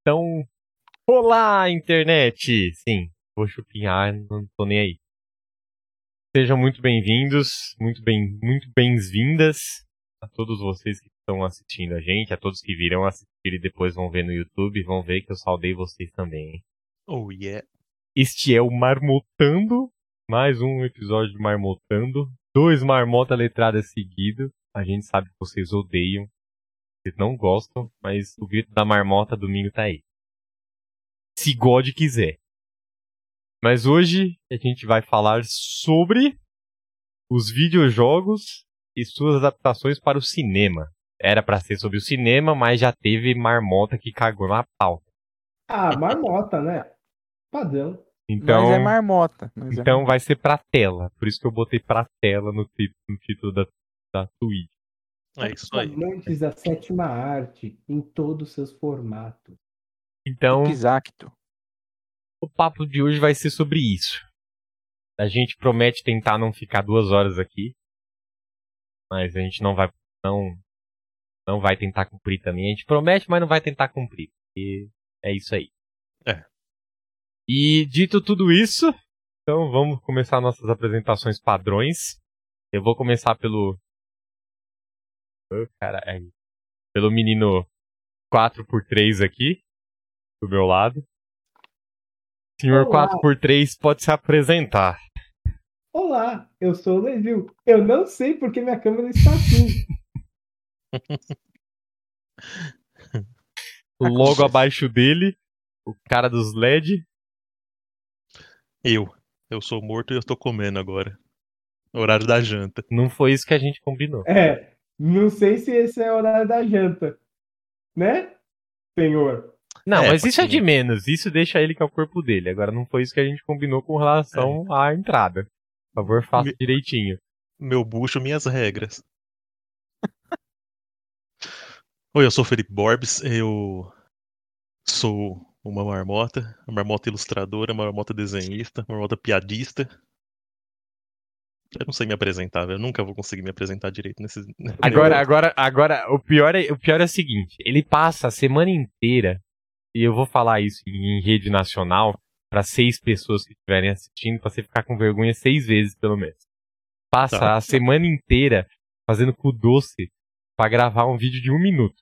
Então, olá, internet! Sim, vou chupinhar, não tô nem aí. Sejam muito bem-vindos, muito bem, muito bem-vindas a todos vocês que estão assistindo a gente, a todos que virão assistir e depois vão ver no YouTube, vão ver que eu saudei vocês também. Hein? Oh yeah. Este é o Marmotando, mais um episódio de Marmotando, dois marmota letradas seguidos. A gente sabe que vocês odeiam, vocês não gostam, mas o grito da marmota domingo tá aí. Se God quiser. Mas hoje a gente vai falar sobre os videojogos e suas adaptações para o cinema. Era para ser sobre o cinema, mas já teve marmota que cagou na pauta. Ah, marmota, né? Padrão. Então, Mas é marmota. mas é então vai ser pra tela. Por isso que eu botei pra tela no, no título da, da Twitch. É isso aí. Amantes da sétima arte em todos os seus formatos. Então, Exacto. o papo de hoje vai ser sobre isso. A gente promete tentar não ficar duas horas aqui. Mas a gente não vai. Não, não vai tentar cumprir também. A gente promete, mas não vai tentar cumprir. E é isso aí. É. E dito tudo isso, então vamos começar nossas apresentações padrões. Eu vou começar pelo. Aí. Pelo menino 4x3 aqui, do meu lado. Senhor Olá. 4x3 pode se apresentar. Olá, eu sou o Levil. Eu não sei porque minha câmera está assim. Logo abaixo dele, o cara dos LED. Eu. Eu sou morto e eu estou comendo agora. Horário da janta. Não foi isso que a gente combinou. É, não sei se esse é o horário da janta. Né, senhor? Não, É, mas isso é de menos. Isso deixa ele que é o corpo dele. Agora não foi isso que a gente combinou com relação à entrada. Por favor, faça Me- direitinho. Meu bucho, minhas regras. Oi, eu sou o Felipe Borbes. Eu sou uma marmota. Uma marmota ilustradora, uma marmota desenhista, uma marmota piadista. Eu não sei me apresentar. Eu nunca vou conseguir me apresentar direito nesse. Agora, agora, agora, o pior, é, o pior é o seguinte: ele passa a semana inteira, e eu vou falar isso em rede nacional, pra seis pessoas que estiverem assistindo, pra você ficar com vergonha seis vezes, pelo menos. Passa Tá. a semana inteira fazendo cu doce pra gravar um vídeo de um minuto.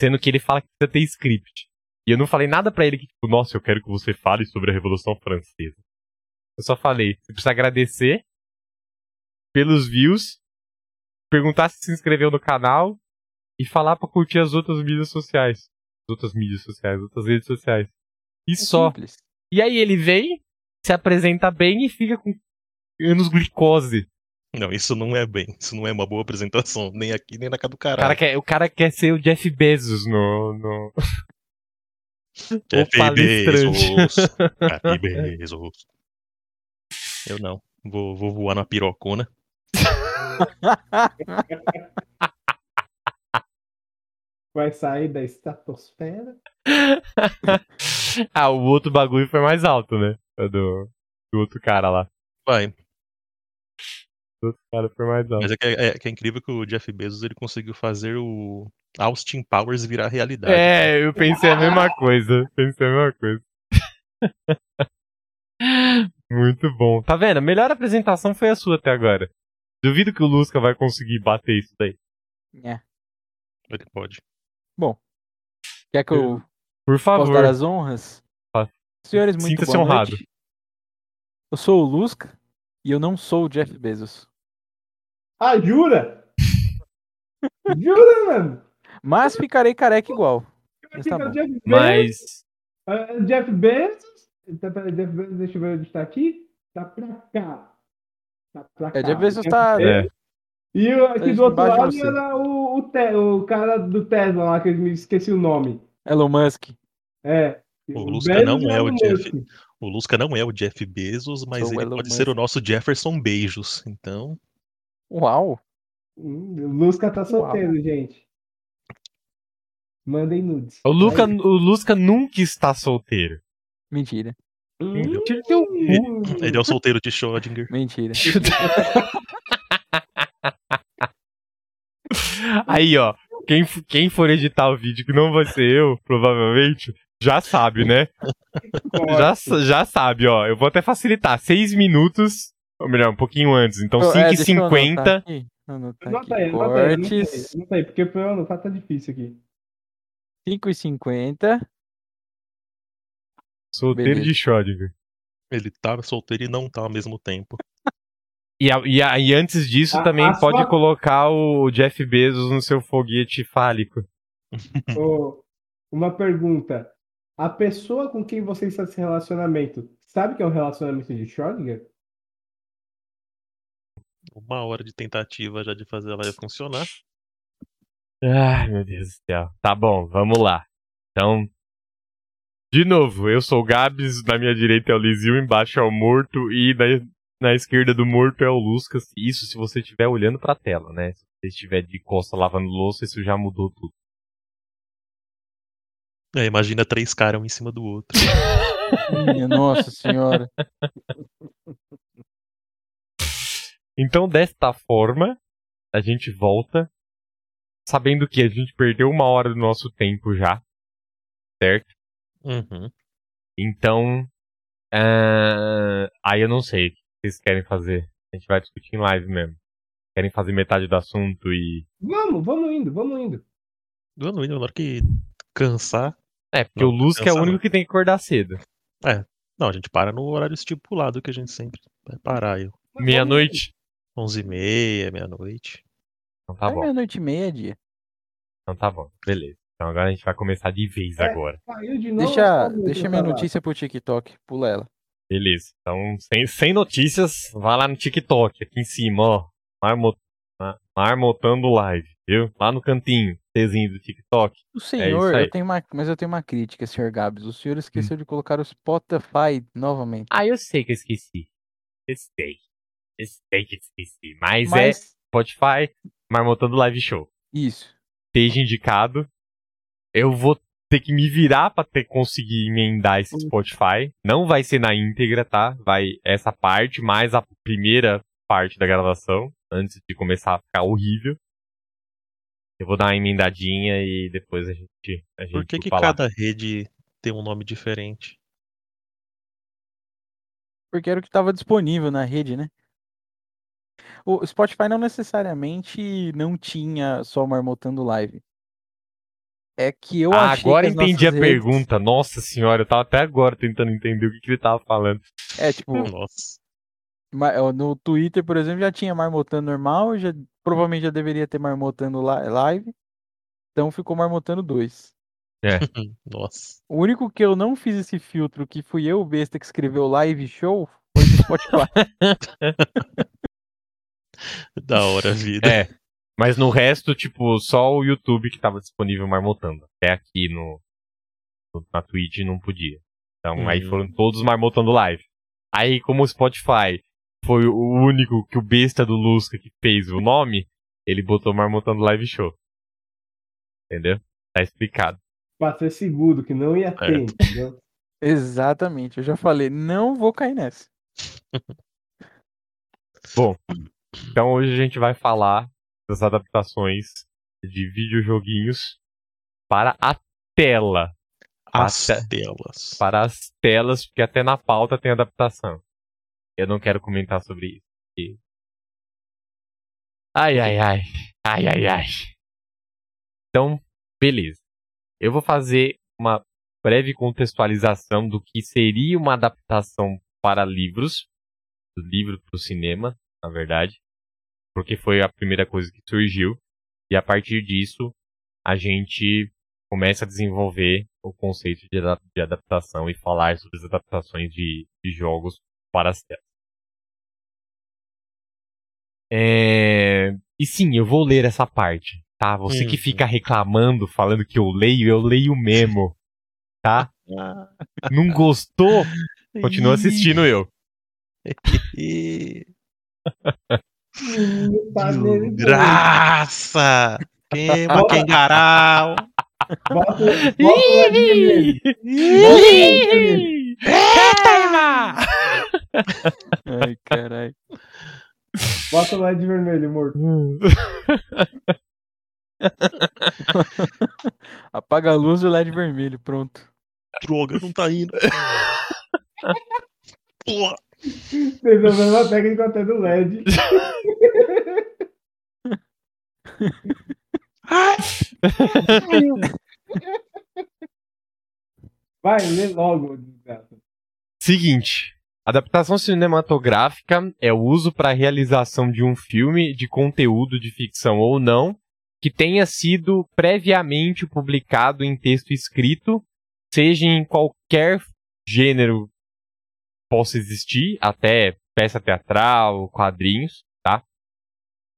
Sendo que ele fala que precisa ter script. E eu não falei nada pra ele que, tipo, nossa, eu quero que você fale sobre a Revolução Francesa. Eu só falei, você precisa agradecer pelos views, perguntar se se inscreveu no canal e falar pra curtir as outras mídias sociais. As outras mídias sociais, outras redes sociais. E É só. simples. E aí ele vem, se apresenta bem e fica com anos glicose. Não, isso não é bem. Isso não é uma boa apresentação. Nem aqui, nem na casa do O cara caralho. quer, o cara quer ser o Jeff Bezos no. no... Jeff o palestrante. Bezos. Jeff Bezos. Eu não. Vou, vou voar na pirocona. Vai sair da estratosfera. ah, o outro bagulho foi mais alto, né? O Do, do outro cara lá. Vai. O outro cara foi mais alto. Mas é que é, é que é incrível que o Jeff Bezos ele conseguiu fazer o Austin Powers virar realidade. É, eu pensei a mesma coisa. Pensei a mesma coisa. Muito bom. Tá vendo? A melhor apresentação foi a sua até agora. Duvido que o Lusca vai conseguir bater isso daí. É. Ele pode. Bom. Quer que eu Por possa dar favor. as honras? Senhores, muito Sinta-se honrado. noite. Eu sou o Lusca e eu não sou o Jeff Bezos. Ah, jura? jura, mano? Mas ficarei careca igual. Mas tá. Jeff Bezos. Mas. Jeff Bezos. Peraí, Jeff Bezos, deixa eu ver onde está aqui. Tá pra cá. É, Jeff Bezos tá. É. E o- aqui Tá do outro de lado você. era o, o, Te- o cara do Tesla lá, que eu me esqueci o nome. Elon Musk. É. O Lusca Bezos não é o Jeff. Musk. O Lusca não é o Jeff Bezos, mas Sou ele Elon pode Musk. ser o nosso Jefferson Beijos. Então, Uau! Hum, O Lusca tá solteiro, gente. Mandem nudes. O, Luca, Aí. o Lusca nunca está solteiro. Mentira. Hum, cu. ele é o solteiro de Schrödinger. Mentira. Aí, ó. quem, quem for editar o vídeo, que não vai ser eu, provavelmente, já sabe, né? Já, já sabe, ó. Eu vou até facilitar. Seis minutos, ou melhor, um pouquinho antes. Então, Ô, é, 5 e deixa eu anotar 50 aqui, anotar Anota aqui. aí, anota aí, anota aí, Cortes, anota aí, porque pra eu anotar tá difícil aqui. 5 e 50. Solteiro Beleza. de Schrödinger. Ele tá solteiro e não tá ao mesmo tempo. E, a- e, a- e antes disso, A- também a pode sua- colocar o Jeff Bezos no seu foguete fálico. Ô, uma pergunta. A pessoa com quem você está nesse relacionamento sabe que é um relacionamento de Schrödinger? Uma hora de tentativa já de fazer ela funcionar. Ai, meu Deus do céu. Tá bom, vamos lá. Então, de novo, eu sou o Gabs, na minha direita é o Lizio, embaixo é o Morto e na, na esquerda do Morto é o Luscas. Isso se você estiver olhando pra tela, né? Se você estiver de costa lavando louça, isso já mudou tudo. É, imagina três caras um em cima do outro. Minha nossa senhora. Então, desta forma, a gente volta sabendo que a gente perdeu uma hora do nosso tempo já, certo? Uhum. Então, ah, aí eu não sei o que vocês querem fazer. A gente vai discutir em live mesmo. Querem fazer metade do assunto e. Vamos, vamos indo, vamos indo. Do ano na hora que cansar. É, porque Não, o Luz que é o único não. que tem que acordar cedo. Não, a gente para no horário estipulado que a gente sempre vai parar. Eu. Meia-noite. Onze e meia, meia-noite. Então tá é bom. meia-noite e meia, dia. Então tá bom. Beleza. Então agora a gente vai começar de vez É. agora. de novo, Deixa, sobe deixa minha notícia pro TikTok. Pula ela. Beleza. Então, sem, sem notícias, vai lá no TikTok, aqui em cima, ó. Marmot, ma- marmotando live, viu? Lá no cantinho, Tzinho do TikTok. O senhor, É aí. Hum. eu tenho uma, mas eu tenho uma crítica, senhor Gabs. O senhor esqueceu de colocar o Spotify novamente. Ah, eu sei que eu esqueci. Eu sei. Eu sei que eu esqueci. Mas, é Mas, Spotify, Marmotando Live Show. isso. Esteja indicado. Eu vou ter que me virar pra ter conseguir emendar esse Spotify. Não vai ser na íntegra, tá? Vai essa parte, mais a primeira parte da gravação, antes de começar a ficar horrível. Eu vou dar uma emendadinha e depois a gente. A gente Por que, que cada rede tem um nome diferente? Porque era o que estava disponível na rede, né? O Spotify não necessariamente não tinha só Marmotando Live. É que eu Ah, achei agora que as entendi a redes- pergunta. Nossa senhora, eu tava até agora tentando entender o que, que ele tava falando. É, tipo, Nossa. no Twitter, por exemplo, já tinha Marmotando normal, já provavelmente já deveria ter Marmotando li- Live. Então ficou Marmotando 2. Nossa. O único que eu não fiz esse filtro, que fui eu, o besta, que escreveu live show, foi do Spotify. Da hora a vida. É. Mas no resto, tipo, só o YouTube que tava disponível marmotando. Até aqui no, no- na Twitch não podia. Então aí Uhum. foram todos marmotando live. Aí, como o Spotify foi o único que o besta do Lusca que fez o nome, ele botou marmotando live show. Entendeu? Tá explicado. Pra ser seguro, que não ia ter, Certo. entendeu? Exatamente, eu já falei, não vou cair nessa. Então hoje a gente vai falar das adaptações de videojoguinhos para a tela. As Até- telas. para as telas, porque até na pauta tem adaptação. Eu não quero comentar sobre isso. Ai, ai, ai. Ai, ai, ai. Então, beleza. Eu vou fazer uma breve contextualização do que seria uma adaptação para livros. Do livro para o cinema, na verdade. Porque foi a primeira coisa que surgiu. E a partir disso, a gente começa a desenvolver o conceito de, adap- de adaptação e falar sobre as adaptações de, de jogos para as telas. É, E sim, eu vou ler essa parte, tá? Você que Uhum. fica reclamando, falando que eu leio, eu leio mesmo, tá? Ah, Não gostou? Continua assistindo eu. nele, Graça! Queima Bota- Kengarau! Bota, LED vermelho. Ai, caralho. Bota o LED vermelho, morto. Apaga a luz e o LED vermelho, pronto. Droga, não tá indo. Porra. Desenvolvendo uma técnica até do LED. Vai, lê logo, desgraça. Seguinte. Adaptação cinematográfica é o uso para a realização de um filme de conteúdo de ficção ou não que tenha sido previamente publicado em texto escrito, seja em qualquer gênero possa existir, até peça teatral, quadrinhos, tá?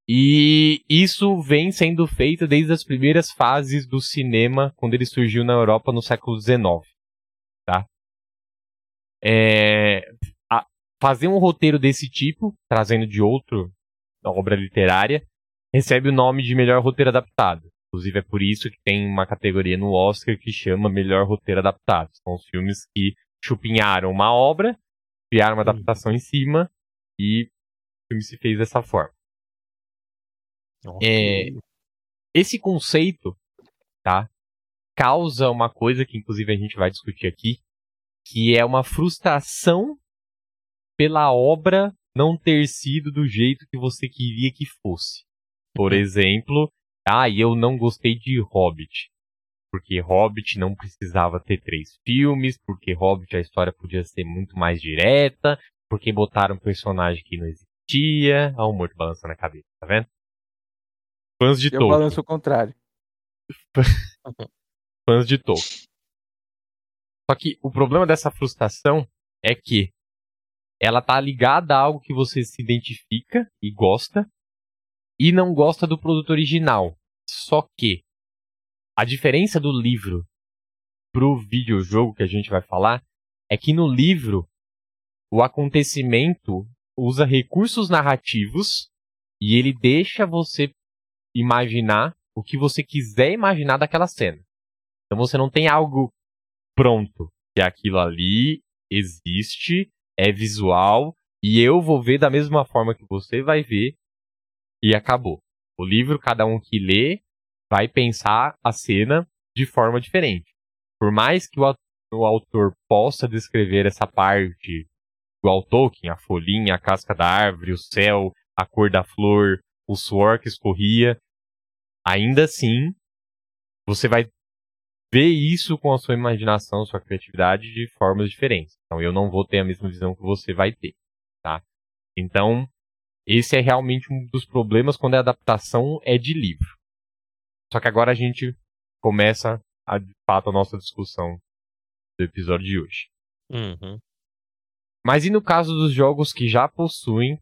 E isso vem sendo feito desde as primeiras fases do cinema, quando ele surgiu na Europa no século XIX, tá? É, a- fazer um roteiro desse tipo, trazendo de outro obra literária, recebe o nome de melhor roteiro adaptado. Inclusive é por isso que tem uma categoria no Oscar que chama melhor roteiro adaptado. São os filmes que chupinharam uma obra, criaram uma adaptação em cima e o filme se fez dessa forma. É, esse conceito, tá? Causa uma coisa que inclusive a gente vai discutir aqui, que é uma frustração pela obra não ter sido do jeito que você queria que fosse. Por exemplo, ah, eu não gostei de Hobbit. Porque Hobbit não precisava ter três filmes, porque Hobbit a história podia ser muito mais direta, porque botaram um personagem que não existia. Olha o morto balançando a cabeça, tá vendo? Fãs de Eu Tolkien. balanço o contrário. fãs de Tolkien. Só que o problema dessa frustração é que ela tá ligada a algo que você se identifica e gosta e não gosta do produto original. Só que a diferença do livro pro videojogo que a gente vai falar é que no livro o acontecimento usa recursos narrativos e ele deixa você imaginar o que você quiser imaginar daquela cena. Então você não tem algo pronto, que aquilo ali existe, é visual e eu vou ver da mesma forma que você vai ver e acabou. O livro, cada um que lê, vai pensar a cena de forma diferente. Por mais que o, o autor possa descrever essa parte igual Tolkien, a folhinha, a casca da árvore, o céu, a cor da flor, o suor que escorria, ainda assim, você vai ver isso com a sua imaginação, sua criatividade de formas diferentes. Então eu não vou ter a mesma visão que você vai ter, tá? Então, esse é realmente um dos problemas quando a adaptação é de livro. Só que agora a gente começa a, de fato a nossa discussão do episódio de hoje. Uhum. Mas e no caso dos jogos que já possuem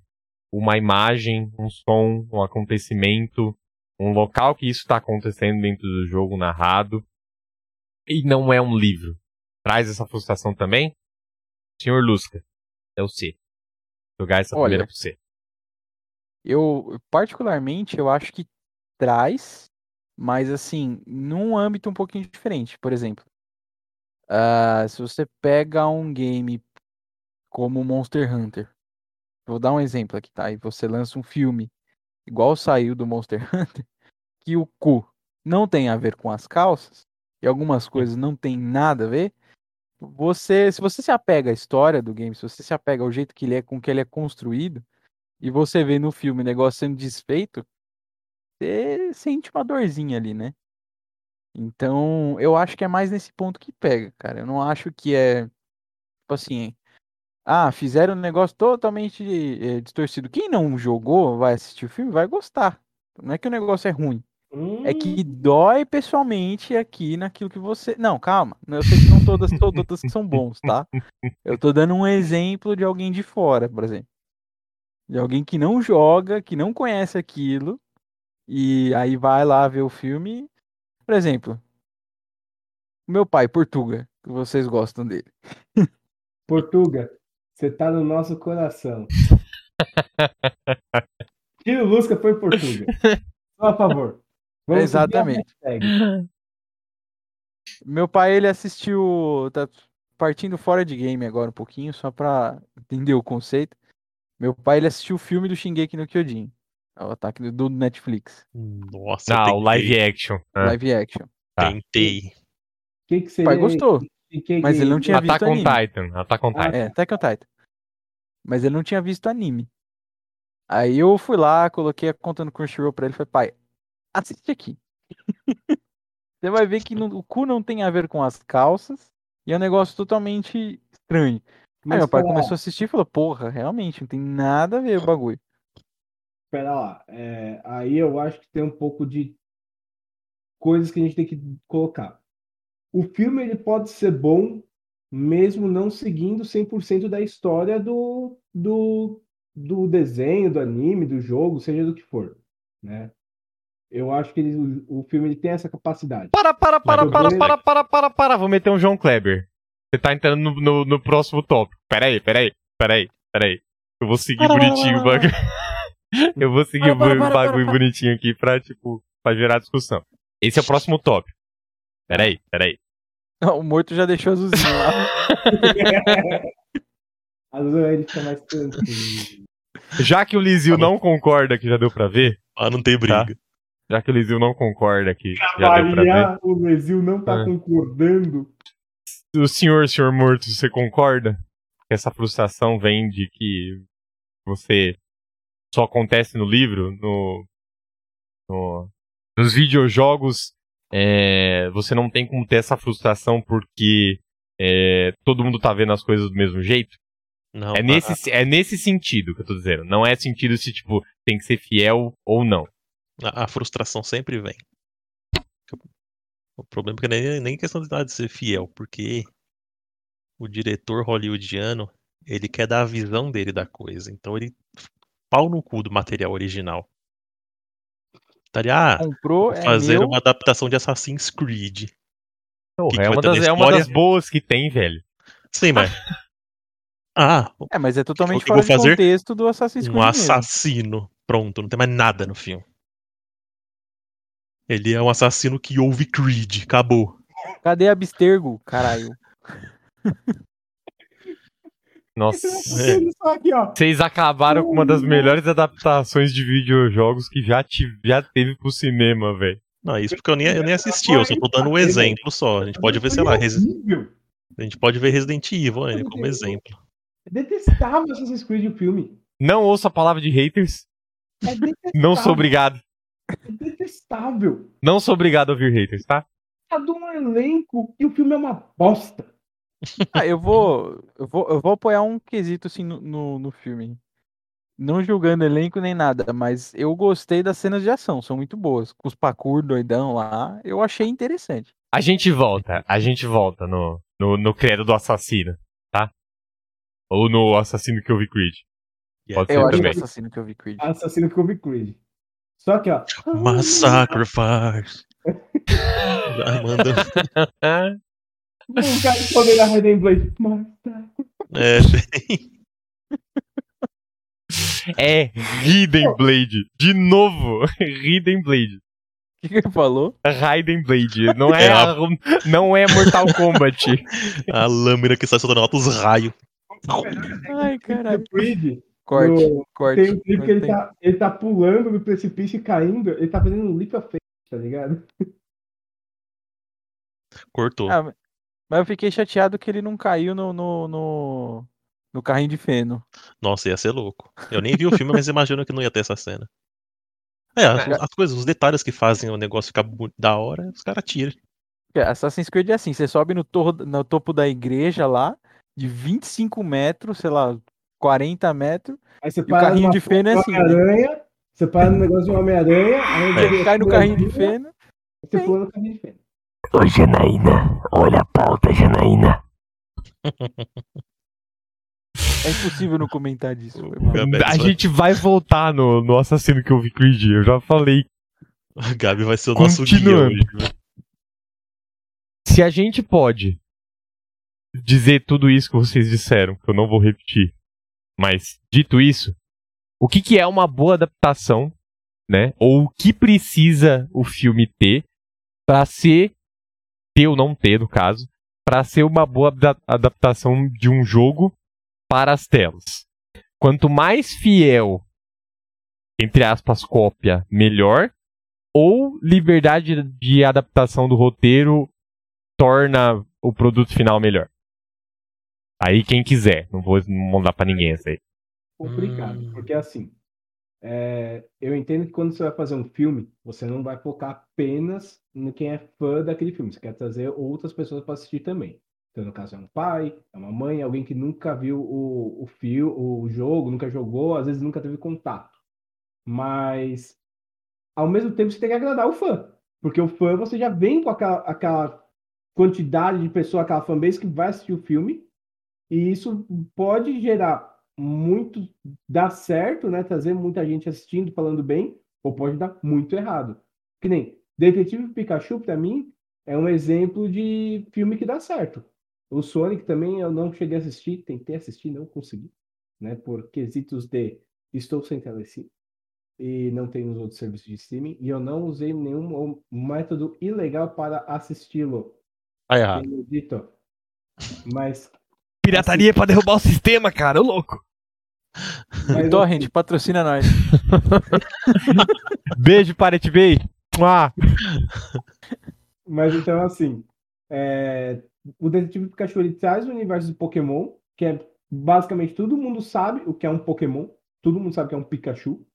uma imagem, um som, um acontecimento, um local que isso está acontecendo dentro do jogo narrado, e não é um livro? Traz essa frustração também? Senhor Lusca, é o C. Jogar essa Olha, primeira pro C. Eu, particularmente, eu acho que traz, mas assim, num âmbito um pouquinho diferente. Por exemplo, ah, se você pega um game como Monster Hunter, vou dar um exemplo aqui, tá? E você lança um filme igual saiu do Monster Hunter, que o cu não tem a ver com as calças, e algumas coisas não tem nada a ver. Você, se você se apega à história do game, se você se apega ao jeito que ele é, com que ele é construído, e você vê no filme o negócio sendo desfeito, você sente uma dorzinha ali, né? Então, eu acho que é mais nesse ponto que pega, cara. Eu não acho que é, tipo assim, ah, fizeram um negócio totalmente eh, distorcido. Quem não jogou, vai assistir o filme, vai gostar. Não é que o negócio é ruim. É que dói pessoalmente aqui naquilo que você. Não, calma. Eu sei que não todas, todas que são bons, tá? Eu tô dando um exemplo de alguém de fora, por exemplo. De alguém que não joga, que não conhece aquilo, e aí vai lá ver o filme. Por exemplo, meu pai, Portuga, que vocês gostam dele. Portuga, você tá no nosso coração. Tiro Lusca foi Portuga. Só a favor. Vamos Exatamente. Meu pai, ele assistiu. Tá partindo fora de game agora um pouquinho, só pra entender o conceito. Meu pai, ele assistiu o filme do Shingeki no Kyojin. É o ataque do, Netflix. Nossa, Ah, o live action. Ah. Live action. Tá. Tentei. O que, que O pai gostou. e que- mas ele não tinha Attack visto on anime. Titan. Attack on Ah, Titan. É, Attack on Titan. Mas ele não tinha visto anime. Aí eu fui lá, coloquei a conta no Crunchyroll pra ele e falei, pai, assiste aqui. Você vai ver que não- o cu não tem a ver com as calças e é um negócio totalmente estranho. Aí Mas meu pai começou a assistir e falou, porra, realmente, não tem nada a ver o bagulho. Pera lá. é, aí eu acho que tem um pouco de coisas que a gente tem que colocar. O filme ele pode ser bom mesmo não seguindo 100% da história do, do, do desenho, do anime, do jogo, seja do que for, né? Eu acho que ele- o, o filme ele tem essa capacidade. Para, para, para, para, para, para, para, para. Vou meter um João Kleber. Você tá entrando no, no, no próximo tópico. Pera aí, pera aí, pera aí, pera aí. Eu vou seguir Para, bonitinho o bagulho. Eu vou seguir Para, para, o para, para, bagulho para. bonitinho aqui pra, tipo, pra gerar discussão. Esse é o próximo tópico. Pera aí, pera aí. O morto já deixou azulzinho lá. Vezes ele fica mais tranquilo. Já que o Lizio Tá não concorda que já deu pra ver, Ah, não tem briga. já que o Lizio não concorda que já deu pra ver, o Brasil não tá É. concordando. o senhor, senhor morto, você concorda que essa frustração vem de que você só acontece no livro, no, no- nos videojogos, é, você não tem como ter essa frustração porque é, todo mundo tá vendo as coisas do mesmo jeito? Não, É a- nesse, é nesse sentido que eu tô dizendo. Não é sentido se, tipo, tem que ser fiel ou não. a, a frustração sempre vem. O problema é que nem, nem questão de ser fiel, porque o diretor hollywoodiano, ele quer dar a visão dele da coisa. Então ele pau no cu do material original. Tá ali, ah, Comprou, vou é fazer meu. uma adaptação de Assassin's Creed. Porra, que é, uma das, é uma das boas que tem, velho. Sim, mas. Ah, É, mas é totalmente que fora de fazer? contexto do Assassin's Creed um mesmo. assassino. Pronto, não tem mais nada no filme. Ele é um assassino que ouve Creed. Acabou. Cadê Abstergo? Caralho. Nossa. É. Aqui. Vocês acabaram com uma das melhores adaptações de videojogos que já, tive, já teve pro cinema, velho. Não, isso porque eu nem, eu nem assisti, eu só tô dando um exemplo só. A gente pode ver, sei lá, Resi- horrível. a gente pode ver Resident Evil né, como exemplo. É detestável Assassin's Creed o filme. Não ouço a palavra de haters. É detestável. Não sou obrigado. É detestável. Não sou obrigado a ouvir haters, tá? Tá de um elenco e o filme é uma bosta. Ah, eu vou, eu vou. Eu vou apoiar um quesito assim no, no, no filme. Não julgando elenco nem nada, mas eu gostei das cenas de ação, são muito boas. Com os parkour doidão lá, eu achei interessante. A gente volta. A gente volta no, no, no credo do assassino, tá? Ou no assassino que eu vi Creed. Pode Eu ser acho que é também. o assassino que eu vi Creed. Assassino que eu vi Creed. Só que, ó. Já manda. Um cara de poder da Raiden Blade. Mas tá. É, É Hidden Blade. De novo. Hidden Blade. O que, que ele falou? Raiden Blade. Não é, É a- não é Mortal Kombat. a lâmina que sai soltando altos raios. Ai, caralho. Corte, no- corte. Tem um clipe que ele tá, ele tá pulando do precipício e caindo. Ele tá fazendo um leap of faith, tá ligado? Cortou. Ah, mas eu fiquei chateado que ele não caiu no, no, no, no carrinho de feno. Nossa, ia ser louco. Eu nem vi o filme, mas imagino que não ia ter essa cena. É, as, as coisas, os detalhes que fazem o negócio ficar da hora, os caras tiram. Porque Assassin's Creed é assim, você sobe no, torro, no topo da igreja lá, de 25 metros, sei lá, 40 metros, Aí você e o para carrinho numa de feno é assim. de Homem-Aranha. Você para no negócio de uma Homem-Aranha. aí você cai no carrinho de feno. Você pula no carrinho de feno. Ô Janaína, olha a pauta, Janaína. É impossível não comentar disso. A gente vai voltar no, no assassino que eu vi Creed. Eu já falei. A Gabi vai ser o nosso guia hoje. né? Se a gente pode dizer tudo isso que vocês disseram, que eu não vou repetir, mas dito isso, o que, que é uma boa adaptação, né? Ou o que precisa o filme ter pra ser, ter ou não ter, no caso, pra ser uma boa ada- adaptação de um jogo para as telas. Quanto mais fiel entre aspas, cópia melhor, ou liberdade de adaptação do roteiro torna o produto final melhor. Aí quem quiser, não vou mandar pra ninguém essa aí. complicado, Hum. porque assim, é, eu entendo que quando você vai fazer um filme, você não vai focar apenas em quem é fã daquele filme, você quer trazer outras pessoas para assistir também. Então, no caso, é um pai, é uma mãe, alguém que nunca viu o, o o jogo, nunca jogou, às vezes nunca teve contato. Mas, ao mesmo tempo, você tem que agradar o fã, porque o fã você já vem com aquela, aquela quantidade de pessoa, aquela fanbase que vai assistir o filme, e isso pode gerar muito dar certo, né? Trazer muita gente assistindo, falando bem, ou pode dar muito errado. Que nem Detetive Pikachu, para mim, é um exemplo de filme que dá certo. O Sonic também eu não cheguei a assistir, tentei assistir, não consegui, né? Por quesitos de estou sem telecine e não tenho os outros serviços de streaming, e eu não usei nenhum método ilegal para assisti-lo. Tá errado. Tenho dito. Mas Pirataria pra derrubar o sistema, cara, ô louco. Mas, Torrent, patrocina nós. Beijo, Pirate Bay. Ah, Mas então, assim, é, o Detetive Pikachu ele traz o universo do Pokémon, que é basicamente todo mundo sabe o que é um Pokémon, todo mundo sabe o que é um Pikachu,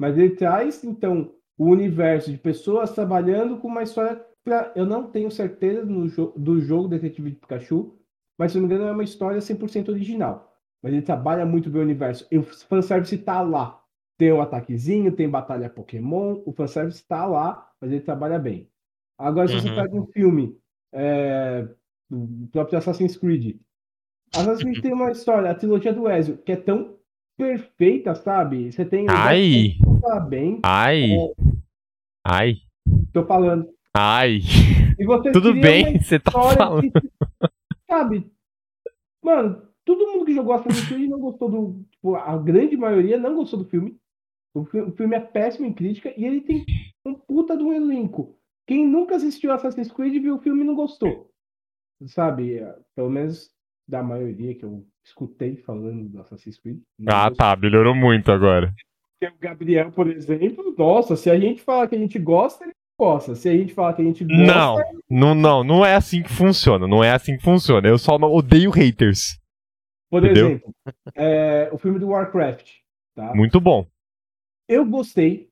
mas ele traz, então, o universo de pessoas trabalhando com uma história. Pra, eu não tenho certeza no jo do jogo Detetive Pikachu, mas se não me engano é uma história 100% original. Mas ele trabalha muito bem o universo. E o fanservice tá lá. Tem o ataquezinho, tem batalha Pokémon, o fanservice tá lá, mas ele trabalha bem. Agora, se você Uhum. pega um filme é, do próprio Assassin's Creed, Assassin's Creed tem uma história, a trilogia do Ezio, que é tão perfeita, sabe? Você tem. Ai. Tá bem, ai, ai, tô falando. ai. Você Tudo bem, você tá falando. Sabe? Mano, todo mundo que jogou Assassin's Creed não gostou do. tipo, a grande maioria não gostou do filme. O, fi- o filme é péssimo em crítica e ele tem um puta de um elenco. Quem nunca assistiu Assassin's Creed viu o filme e não gostou. Sabe? É, Pelo menos da maioria que eu escutei falando do Assassin's Creed. Ah, tá, melhorou muito agora. O Gabriel, por exemplo, nossa, se a gente falar que a gente gosta, ele gosta. Se a gente falar que a gente gosta, Não, não, não, não é assim que funciona. Não é assim que funciona. Eu só não odeio haters. por Entendeu? exemplo, é, o filme do Warcraft. Tá? Muito bom. Eu gostei.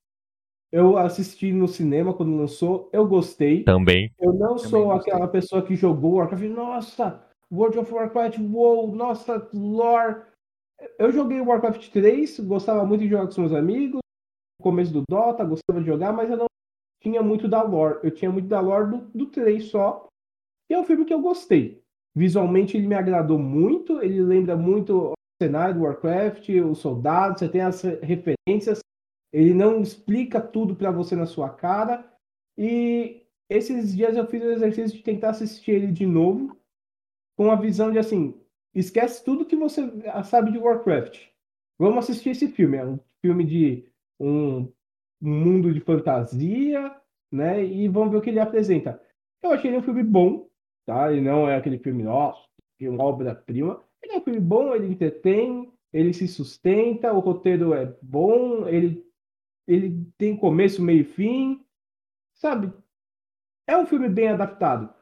Eu assisti no cinema quando lançou, eu gostei. Também. Eu não sou gostei. aquela pessoa que jogou Warcraft. Nossa, World of Warcraft, wow, nossa, lore. Eu joguei Warcraft 3, gostava muito de jogar com os meus amigos. No começo do Dota, gostava de jogar, mas eu não tinha muito da lore. Eu tinha muito da lore do, do 3 só. E é um filme que eu gostei. Visualmente ele me agradou muito, ele lembra muito o cenário do Warcraft, os soldados, você tem as re- referências. Ele não explica tudo pra você na sua cara. E esses dias eu fiz o exercício de tentar assistir ele de novo, com a visão de assim, esquece tudo que você sabe de Warcraft. Vamos assistir esse filme. É um filme de um, um mundo de fantasia, né? E vamos ver o que ele apresenta. Eu achei ele um filme bom, tá? Ele não é aquele filme, nossa, que é uma obra-prima. Ele é um filme bom, ele entretém, ele se sustenta, o roteiro é bom, ele, ele tem começo, meio e fim, sabe? É um filme bem adaptado.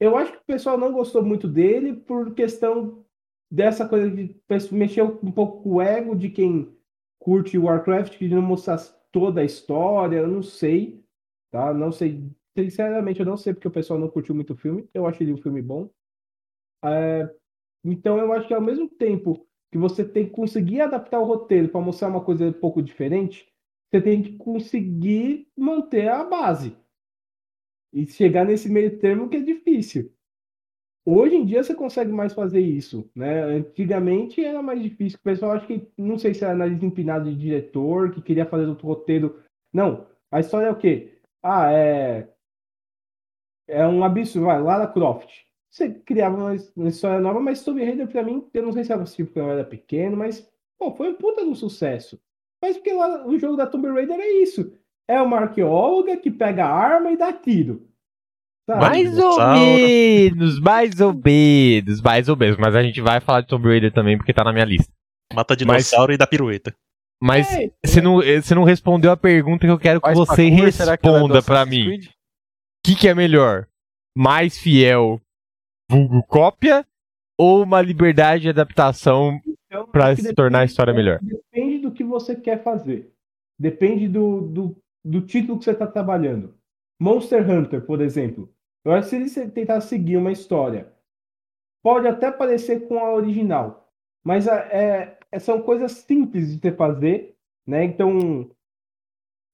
Eu acho que o pessoal não gostou muito dele por questão dessa coisa de mexer um pouco com o ego de quem curte Warcraft, que não mostrasse toda a história, eu não sei, tá? Não sei, sinceramente eu não sei porque o pessoal não curtiu muito o filme. Eu achei ele um filme bom. É, então eu acho que ao mesmo tempo que você tem que conseguir adaptar o roteiro para mostrar uma coisa um pouco diferente, você tem que conseguir manter a base. E chegar nesse meio termo que é difícil. Hoje em dia você consegue mais fazer isso, né? Antigamente era mais difícil. O pessoal acho que não sei se era nariz empinado de diretor que queria fazer outro roteiro. Não, a história é o quê? Ah, é é um absurdo, vai, Lara Croft. Você criava uma, história nova, mas Tomb Raider pra mim, eu não sei se era possível porque eu era pequeno, mas pô, foi um puta de um sucesso. Mas porque lá, o jogo da Tomb Raider é isso. É uma arqueóloga que pega a arma e dá tiro. Sabe? Mais ou menos, mais ou menos, mais ou menos. Mas a gente vai falar de Tomb Raider também porque tá na minha lista. Mata dinossauro e dá pirueta. Mas É, você não, eh, você não respondeu a pergunta que eu quero que Faz você parkour, é responda pra Assassin's mim. O que, que é melhor? Mais fiel, vulgo cópia? Ou uma liberdade de adaptação então, pra que se tornar a história melhor? Depende do que você quer fazer. Depende do, do, do título que você está trabalhando. Monster Hunter, por exemplo. Eu acho que se ele tentar seguir uma história, pode até parecer com a original, mas é, é- são coisas simples de se fazer, né? Então,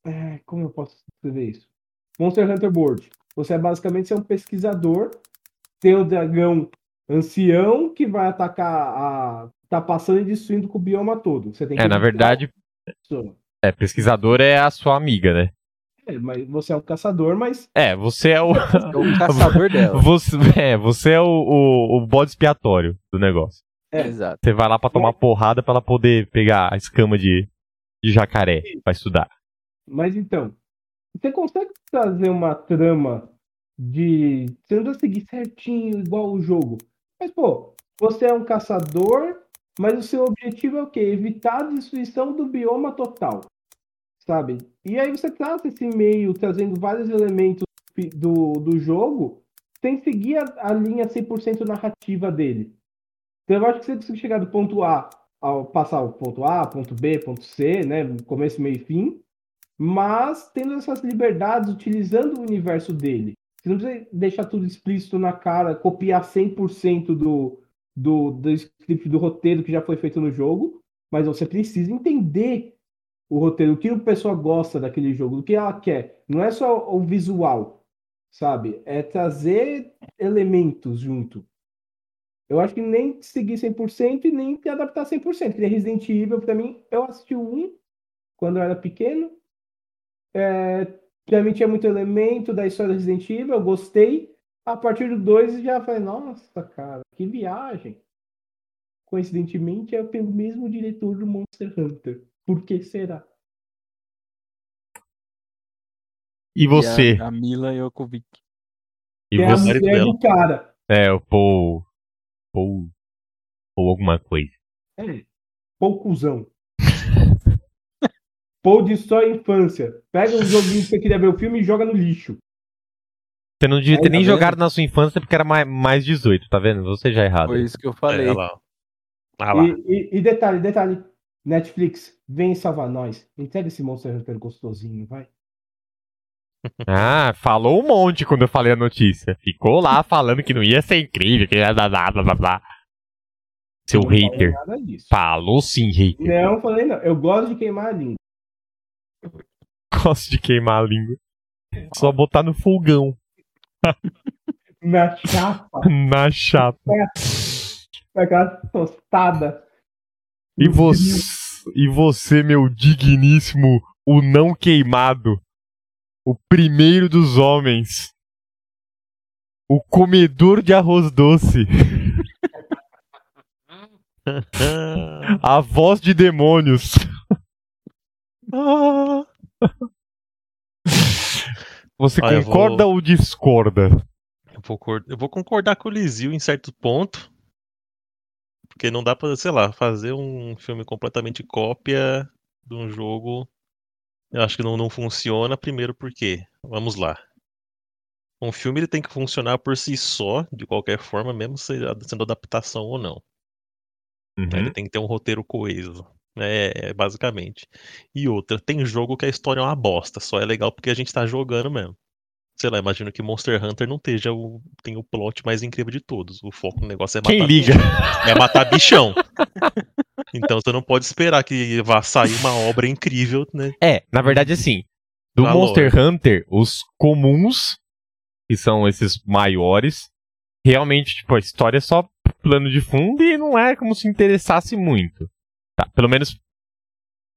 é, como eu posso escrever isso? Monster Hunter World. Você é basicamente ser um pesquisador, tem o dragão ancião que vai atacar a. tá passando e destruindo com o bioma todo. Você tem que É, na verdade, é, pesquisador é a sua amiga, né? É, mas você é um caçador, mas É, você é o. É o caçador dela. Você, é, você é o, o, o bode expiatório do negócio. É. Exato. Você vai lá pra tomar porrada pra ela poder pegar a escama de, de jacaré pra estudar. Mas então, você consegue trazer uma trama de. Você não seguir certinho, igual o jogo. Mas, pô, você é um caçador, mas o seu objetivo é o quê? Evitar a destruição do bioma total. Sabe? E aí você trata esse meio, trazendo vários elementos do, do jogo, sem seguir a, a linha 100% narrativa dele. Então eu acho que você precisa chegar do ponto A ao passar o ponto A, ponto B, ponto C, né? Começo, meio e fim mas tendo essas liberdades, utilizando o universo dele. Você não precisa deixar tudo explícito na cara, copiar 100% do, do, do script, do roteiro que já foi feito no jogo, mas você precisa entender o roteiro, o que a pessoa gosta daquele jogo, o que ela quer. Não é só o visual, sabe? É trazer elementos junto. Eu acho que nem seguir 100% e nem adaptar 100%. Que Resident Evil, pra mim, eu assisti o 1 quando eu era pequeno. É, pra mim tinha muito elemento da história do Resident Evil, eu gostei. A partir do 2 já falei, nossa, cara, que viagem. Coincidentemente é pelo mesmo diretor do Monster Hunter. Por que será? E você? E a, a Mila Jokovic. E é a você? mulher dela. do cara. É, o Paul. Paul. Paul alguma coisa. É, poucuzão. Paul destrói a infância. Pega um joguinho que você queria ver o filme e joga no lixo. Você não devia ter Aí, nem tá jogado na sua infância porque era mais, mais 18, tá vendo? Você já é errado. Foi isso que eu falei. É, olha lá. Ah lá. E, e- e detalhe, detalhe. Netflix, vem salvar nós. Entrega esse Monster Hunter gostosinho, vai. Ah, falou um monte quando eu falei a notícia. Ficou lá falando que não ia ser incrível, que ia blá blá blá blá. Seu Não hater. Falou sim, hater. Não, falei não. Eu gosto de queimar a língua. Gosto de queimar a língua. Só botar no fogão. Na chapa, Na chapa. aquela tostada. E você, e você, meu digníssimo, o não queimado, o primeiro dos homens, o comedor de arroz doce, a voz de demônios. Você Olha, concorda ou discorda? Eu vou, eu vou concordar com o Lizio em certo ponto. Porque não dá pra, sei lá, fazer um filme completamente cópia de um jogo. Eu acho que não, não funciona. Primeiro porque, vamos lá. Um filme ele tem que funcionar por si só, de qualquer forma, mesmo sendo adaptação ou não. Uhum. Ele tem que ter um roteiro coeso. É, é, basicamente. E outra, tem jogo que a história é uma bosta, só é legal porque a gente tá jogando mesmo. Sei lá, imagino que Monster Hunter não esteja o, tem o plot mais incrível de todos. O foco do negócio é matar Quem liga? É matar bichão. Então você não pode esperar que vá sair uma obra incrível, né? É, na verdade, assim, do Valor. Monster Hunter, os comuns, que são esses maiores, realmente, tipo, a história é só plano de fundo e não é como se interessasse muito. Tá, pelo menos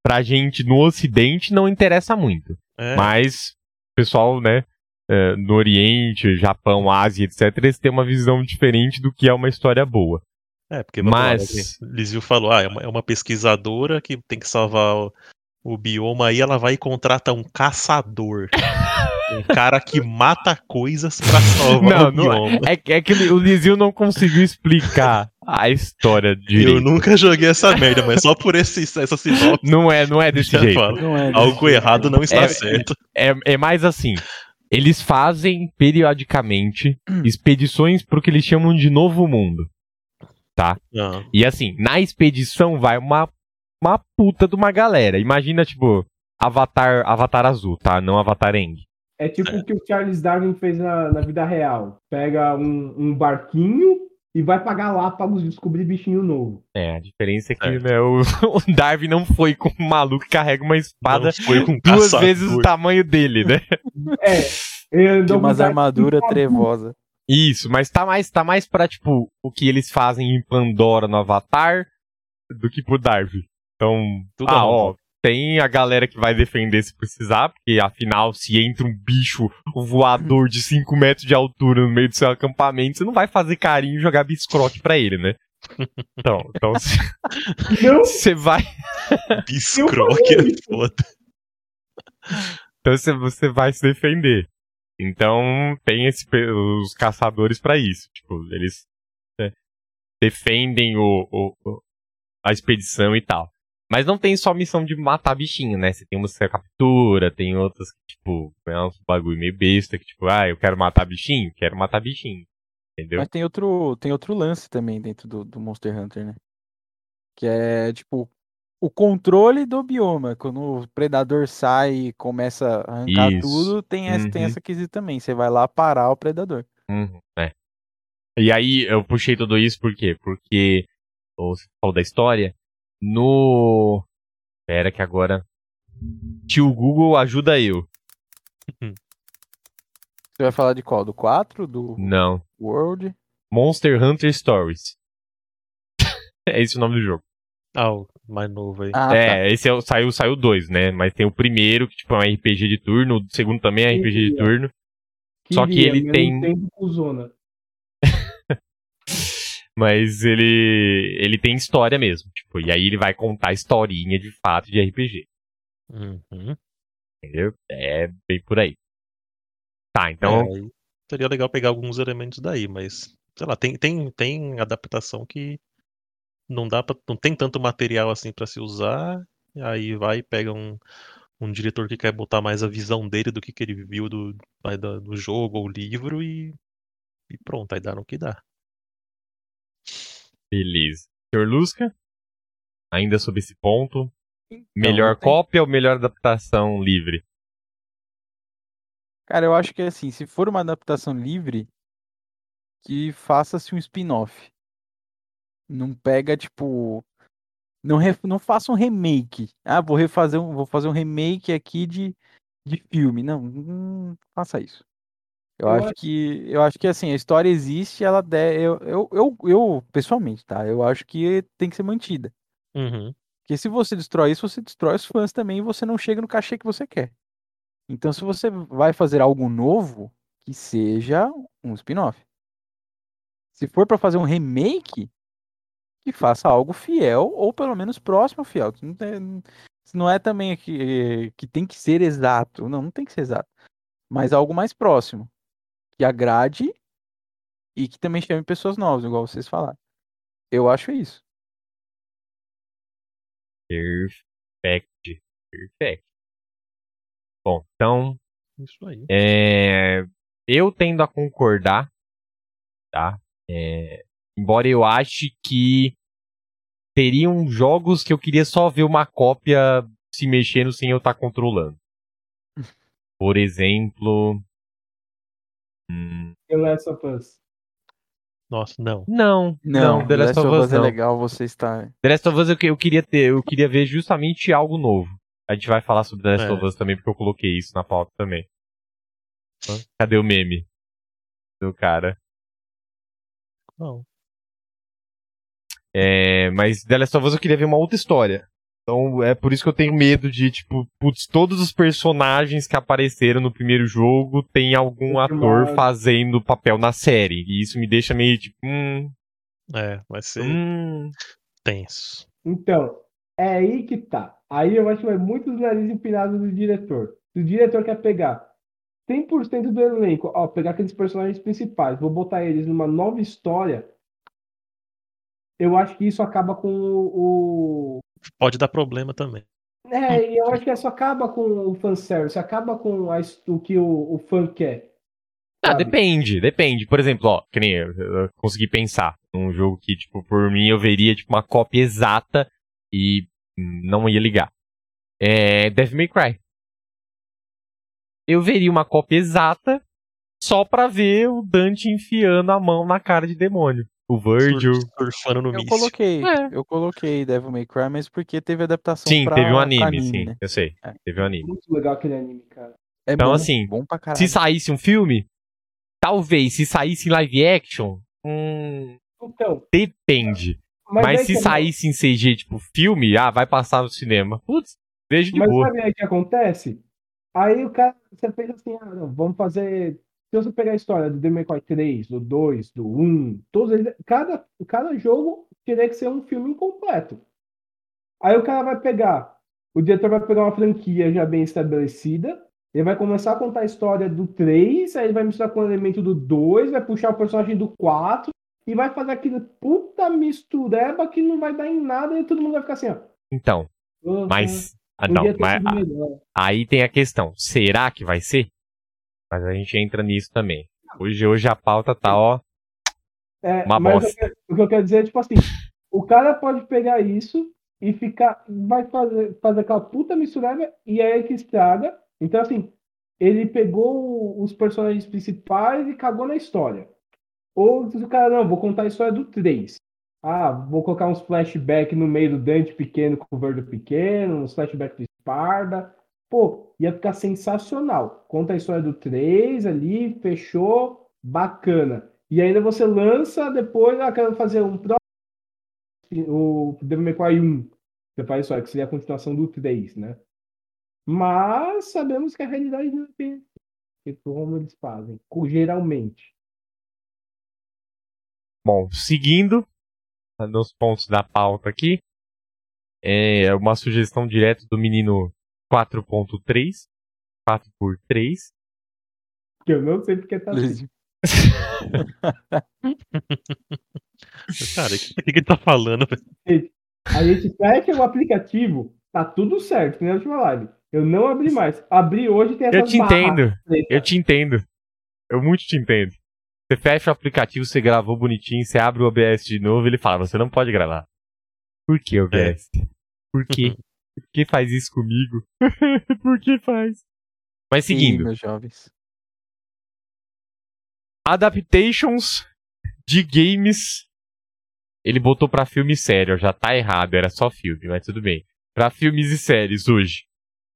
pra gente no Ocidente não interessa muito. É, Mas o pessoal, né, é, no Oriente, Japão, Ásia, etc., eles têm uma visão diferente do que é uma história boa. é porque mas- Lizio falou, ah, é uma, é uma pesquisadora que tem que salvar o, o bioma, aí ela vai e contrata um caçador. um cara que mata coisas pra salvar Não, o não bioma. É, que- é que o Lizio não conseguiu explicar a história Eu direito. nunca joguei essa merda, mas só por esse, essa sinopse Não é, não é desse jeito. Não é. Algo errado não está É- certo. É, é mais assim. Eles fazem periodicamente Hum. expedições pro que eles chamam de Novo Mundo. Não. E assim, na expedição vai uma, uma puta de uma galera. Imagina, tipo, Avatar, Avatar Azul, tá? Não Avatar Eng. É tipo o que o Charles Darwin fez na, na vida real. Pega um, um barquinho e vai pra Galápagos descobrir bichinho novo. É, a diferença é que Certo. né, o, o Darwin não foi com um maluco que carrega uma espada Não foi com duas caçador. vezes o tamanho dele, né? É. Ele umas barquinho trevosa. Isso, mas tá mais, tá mais pra, tipo, o que eles fazem em Pandora no Avatar do que pro Darwin. Então, Tudo ah, à ó. Tem a galera que vai defender se precisar, porque afinal, se entra um bicho voador de 5 metros de altura no meio do seu acampamento, você não vai fazer carinho e jogar biscroque pra ele, né? Então, então você- Não, você vai. Biscroque é foda. Então você, você vai se defender. Então tem esse, os caçadores pra isso. Tipo, eles né, defendem o, o- o- a expedição e tal. Mas não tem só missão de matar bichinho, né? Você tem uma que captura, tem outras que, tipo, é uns bagulho meio besta, que, tipo, ah, eu quero matar bichinho, quero matar bichinho. Entendeu? Mas tem outro, tem outro lance também dentro do, do Monster Hunter, né? Que é, tipo, o controle do bioma. Quando o predador sai e começa a arrancar Isso. tudo, tem essa, tem Uhum. essa quesito também. Você vai lá parar o predador. Uhum, é. E aí eu puxei tudo isso por quê? Porque você falou da história. No. Pera que agora. Tio Google ajuda eu. Você vai falar de qual? Do 4? Do Não. World? Monster Hunter Stories. é esse o nome do jogo. Ah, o mais novo aí. Ah, tá. é, esse é o, saiu saiu dois, né? Mas tem o primeiro, que tipo, é um RPG de turno, o segundo também é RPG de turno. Só que ele tem- tem. Mas ele. ele tem história mesmo. Tipo, e aí ele vai contar a historinha de fato de RPG. Uhum. Entendeu? É bem por aí. Tá, então. É, seria legal pegar alguns elementos daí, mas sei lá, tem, tem, tem adaptação que não dá para não tem tanto material assim pra se usar, e aí vai e pega um, um diretor que quer botar mais a visão dele do que, que ele viu do, da- do jogo ou livro e, e pronto, aí dá no que dá. Beleza. Senhor Lusca? Ainda sobre esse ponto. Então, melhor tem- cópia ou melhor adaptação livre? Cara, eu acho que assim, se for uma adaptação livre, que faça-se um spin-off. Não pega, tipo. Não, re- não faça um remake. Ah, vou refazer um, vou fazer um remake aqui de, de filme. Não, não faça isso. Eu, Eu acho acho- que. Eu acho que assim, a história existe, ela deve. Eu, eu, eu, eu, pessoalmente, tá? Eu acho que tem que ser mantida. Uhum. Porque se você destrói isso, você destrói os fãs também e você não chega no cachê que você quer. Então, se você vai fazer algo novo, que seja um spin-off. Se for pra fazer um remake, que faça algo fiel ou pelo menos próximo ao fiel. Não, tem- não é também que, que tem que ser exato. Não, não tem que ser exato. Mas algo mais próximo. Que agrade e que também chame pessoas novas, igual vocês falaram. Eu acho isso. Perfect. Perfect. Bom, então, Isso aí. é, eu tendo a concordar, tá? É, embora eu ache que teriam jogos que eu queria só ver uma cópia se mexendo sem eu estar controlando. Por exemplo. The Last of Us. Nossa, não. não, Não, não, The Last of Us é não. legal você estar. The Last of Us eu, que- eu queria ter, eu queria ver justamente algo novo. A gente vai falar sobre The Last É. of Us também, porque eu coloquei isso na pauta também. Cadê o meme? Do cara. Não. É, mas The Last of Us eu queria ver uma outra história. Então é por isso que eu tenho medo de, tipo, putz, todos os personagens que apareceram no primeiro jogo tem algum ator fazendo papel na série. E isso me deixa meio tipo, hum, É, vai ser hum. tenso. Então, é aí que tá. Aí eu acho que vai muito do nariz empinado do diretor. Se o diretor quer pegar 100% do elenco, ó, pegar aqueles personagens principais, vou botar eles numa nova história, eu acho que isso acaba com o. Pode dar problema também. É, e eu acho que isso acaba com o fanservice, acaba com a, o que o, o fã quer. Ah, depende, depende. Por exemplo, ó, que nem eu, eu consegui pensar num jogo que, tipo, por mim eu veria, tipo, uma cópia exata e hum, não ia ligar. É Devil May Cry. Eu veria uma cópia exata só pra ver o Dante enfiando a mão na cara de demônio. O Virgil. Sur- Surfando no Eu coloquei, É. eu coloquei Devil May Cry, mas porque teve adaptação Sim, pra, teve um pra anime, sim, né? eu sei. É. Teve um anime. Muito legal aquele anime, cara. É Então, bom, assim, bom pra caralho. Se saísse um filme, talvez, se saísse em live action, hum, Então, depende. mas, Mas, se que- saísse em CG, tipo, filme, ah, vai passar no cinema. Putz, vejo de Mas boa. sabe aí o que acontece? Aí o cara, você pensa assim, ah, não, vamos fazer. Se você pegar a história do The May Cry 3, do 2, do 1, todos eles, cada, cada jogo teria que ser um filme incompleto. Aí o cara vai pegar, o diretor vai pegar uma franquia já bem estabelecida, ele vai começar a contar a história do 3, aí ele vai misturar com o elemento do 2, vai puxar o personagem do 4 e vai fazer aquele puta mistureba que não vai dar em nada e todo mundo vai ficar assim, ó. Então, "Ah, mas. Ah, não, mas sido ah, melhor." aí tem a questão: será que vai ser? Mas a gente entra nisso também. Hoje, hoje a pauta tá, ó. É, Uma mas bosta. o que eu- o que eu quero dizer é, tipo assim, o cara pode pegar isso e ficar, vai fazer, fazer aquela puta misturada e aí é que estraga. Então, assim, ele pegou os personagens principais e cagou na história. Ou o cara, não, vou contar a história do 3. Ah, vou colocar uns flashbacks no meio do Dante pequeno com o Verde pequeno, uns flashbacks do Esparda. Pô, ia ficar sensacional. Conta a história do 3 ali, fechou, bacana. E ainda você lança depois, ah, quero fazer um próximo, o Devil May Cry 1. Você faz isso, aí, que seria a continuação do 3, né? Mas sabemos que a realidade não é assim, como eles fazem, geralmente. Bom, seguindo nos pontos da pauta aqui, é uma sugestão direta do menino 4.3, 4x3. Que eu não sei porque tá assim. Cara, o que, que ele tá falando? A gente fecha o aplicativo, tá tudo certo, na última live. Eu não abri mais. Abri hoje tem essas Eu te entendo, eu te entendo. Eu muito te entendo. Você fecha o aplicativo, você gravou bonitinho, você abre o OBS de novo, ele fala, você não pode gravar. Por que, OBS? Por quê? Por que faz isso comigo? Por que faz? Mas Sim, seguindo, meus jovens. adaptations de games. Ele botou pra filme sério, já tá errado, era só filme, mas tudo bem. Pra filmes e séries hoje.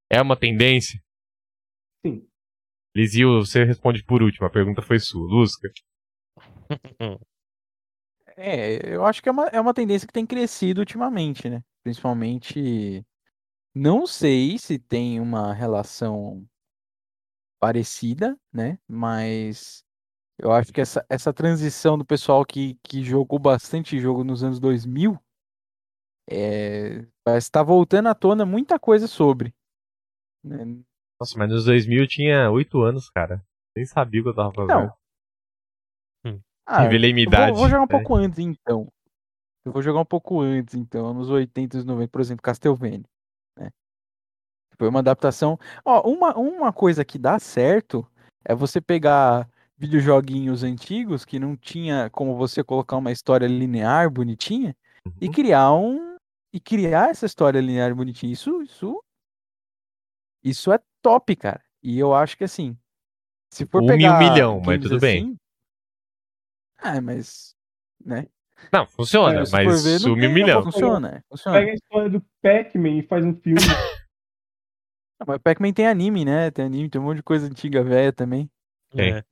É uma tendência? Sim. Lizio, você responde por último, a pergunta foi sua. Lusca? É, eu acho que é uma, é uma tendência que tem crescido ultimamente, né? Principalmente. Não sei se tem uma relação parecida, né? Mas eu acho que essa, essa transição do pessoal que, que jogou bastante jogo nos anos 2000 é, estar voltando à tona muita coisa sobre. né? Nossa, mas nos 2000 eu tinha 8 anos, cara. Nem sabia o que eu tava fazendo. Não. Ah, Revelei minha eu vou- idade. Vou, jogar um É. pouco antes, então. Eu vou jogar um pouco antes, então, nos 80 e 90, por exemplo, Castlevania. Foi uma adaptação. Ó, uma, uma coisa que dá certo é você pegar videojoguinhos antigos que não tinha como você colocar uma história linear bonitinha e Uhum. criar um. E criar essa história linear bonitinha. Isso, isso. Isso é top, cara. E eu acho que assim. Se for Um pegar mil milhão, mas tudo bem. assim- Ah, mas. Né? Não, funciona, É, mas ver, não sumiu um milhão. Funciona, é, funciona. Pega a história do Pac-Man e faz um filme. Não, mas Pac-Man tem anime, né? Tem anime, tem um monte de coisa antiga, velha também. Tem. É.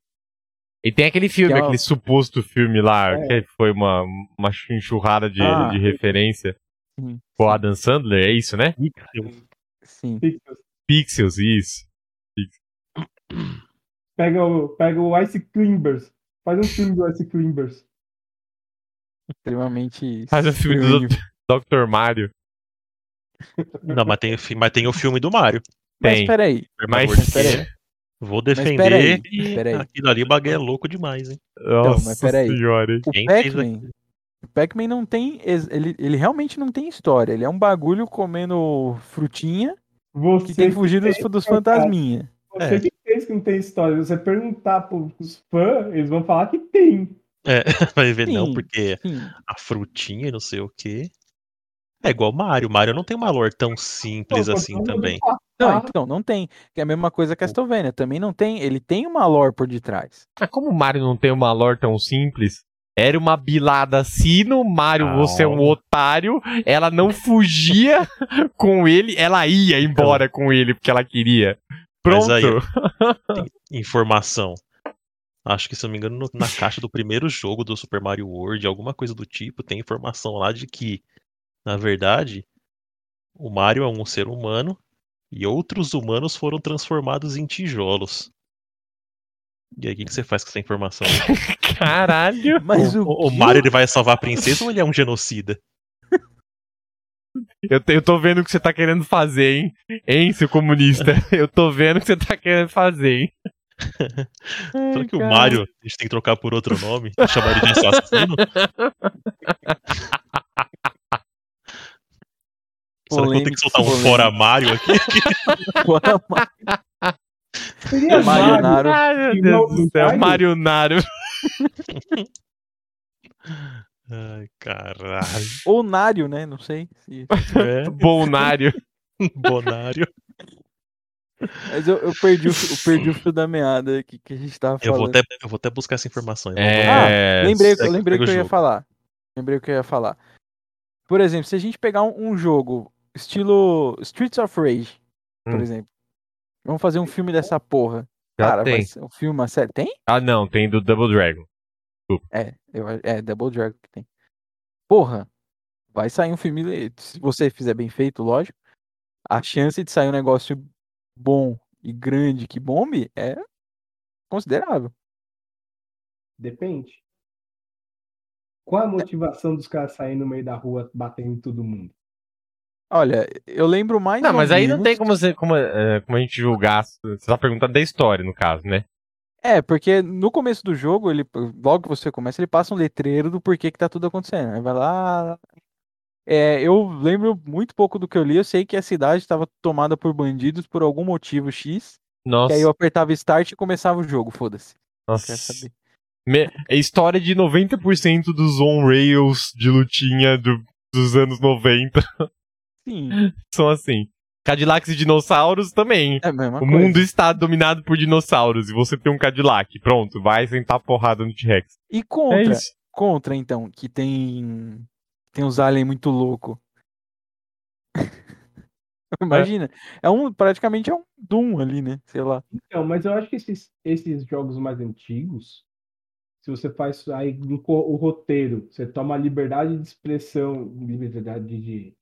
E tem aquele filme, é uma- aquele suposto filme lá, É. que foi uma, uma enxurrada de, Ah. de referência. Sim, Com o Adam Sandler, é isso, né? sim. Pixels, isso. Pega o, pega o Ice Climbers. Faz um filme do Ice Climbers. Extremamente. Faz o filme do Dr. Mario. Não, mas tem, mas tem o filme do Mario. Mas Tem. peraí. Mas, Mas peraí. Vou defender. mas e peraí. aquilo ali o bagulho é louco demais, hein? Nossa mas peraí. senhora, hein? O Pac-Man. O Pac-Man não tem. Ele, ele realmente não tem história. Ele é um bagulho comendo frutinha Você que tem fugido dos, dos cara. fantasminha. Você É. que fez que não tem história. Você perguntar pros fãs, eles vão falar que tem. É, vai ver não, Sim. porque Sim. a frutinha e não sei o quê. É igual Mario. Mario não tem uma lore tão simples Pô, assim também. Não, então, não tem. Que é a mesma coisa que Castlevania. Também não tem. Ele tem uma lore por detrás. Mas como o Mario não tem uma lore tão simples, era uma bilada sino, Mario, você é um otário, ela não fugia com ele, ela ia embora com ele porque ela queria. Mas Pronto. aí- Informação. Acho que, se eu não me engano, no- na caixa do primeiro jogo do Super Mario World, alguma coisa do tipo, tem informação lá de que, na verdade, o Mario é um ser humano e outros humanos foram transformados em tijolos. E aí, o que, que você faz com essa informação? Caralho. Mas o, O, o? Mario ele vai salvar a princesa ou ele é um genocida? Eu, te- eu tô vendo o que você tá querendo fazer, hein? Hein, seu comunista? Eu tô vendo o que você tá querendo fazer, hein? Será que o Mario a gente tem que trocar por outro nome? Chamar ele de assassino? Será que eu tenho que soltar um fora Mario aqui? Fora Mario Mario. Naro. Ai, meu Deus do céu. Ai, caralho. Ou Nário, né? Não sei. se- É, Bonário. Bonário. Mas eu, eu perdi, o, eu perdi o fio da meada que, que a gente tava Eu falando. vou, até, eu vou até buscar essa informação. É. Lembrei, eu segue- lembrei segue que eu ia falar. Lembrei o que eu ia falar. Por exemplo, se a gente pegar um, um jogo estilo Streets of Rage, por Hum. exemplo. Vamos fazer um filme dessa porra. Já Cara, vai tem. ser um filme, uma série. Tem? Ah, não, tem do Double Dragon. É, eu, é Double Dragon que tem. Porra, vai sair um filme. Se você fizer bem feito, lógico. A chance de sair um negócio bom e grande que bombe é considerável. Depende. Qual a motivação dos caras saírem no meio da rua batendo em todo mundo? Olha, eu lembro mais. Não, mas aí não menos- tem como, você, como, é, como a gente julgar. Você tá perguntando da história, no caso, né? É, porque no começo do jogo, ele, logo que você começa, ele passa um letreiro do porquê que tá tudo acontecendo. Aí vai lá. É, eu lembro muito pouco do que eu li. Eu sei que a cidade estava tomada por bandidos por algum motivo X. Nossa. Que aí eu apertava Start e começava o jogo, foda-se. nossa. Me- É história de 90% dos on-rails de lutinha do- dos anos 90 Sim, são assim. Cadillacs e dinossauros também. é a mesma O coisa. mundo está dominado por dinossauros e você tem um Cadillac. Pronto, vai sentar porrada no T-Rex. E É contra, isso. contra então, que tem tem uns aliens muito louco. Imagina, é. um praticamente é um Doom ali, né? Sei lá. Então, mas eu acho que esses, esses jogos mais antigos, se você faz aí o roteiro, você toma a liberdade de expressão, liberdade de,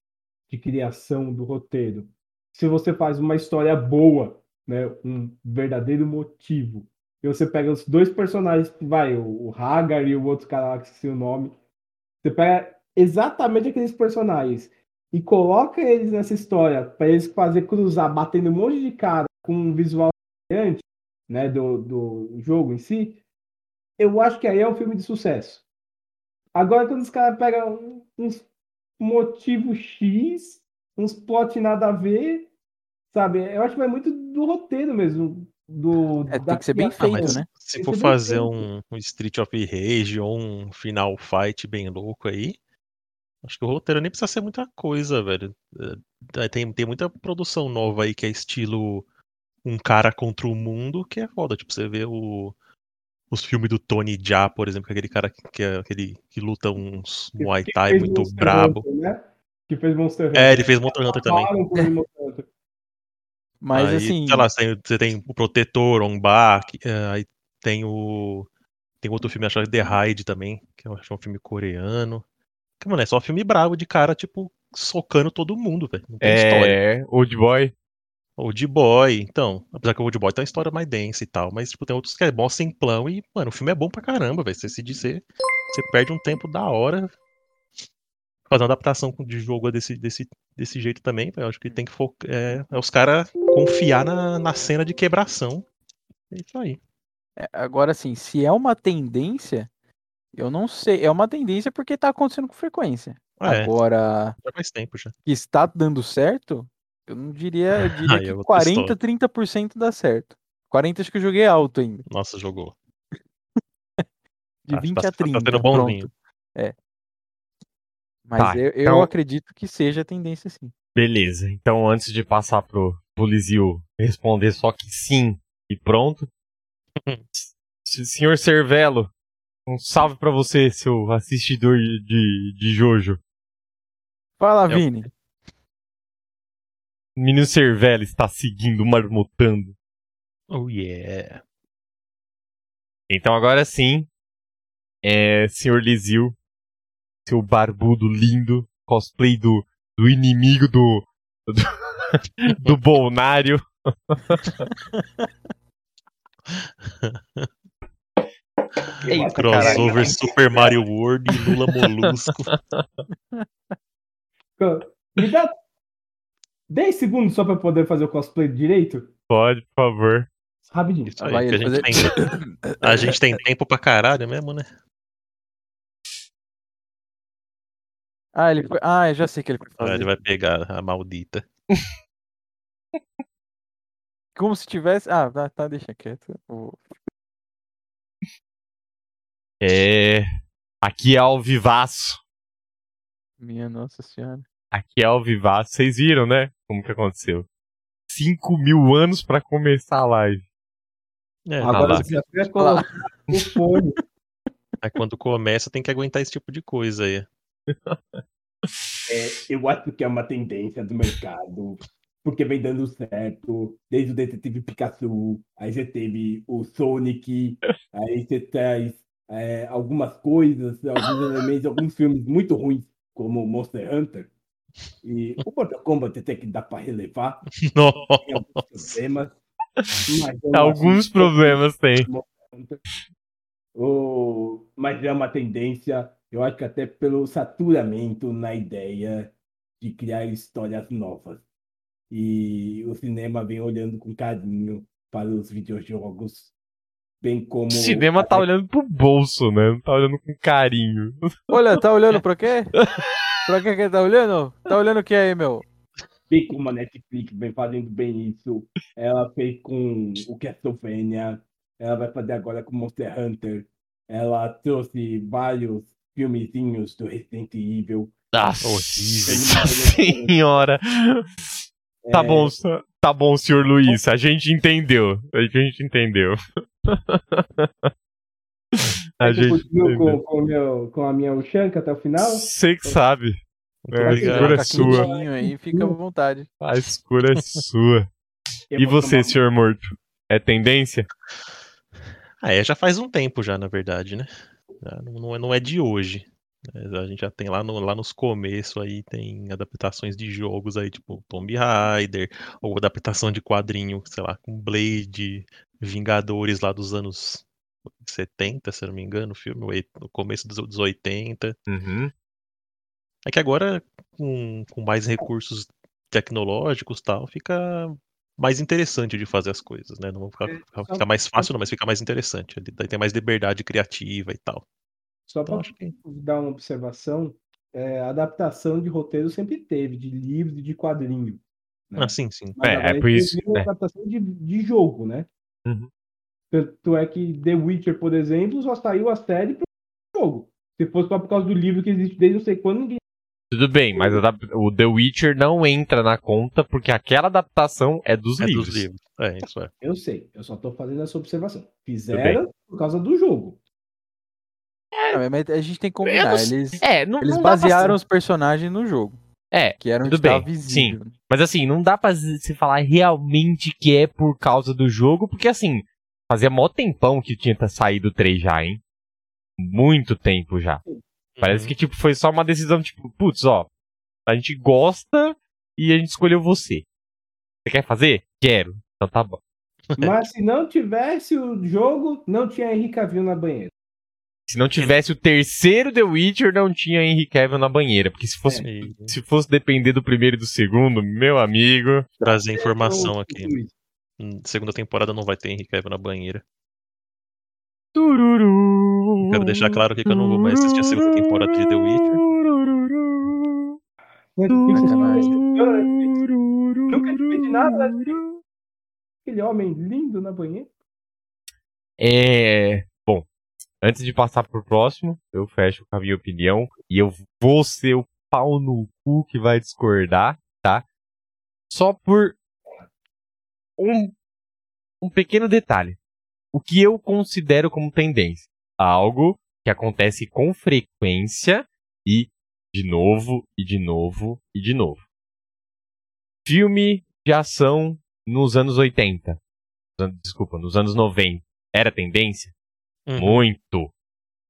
de criação do roteiro. Se você faz uma história boa, né, um verdadeiro motivo, e você pega os dois personagens, vai, o, Hagar e o outro cara lá que esqueci o nome, você pega exatamente aqueles personagens e coloca eles nessa história para eles fazer cruzar, batendo um monte de cara com um visual brilhante, né, do, do jogo em si, eu acho que aí é um filme de sucesso. Agora, quando os caras pegam uns motivos X, uns plot nada a ver, sabe? Eu acho que vai muito do roteiro mesmo. Do, É, tem que ser bem feito, mas né? se for fazer feito. um, um Street of Rage ou um Final Fight bem louco aí, acho que o roteiro nem precisa ser muita coisa, velho. É, Tem, tem muita produção nova aí que é estilo um cara contra o mundo, que é foda. Tipo, você vê o, os filmes do Tony Jaa, por exemplo, que é aquele cara que, que, é aquele, que luta uns Muay Thai muito Monster brabo. Hunter, né? Que fez Monster É, Hunter. ele fez Monster Hunter também. Mas aí, assim, sei lá, você tem, você tem o Protetor, On Bak, é, aí tem o. Tem outro filme, acho que é The Raid também, que eu acho é um filme coreano. Que, mano, é só filme bravo de cara, tipo, socando todo mundo, velho. Não tem história. É, Old Boy. Old Boy, então. Apesar que o Old Boy tem uma história mais densa e tal. Mas, tipo, tem outros que é mó simplão e, mano, o filme é bom pra caramba, velho. Você se dizer. Você perde um tempo da hora. Fazer uma adaptação de jogo desse, desse, desse jeito também. Eu acho que tem que focar. É, é os caras confiar na, na cena de quebração. É isso aí. é, agora assim, se é uma tendência, Eu não sei. É uma tendência porque tá acontecendo com frequência. É, Agora, já faz tempo já. está dando certo, eu não diria. Eu diria que é outra 40, 30% dá certo. 40 acho que eu joguei alto ainda. Nossa, jogou. De Tá- 20 tá- a 30. Tá tendo bonzinho. pronto. Mas Tá, eu, eu então- acredito que seja a tendência sim. Beleza. Então, antes de passar pro, pro Lizio responder só que sim e pronto. Senhor Cervelo, um salve pra você, seu assistidor de, de, de Jojo. Fala, Eu- Vini. O menino Cervelo está seguindo, marmotando. Oh yeah. Então, agora sim, é, senhor Lizio, seu barbudo lindo, cosplay do, do inimigo do, do, do Bolnário. Eita, Crossover Super Mario World e Lula Molusco. Me dá 10 segundos só pra eu poder fazer o cosplay direito? Pode, por favor. Rapidinho. Isso aí, Vai que a gente, tem, a gente tem tempo pra caralho mesmo, né? Ah, ele foi. Ah, eu já sei que ele foi Ah, fazer. Ele vai pegar a maldita. Como se tivesse. Ah, tá, tá deixa quieto. É. Aqui é ao vivaço. Minha nossa senhora. Aqui é ao vivaço. Vocês viram, né? Como que aconteceu? 5 mil anos pra começar a live. É, Agora lá. você já vai colocar o fone. aí quando começa tem que aguentar esse tipo de coisa aí. É, eu acho que é uma tendência do mercado, porque vem dando certo, desde o Detetive Pikachu, aí você teve o Sonic, aí você traz é, algumas coisas, alguns elementos, alguns filmes muito ruins, como Monster Hunter, e o Mortal Kombat até que dá para relevar, tem alguns Nossa. problemas, Alguns problemas tem. o... Mas é uma tendência, eu acho que até pelo saturamento na ideia de criar histórias novas. E o cinema vem olhando com carinho para os videojogos, bem como. O cinema tá olhando pro bolso, né? Não tá olhando com carinho. Olha, tá olhando pra quê? pra que que tá olhando? Tá olhando o que aí, meu? Bem como a Netflix vem fazendo bem isso. Ela fez com o Castlevania, ela vai fazer agora com Monster Hunter. Ela trouxe vários filmezinhos do Resident Evil. Nossa Horrível. senhora. Tá É, bom, sa- tá bom, senhor Luiz. A gente entendeu. A gente entendeu. A gente com, com, meu, com a minha Ushanka até o final. Você que sabe. Muito É, a escolha é sua. aí, fica à vontade. A escolha é sua. E você, tomar- senhor morto? É tendência? Ah, é, já faz um tempo já, na verdade, né? Não, não é, não é de hoje. A gente já tem lá, no, lá nos começos aí, tem adaptações de jogos aí, tipo Tomb Raider, ou adaptação de quadrinho, sei lá, com Blade, Vingadores lá dos anos 70, se eu não me engano, o filme, no começo dos, dos 80. Uhum. É que agora, com, com mais recursos tecnológicos e tal, fica mais interessante de fazer as coisas, né? Não É, fica, fica mais fácil, não, mas fica mais interessante. Daí tem mais liberdade criativa e tal. Só Então, para acho que dar uma observação, é, adaptação de roteiro sempre teve, de livro e de quadrinho. né? Ah, sim, sim. Mas É, é por isso, viram é. adaptação de, de jogo, né? Uhum. Tanto é que The Witcher, por exemplo, só saiu a série pro jogo. Se fosse só por causa do livro que existe desde não sei quando, ninguém. Tudo bem, mas o The Witcher não entra na conta porque aquela adaptação é dos É livros. dos livros. É, isso é. Eu sei, eu só tô fazendo essa observação. Fizeram por causa do jogo. Ah, mas a gente tem que combinar. não Eles, É, não, eles não pra basearam ser- os personagens no jogo. É, Que era onde tudo bem, visível. Mas assim, não dá pra se falar realmente que é por causa do jogo, porque assim, fazia mó tempão que tinha saído o 3 já, hein? Muito tempo já. Parece Uhum. que tipo foi só uma decisão tipo, putz, ó, a gente gosta e a gente escolheu você. Você quer fazer? Quero. Então tá bom. Mas se não tivesse o jogo, não tinha Henrique Cavill na banheira. Se não tivesse o terceiro The Witcher, não tinha Henry Cavill na banheira, porque se fosse E se fosse depender do primeiro e do segundo, meu amigo, trazer informação aqui. Segunda temporada não vai ter Henry Cavill na banheira. Tururu. Quero deixar claro aqui que eu não vou mais assistir a segunda temporada de The Witcher. Tururu. Netflix. Nunca te pedi nada, Netflix. Aquele homem lindo na banheira. É. Bom, antes de passar pro próximo, eu fecho com a minha opinião e eu vou ser o pau no cu que vai discordar, tá? Só por um, um pequeno detalhe. O que eu considero como tendência. Algo que acontece com frequência e de novo, e de novo, e de novo. Filme de ação nos anos 80. Desculpa, nos anos 90. Era tendência? Uhum. Muito.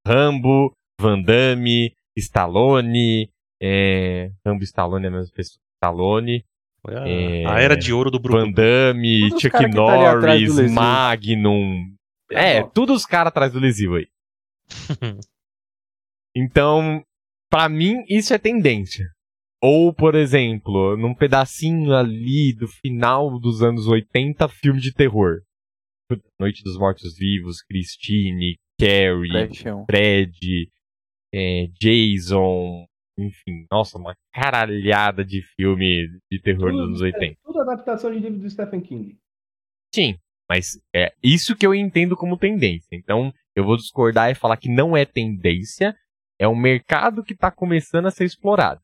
Rambo, Van Damme, Stallone. É... Rambo e Stallone é a mesma pessoa. Stallone, a, É, a era de ouro do Bruno. Van Damme, Chuck tá Norris, lesivo. Magnum. É, Ó. todos os caras atrás do lesivo aí. Então, pra mim, isso é tendência. Ou, por exemplo, num pedacinho ali do final dos anos 80, filme de terror. Noite dos Mortos-Vivos, Christine, Carrie. Fred, é, Jason, enfim, nossa, uma caralhada de filme de terror dos anos 80. é tudo adaptação de livro do Stephen King. Sim, mas é isso que eu entendo como tendência. Então, eu vou discordar e falar que não é tendência, é um mercado que tá começando a ser explorado.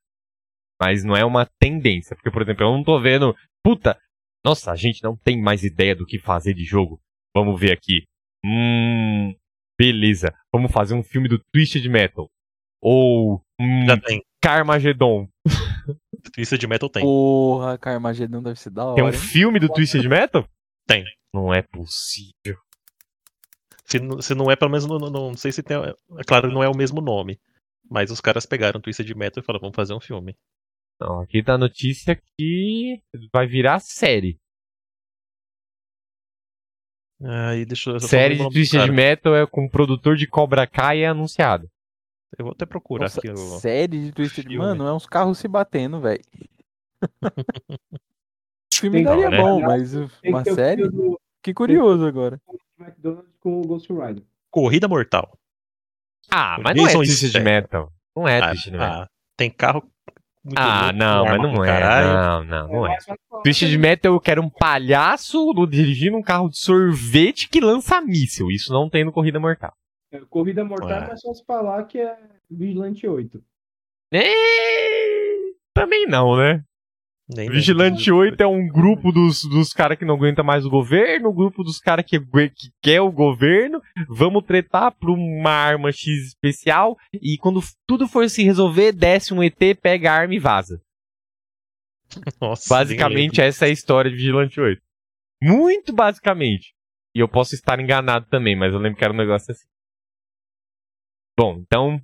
Mas não é uma tendência, porque, por exemplo, eu não tô vendo, puta, nossa, a gente não tem mais ideia do que fazer de jogo. Vamos ver aqui. Hum, beleza, vamos fazer um filme do Twisted Metal. Ou hum, Já tem. Carmageddon. Twisted de Metal tem. Porra, Carmageddon deve ser da hora. Tem um hein? filme do Twisted Metal? Tem. Não é possível. Se, se não é, pelo menos, não, não- não sei se tem. É claro, não é o mesmo nome. Mas os caras pegaram Twisted de Metal e falaram, vamos fazer um filme. Não, aqui tá a notícia que vai virar série. Aí deixa eu. série de Twisted. Metal é com o produtor de Cobra Kai é anunciado. Eu vou até procurar Nossa, aqui. o- série de Twisted. filme. Mano, é uns carros se batendo, velho. O filme Tem- daria Não, né? bom, mas uma que série? do Que curioso agora. McDonald's com o Ghost Rider. Corrida Mortal. Ah, mas não é Twisted. Metal. Não é Ah, Twisted Metal. ah, tem carro. muito Ah, louco, não, mas não é. caralho. Não, não, não é. falar Twisted Metal eu quero um palhaço dirigindo um carro de sorvete que lança míssil. Isso não tem no Corrida Mortal. É, Corrida Mortal É. é mais fácil falar que é Vigilante 8. É... Também não, né? Nem Vigilante 8 é um grupo dos, dos caras que não aguenta mais o governo, um grupo dos caras que, que quer o governo, vamos tretar por uma arma X especial, e quando tudo for se resolver, desce um ET, pega a arma e vaza. Nossa, Basicamente, essa é a história de Vigilante 8. Muito basicamente. E eu posso estar enganado também, mas eu lembro que era um negócio assim. Bom, então.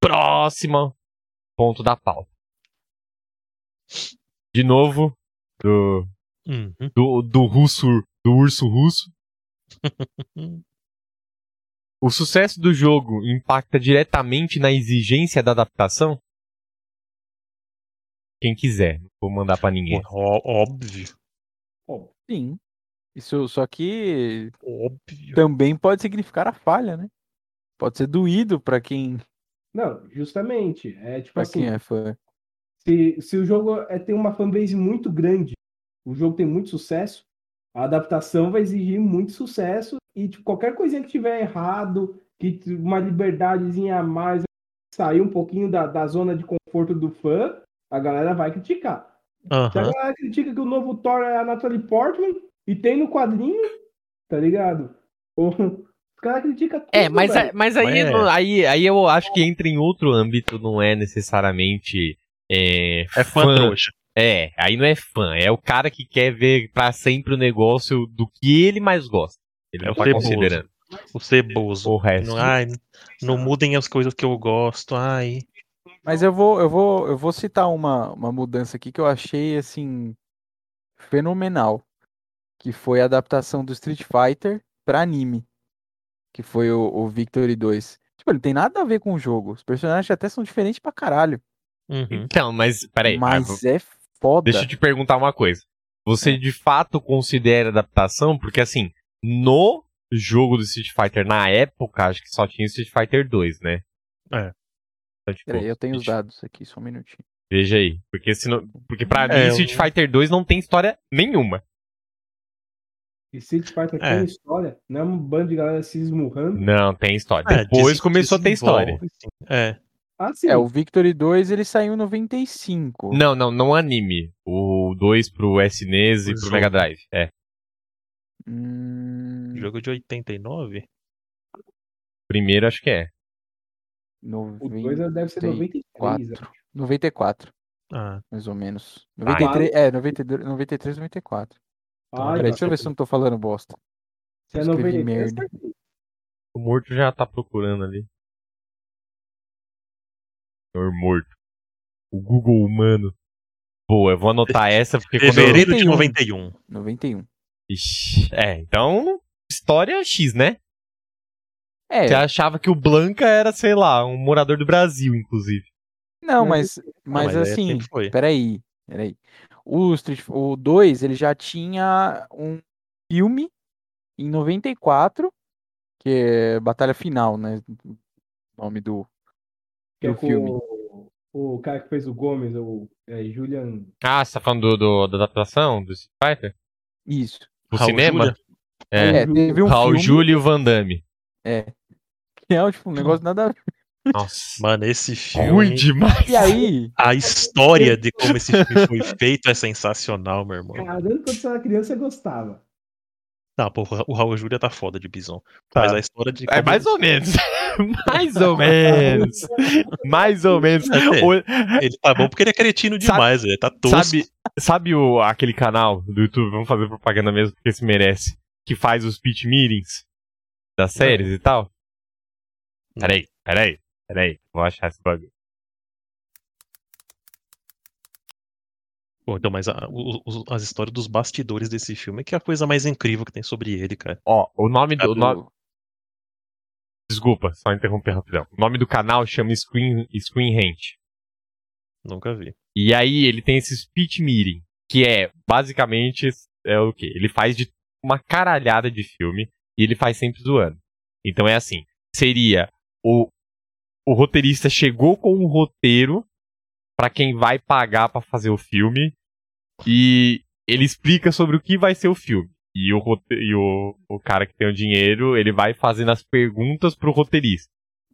Próximo ponto da pauta. De novo, do, Uhum. do, do russo, do urso russo. O sucesso do jogo impacta diretamente na exigência da adaptação? Quem quiser, não vou mandar pra ninguém. Ó- Óbvio. Sim. Isso, só que Óbvio. também pode significar a falha, né? Pode ser doído pra quem, Não, justamente. É tipo pra assim, quem é fã. se, se o jogo é, tem uma fanbase muito grande, o jogo tem muito sucesso, a adaptação vai exigir muito sucesso e tipo, qualquer coisinha que tiver errado, que uma liberdadezinha a mais, sair um pouquinho da, da zona de conforto do fã, a galera vai criticar. Se a galera critica que o novo Thor é a Natalie Portman e tem no quadrinho, tá ligado? Ou, os caras criticam tudo, É, mas, velho. a- mas aí, Mas é. não- aí, aí eu acho que entra em outro âmbito, não é necessariamente. É, É fã trouxa. É, aí não é fã, é o cara que quer ver pra sempre o negócio do que ele mais gosta. Ele É não o tá ceboso. considerando O ceboso. o resto. Não, ai, não mudem as coisas que eu gosto. Ai. Mas eu vou, eu vou, eu vou citar uma, uma mudança aqui que eu achei assim fenomenal, que foi a adaptação do Street Fighter para anime, que foi o, o Victory 2. Tipo, ele tem nada a ver com o jogo. Os personagens até são diferentes pra caralho, Uhum. Então, mas peraí, mas é foda. deixa eu te perguntar uma coisa. Você É. de fato considera adaptação? Porque assim, no jogo do Street Fighter na época, acho que só tinha Street Fighter 2, né? É. Então, tipo, Peraí, eu tenho os dados aqui, só um minutinho. Veja aí. Porque, senão, porque pra É, mim, Street eu- Fighter 2 não tem história nenhuma. E Street Fighter É. tem história, não é um bando de galera se esmurrando. Não, tem história. É, Depois começou a ter história. É. Ah, sim. É, o Victory 2 ele saiu em 95. Não, não, não anime. O 2 pro SNES e O pro jogo. Mega Drive. É. Hum, Jogo de 89? Primeiro acho que é. O 2 deve ser 93. 94. 94, Ah, mais ou menos. Ah, 93, é, 92, 93, 94. Ah, Peraí, deixa eu ver se eu não tô falando bosta. Se é escrevi 93, merda. acertei. O morto já tá procurando ali. Senhor morto. O Google humano. Boa, eu vou anotar essa porque quando eu... fevereiro de 91. 91. 91. Ixi, é, então. História X, né? É, Você achava que o Blanca era, sei lá, um morador do Brasil, inclusive. não, Mas- mas, mas, mas assim, peraí, peraí. O Street, o 2, ele já tinha um filme em 94, que é Batalha Final, né? O nome do, Que é do com filme. o, o cara que fez o Gomes, o é, Julian. Ah, você tá falando do, do- da adaptação do Street Fighter? Isso. O Raul cinema? Julia? É. É, teve um Raul filme. Júlio o Van Damme. É. Que é tipo, um negócio nada a ver. Nossa. Mano, esse filme. Ruim demais. E aí, A história de como esse filme foi feito é sensacional, meu irmão. Caramba, quando você era criança, você gostava. Não, pô, o Raul Júlia tá foda de bisão. Tá. Mas a história de. É mais ou menos. mais ou menos. Mais ou menos. É, O- Ele tá bom porque ele é cretino demais, ele tá tosco. Sabe, sabe o, aquele canal do YouTube, vamos fazer propaganda mesmo, porque se merece, que faz os pitch meetings das séries e tal? Peraí, peraí, peraí, vou achar esse bagulho. Pô, então, mas a- o- o- as histórias dos bastidores desse filme é que é a coisa mais incrível que tem sobre ele, cara. Ó, o nome do... o do- Desculpa, só interromper rapidão. O nome do canal chama Screen, Screen Rant. Nunca vi. E aí ele tem esse speech meeting, que é basicamente é o quê? Ele faz de uma caralhada de filme e ele faz sempre zoando. Então é assim, seria o o roteirista chegou com um roteiro pra quem vai pagar pra fazer o filme e ele explica sobre o que vai ser o filme. E o, e o, o cara que tem o dinheiro, ele vai fazendo as perguntas pro roteirista.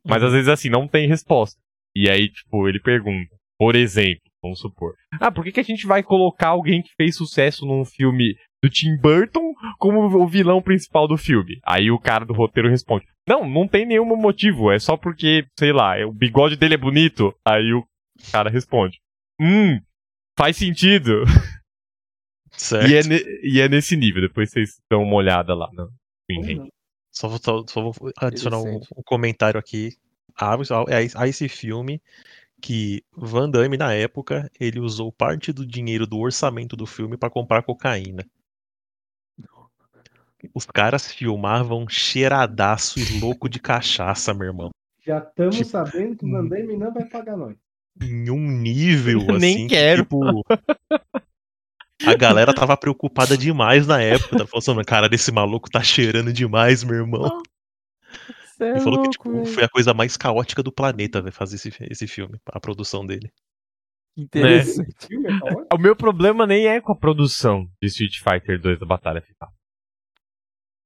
Mas às vezes assim, não tem resposta. E aí, tipo, ele pergunta, por exemplo, vamos supor. Ah, por que, que a gente vai colocar alguém que fez sucesso num filme do Tim Burton como o vilão principal do filme? Aí o cara do roteiro responde: Não, não tem nenhum motivo, é só porque, sei lá, é- o bigode dele é bonito. Aí o cara responde: Hum, faz sentido. Certo. E é, ne- e é nesse nível, depois vocês dão uma olhada lá. No... Enfim. Só, vou- só, só vou adicionar um, um comentário aqui a, a, a esse filme que Van Damme, na época, ele usou parte do dinheiro do orçamento do filme pra comprar cocaína. Os caras filmavam cheiradaço e louco de cachaça, meu irmão. Já estamos Tipo, sabendo que o Van Damme não vai pagar nós. Em um nível assim. Nem que, quero. tipo, a galera tava preocupada demais na época. Tava falando, assim, cara, desse maluco tá cheirando demais, meu irmão. Cê é Ele falou que louco, tipo, velho. foi a coisa mais caótica do planeta, velho, fazer esse, esse filme, a produção dele. Interessante. O filme é caótico? O meu problema nem é com a produção de Street Fighter 2 da batalha final.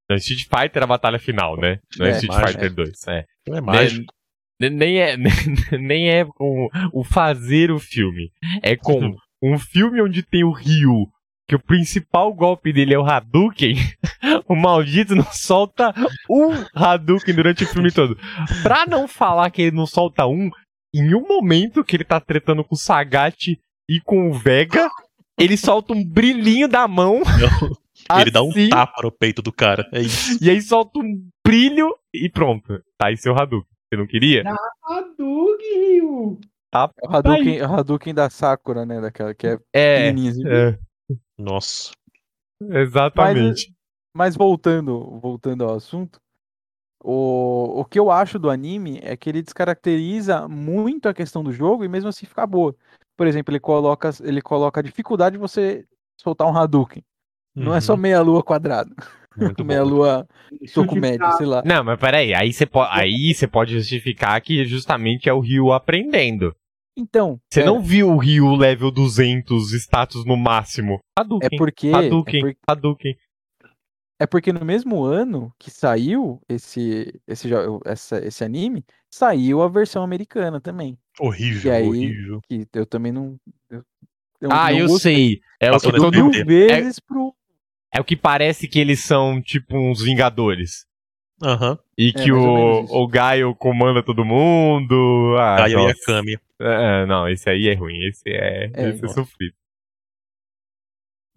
Não, Street Fighter é a batalha final, né? Não é, É, Street mágico. Fighter 2. É. Não é mágico. Nem, nem é, nem é com o fazer o filme. É com um filme onde tem o Ryu, que o principal golpe dele é o Hadouken. O maldito não solta um Hadouken durante o filme todo. Pra não falar que ele não solta um, em um momento que ele tá tretando com o Sagat e com o Vega, ele solta um brilhinho da mão. Ele dá um assim, tapa no peito do cara. É isso. E aí solta um brilho e pronto. Tá aí seu Hadouken. Você não queria? Hadouken, Ryu! É o Hadouken, é o Hadouken da Sakura, né? Daquela que é É. assim. é Nossa. exatamente. Mas voltando, voltando ao assunto, o, o que eu acho do anime é que ele descaracteriza muito a questão do jogo e mesmo assim fica boa. Por exemplo, ele coloca, ele coloca a dificuldade de você soltar um Hadouken. Não é só Uhum. meia lua quadrada. Muito Meia bom. lua soco médio, sei lá. Não, mas peraí, aí você pode, aí você pode justificar que justamente é o Ryu aprendendo. Então, Você pera, não viu o Ryu level 200, status no máximo. é Hadouken, porque, é, Hadouken, por- Hadouken. é porque no mesmo ano que saiu esse, esse, essa- esse anime, saiu a versão americana também. Horrível, E aí- horrível. Que eu também não. Eu, eu Ah, não eu gostei. sei. É o, que. Mil vezes pro. É o que parece que eles são tipo uns Vingadores. Aham. E É, que ou o, o Gaio comanda todo mundo. Ah, Gaio e a nossa. Kami. É, é, não, esse aí é ruim. Esse é, É, esse é nossa. sofrido.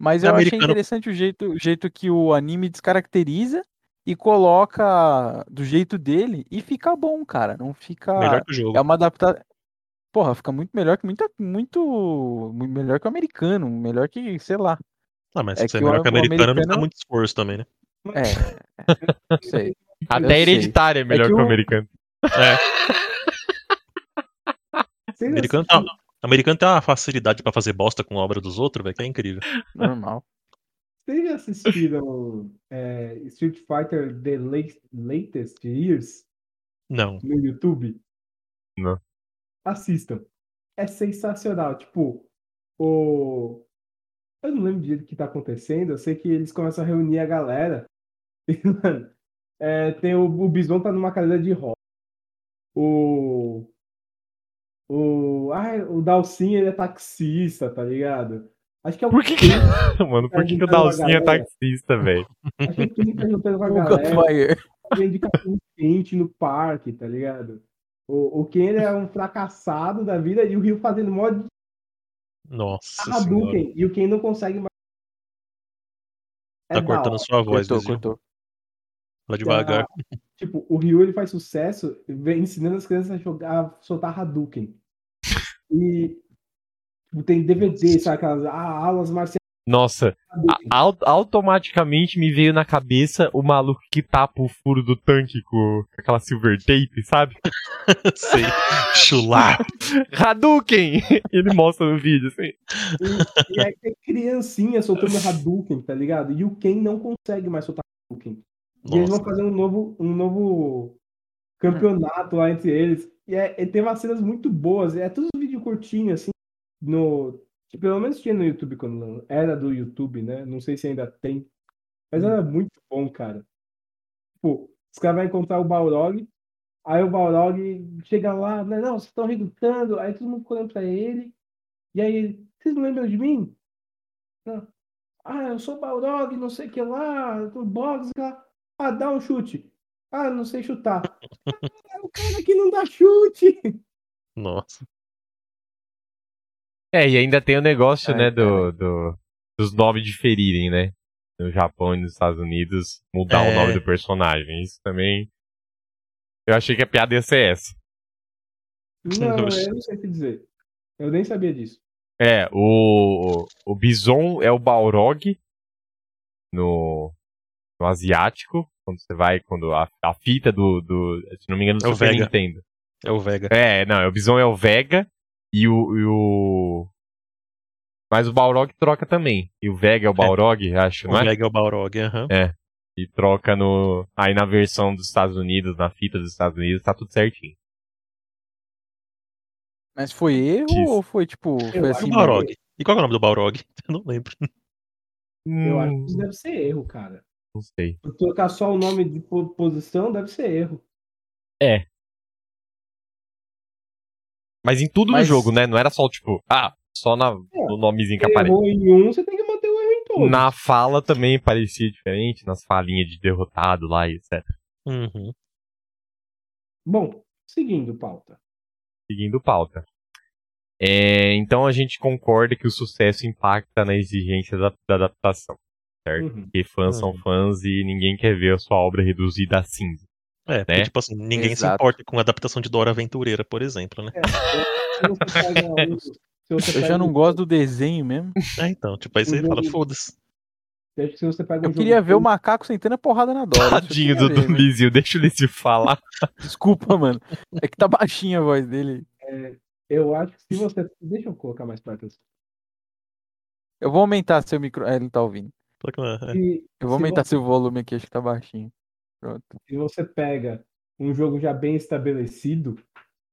Mas É eu achei interessante o jeito, o jeito que o anime descaracteriza e coloca do jeito dele e fica bom, cara. Não fica. Melhor que o jogo. É uma adaptação. Porra, fica muito melhor que muita, muito, muito melhor que o americano, melhor que, sei lá. Ah, mas é se você é melhor que americano, não dá muito esforço também, né? É, não sei. Até sei. hereditário é melhor que que o o- americano. Vocês Americano, tá, americano tem uma facilidade pra fazer bosta com a obra dos outros, velho, que é incrível. Normal. Vocês já assistiram é, Street Fighter The Late- Latest Years Não. no YouTube? Não. Assistam. É sensacional. Tipo, o. Eu não lembro direito o que tá acontecendo. Eu sei que eles começam a reunir a galera. E, mano, é, tem o, o Bison tá numa cadeira de roda. O. O. Ah, o Dalsin ele é taxista, tá ligado? Acho que é o Por que Ken, Mano, por que, que o Dalcinho é taxista, velho? Acho que o Ken tá juntando com a O galera. Godfire. vende cachorro quente no parque, tá ligado? O, o Ken ele é um fracassado da vida e o Rio fazendo mod Nossa. Hadouken e o Ken não consegue mais. É Tá cortando hora. sua voz, Cortou, cortou. Vai devagar. Tipo, o Ryu ele faz sucesso ensinando as crianças a jogar, a soltar Hadouken. E tem DVD, sabe? Aquelas ah, aulas marciais. Nossa, au- automaticamente me veio na cabeça o maluco que tapa o furo do tanque com aquela silver tape, sabe? Sei. Chulá. Hadouken! Ele mostra no vídeo, assim. E, e aí tem criancinha soltando Hadouken, tá ligado? E o Ken não consegue mais soltar Hadouken. E eles vão fazer um novo, um novo campeonato lá entre eles. E, é, e tem umas cenas muito boas. É todos os vídeos curtinhos, assim. No, que pelo menos tinha no YouTube quando era do YouTube, né? Não sei se ainda tem. Mas era muito bom, cara. Tipo, os caras vão encontrar o Balrog. Aí o Balrog chega lá, né? Não, vocês estão redutando. Aí todo mundo olhando pra ele. E aí ele, vocês não lembram de mim? Não. Ah, eu sou o Balrog, não sei o que lá, do box lá. Ah, dá um chute. Ah, não sei chutar. Ah, o cara que não dá chute. Nossa. É, e ainda tem o negócio, Ai, né, do, do- dos nomes diferirem, né? No Japão e nos Estados Unidos, mudar É. o nome do personagem. Isso também. Eu achei que a piada ia ser essa. Não, eu não sei o que dizer. Eu nem sabia disso. É, o, o Bison é o Balrog no, no asiático. Quando você vai, quando a, a fita do, do. Se não me engano, do É o Super Vega. Nintendo. É o Vega. É, não, o Bison é o Vega e o. E o... Mas o Balrog troca também. E o Vega é o Balrog, acho, O não é? Vega é o Balrog, aham. E troca no. Aí na versão dos Estados Unidos, na fita dos Estados Unidos, tá tudo certinho. Mas foi erro Isso. ou foi tipo. Foi acho E assim. o Balrog? E qual é o nome do Balrog? Eu não lembro. Eu acho que Hum, isso deve ser erro, cara. Não sei. Por trocar só o nome de po- posição deve ser erro. Mas em tudo Mas- no jogo, né? Não era só, tipo, ah, só na, no nomezinho que Se aparece. errou em um, você tem que manter o erro em todos. Na fala também parecia diferente, nas falinhas de derrotado lá e etc. Uhum. Bom, seguindo pauta. Seguindo pauta. É, então a gente concorda que o sucesso impacta na exigência da, da adaptação. Certo? Uhum. Porque fãs são Uhum. fãs e ninguém quer ver a sua obra reduzida a cinza. É, porque, Né? tipo assim, ninguém se Exato. importa com a adaptação de Dora Aventureira, por exemplo, né? É, se se Eu pega já não gosto do desenho mesmo. É, então, tipo, aí você O fala, foda-se. Se um Eu queria ver o macaco sentando a porrada na Dora. eu Tadinho do? Lizio, deixa o Lizio falar. Desculpa, mano. É que tá baixinha a voz dele. Eu acho que se você. Deixa eu colocar mais perto assim. Eu vou aumentar seu micro. É, ele tá ouvindo. É. Eu vou se aumentar você- seu volume aqui, acho que tá baixinho. Pronto. se você pega um jogo já bem estabelecido,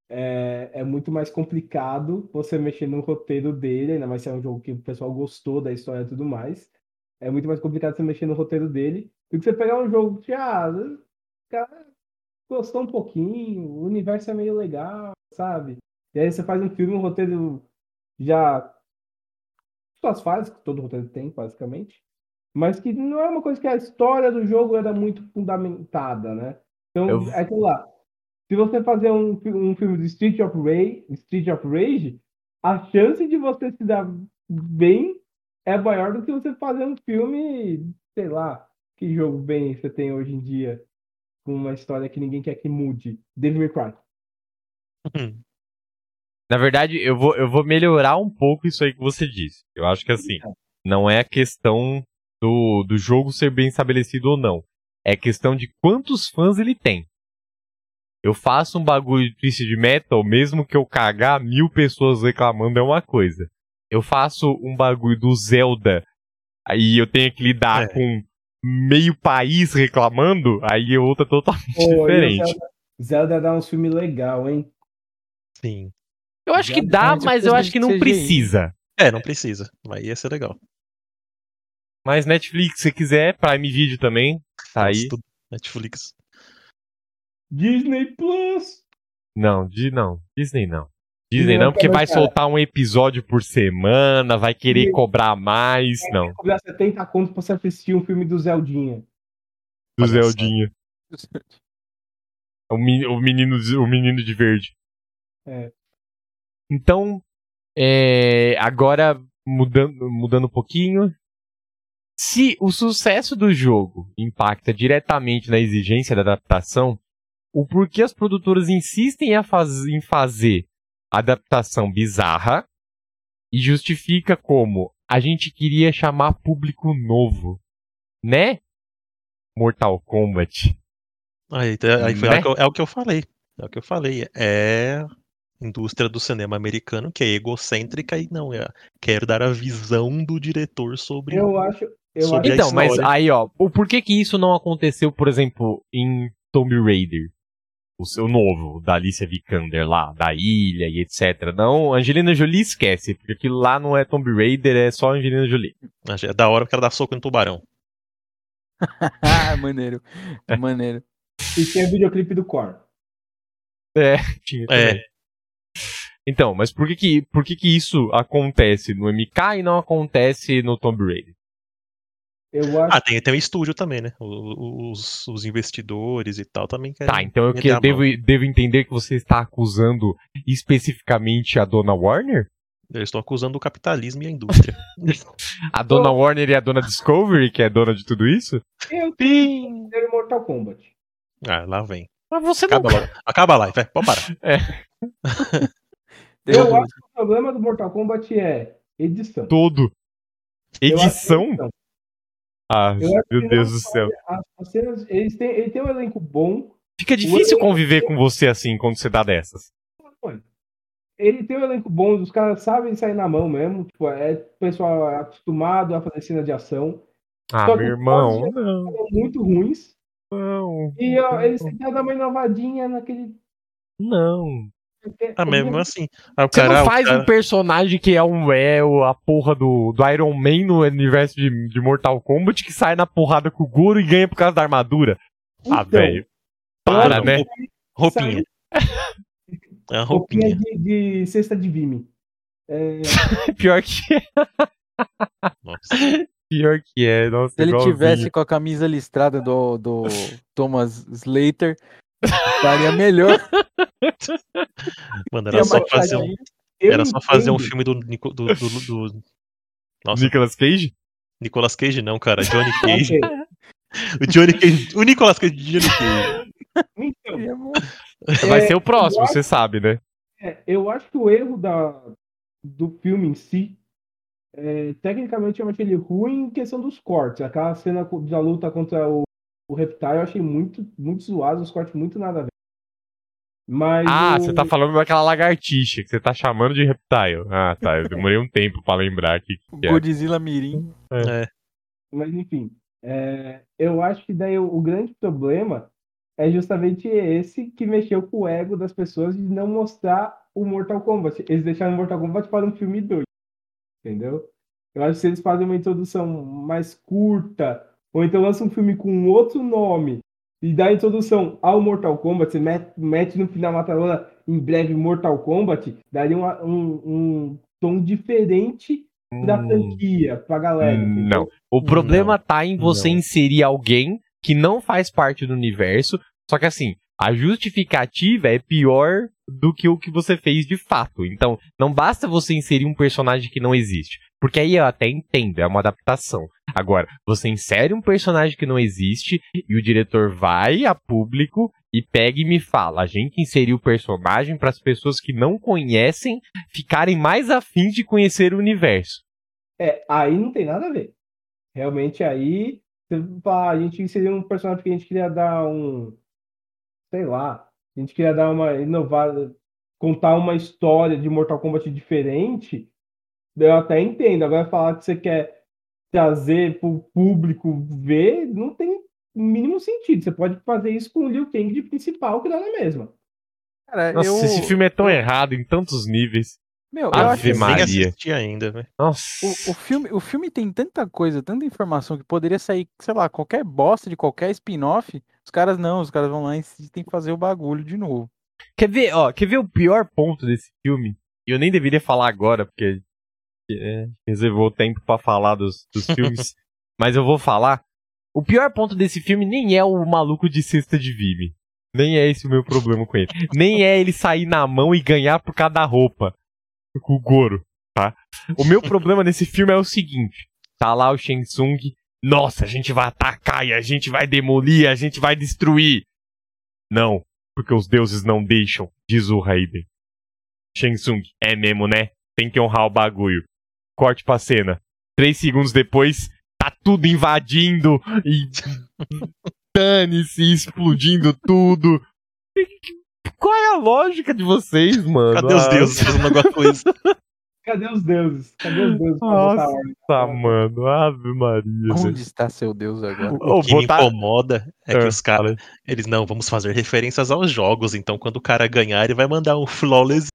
é, é muito mais complicado você mexer no roteiro dele, ainda mais se é um jogo que o pessoal gostou da história e tudo mais. É muito mais complicado você mexer no roteiro dele do que você pegar um jogo que, ah, o cara gostou um pouquinho, o universo é meio legal, sabe? E aí você faz um filme, um roteiro já. Suas fases, que todo roteiro tem, basicamente. Mas que não é uma coisa que a história do jogo era muito fundamentada, né? Então, Eu- é aquilo lá. Se você fazer um, um filme de Street of Rage, Street of Rage, a chance de você se dar bem é maior do que você fazer um filme, sei lá, que jogo bem você tem hoje em dia com uma história que ninguém quer que mude. Devil May Cry. Hum. Na verdade, eu vou, eu vou melhorar um pouco isso aí que você disse. Eu acho que assim, não é a questão do, do jogo ser bem estabelecido ou não. É questão de quantos fãs ele tem. Eu faço um bagulho de Twisted Metal, mesmo que eu cagar, mil pessoas reclamando é uma coisa. Eu faço um bagulho do Zelda, aí eu tenho que lidar É. com meio país reclamando, aí é outra totalmente Pô, diferente. Zelda, Zelda dá um filme legal, hein? Sim. Eu acho que Já dá, mas eu acho que não precisa. É, não precisa. Mas ia ser legal. Mas Netflix, se quiser, Prime Video também, tá aí. Netflix. Disney Plus! Não, di, não, Disney não. Disney Não, não, porque vai cara. soltar um episódio por semana, vai querer E- cobrar mais. Não, Cobrar 70 conto pra você assistir um filme do Zeldinha. do. Zeldinha. O, meni- o menino, de- o menino de verde. É. Então, é, agora mudando, mudando um pouquinho. Se o sucesso do jogo impacta diretamente na exigência da adaptação, o porquê as produtoras insistem a faz- em fazer adaptação bizarra e justifica como a gente queria chamar público novo, né? Mortal Kombat. Aí, tá- aí foi Né? é o que eu- é o que eu falei. É o que eu falei. É indústria do cinema americano que é egocêntrica e não é. Quer dar a visão do diretor sobre. Eu acho. Eu Sobre Então, mas aí, ó, o porquê que isso não aconteceu, por exemplo, em Tomb Raider? O seu novo, da Alicia Vikander lá, da ilha e etc. Não, Angelina Jolie esquece, porque aquilo lá não é Tomb Raider, é só Angelina Jolie. É da hora porque ela dá soco no tubarão. ah, maneiro. Maneiro. E tem o videoclipe do Core. Tinha É. também. Então, mas por que que, por que que isso acontece no MK e não acontece no Tomb Raider? Eu acho Ah, tem, tem um estúdio também, né? O- Os, os investidores e tal também querem. Tá, então eu que devo, devo entender que você está acusando especificamente a dona Warner? Eu estou acusando o capitalismo e a indústria. A dona Warner e a dona Discovery, que é dona de tudo isso? eu tenho Mortal Kombat. ah, lá vem. Mas você não Acaba logo. Acaba a live, vai, pode parar. Eu Deu- acho que o problema do Mortal Kombat é edição. todo. Eu acho que é Edição? edição. Ah, Eu meu que Deus do céu. As, as cenas, eles têm, ele tem um elenco bom. Fica difícil conviver com você assim quando você dá dessas. Ele tem um elenco bom, os caras sabem sair na mão mesmo. Tipo, é pessoal acostumado a fazer cena de ação. Ah, Só meu que irmão, não, muito ruins. não, E ó, eles tentaram dar uma inovadinha naquele. não. Ah, mesmo assim. O Você cara, não o faz cara- um personagem que é um é o- a porra do, do Iron Man no universo de, de Mortal Kombat que sai na porrada com o Goro e ganha por causa da armadura. Ah, Então, velho. Para, né? Roupinha. É uma Roupinha roupinha. de, de cesta de Vime. É, Pior que Nossa. pior que é. Nossa, Se ele igualzinho. tivesse com a camisa listrada do, do Thomas Slater, estaria melhor. Mano, era só fazer um, eu era só fazer um filme do, Nico- do, do, do- do- Nossa, Nicolas Cage? Nicolas Cage não, cara. Johnny Cage. O Johnny Cage. O Nicolas Cage de Johnny Cage. Então, bom. Vai É, ser o próximo, eu você sabe, né? É, eu acho que o erro da, do filme em si, é, tecnicamente eu achei ele ruim em questão dos cortes. Aquela cena da luta contra o, o Reptile eu achei muito, muito zoado, os cortes muito nada a ver. Mas Ah, o- você tá falando daquela lagartixa que você tá chamando de reptile. Ah, tá. Eu demorei um tempo pra lembrar aqui. O que é. Godzilla Mirim. É. Mas enfim, é, eu acho que daí o, o grande problema é justamente esse que mexeu com o ego das pessoas de não mostrar o Mortal Kombat. Eles deixaram o Mortal Kombat para um filme 2. Entendeu? Eu acho que se eles fazem uma introdução mais curta, ou então lançam um filme com outro nome, e dá a introdução ao Mortal Kombat, você mete, mete no final Matalona em breve Mortal Kombat, daria uma- um, um tom diferente da Hum, franquia pra galera. entendeu? Não. O problema tá em você inserir alguém que não faz parte do universo. Só que assim, a justificativa é pior do que o que você fez de fato. Então, não basta você inserir um personagem que não existe. Porque aí eu até entendo, é uma adaptação. Agora, você insere um personagem que não existe e o diretor vai a público e pega e me fala: a gente inseriu o personagem para as pessoas que não conhecem ficarem mais afins de conhecer o universo. É, aí não tem nada a ver. Realmente aí, fala, a gente inseriu um personagem que a gente queria dar um, sei lá, a gente queria dar uma inovada, contar uma história de Mortal Kombat diferente, eu até entendo. Agora falar que você quer trazer para o público ver, não tem o mínimo sentido. Você pode fazer isso com o Liu Kang de principal, que dá na mesma. Cara, Nossa, eu, esse filme é tão errado em tantos níveis. meu, eu Ave acho que Nem Maria. assisti ainda, velho. Nossa. o, o filme, o filme tem tanta coisa, tanta informação que poderia sair, sei lá, qualquer bosta de qualquer spin-off. Os caras não, os caras vão lá e insistem em fazer o bagulho de novo. Quer ver, ó, quer ver o pior ponto desse filme? E eu nem deveria falar agora, porque é, reservou tempo pra falar dos, dos filmes. mas eu vou falar. O pior ponto desse filme nem é o maluco de cesta de Vibe. Nem é esse o meu problema com ele. Nem é ele sair na mão e ganhar por cada roupa. Com o Goro, tá? O meu problema nesse filme é o seguinte. Tá lá o Shang Tsung. Nossa, a gente vai atacar e a gente vai demolir, a gente vai destruir. Não, porque os deuses não deixam, diz o Raiden. Shang Tsung, é mesmo, né? Tem que honrar o bagulho. Corte pra cena. Três segundos depois, tá tudo invadindo e. Dane-se, explodindo tudo. Qual é a lógica de vocês, mano? Cadê os Ah, deuses fazendo alguma coisa? Cadê os deuses? Cadê os deuses Nossa? Tá, mano. Ave Maria. velho. Onde está seu Deus agora? O Ô, que me botar- incomoda é que Ah, os caras, eles não, vamos fazer referências aos jogos, então quando o cara ganhar, ele vai mandar um Flawless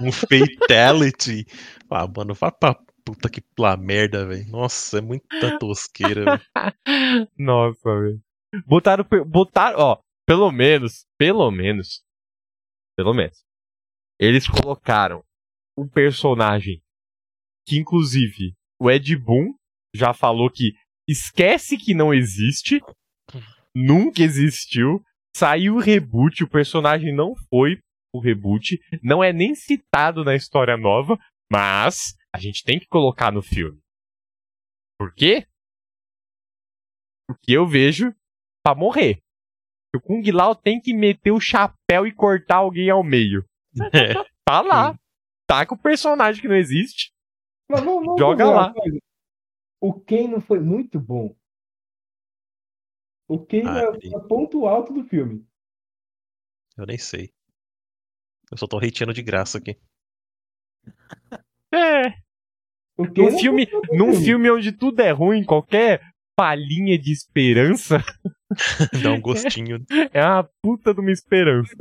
um Fatality. Ah, mano, vá pra puta que lá merda, velho. Nossa, é muita tosqueira, velho. Nossa, velho. Botaram, botaram, ó, pelo menos, pelo menos, pelo menos, eles colocaram um personagem que, inclusive, o Ed Boon já falou que esquece que não existe, nunca existiu, saiu o reboot, o personagem não foi o reboot, não é nem citado na história nova, mas a gente tem que colocar no filme. Por quê? Porque eu vejo pra morrer. O Kung Lao tem que meter o chapéu e cortar alguém ao meio. É. Tá lá. Tá com o personagem que não existe. Mas vamos, vamos Joga lá. O Kano foi muito bom. O Kano Ah, é o ponto alto do filme. Eu nem sei. Eu só tô hateando de graça aqui. É. Num é filme, num filme onde tudo é ruim, qualquer palhinha de esperança Dá um gostinho. é uma puta de uma esperança.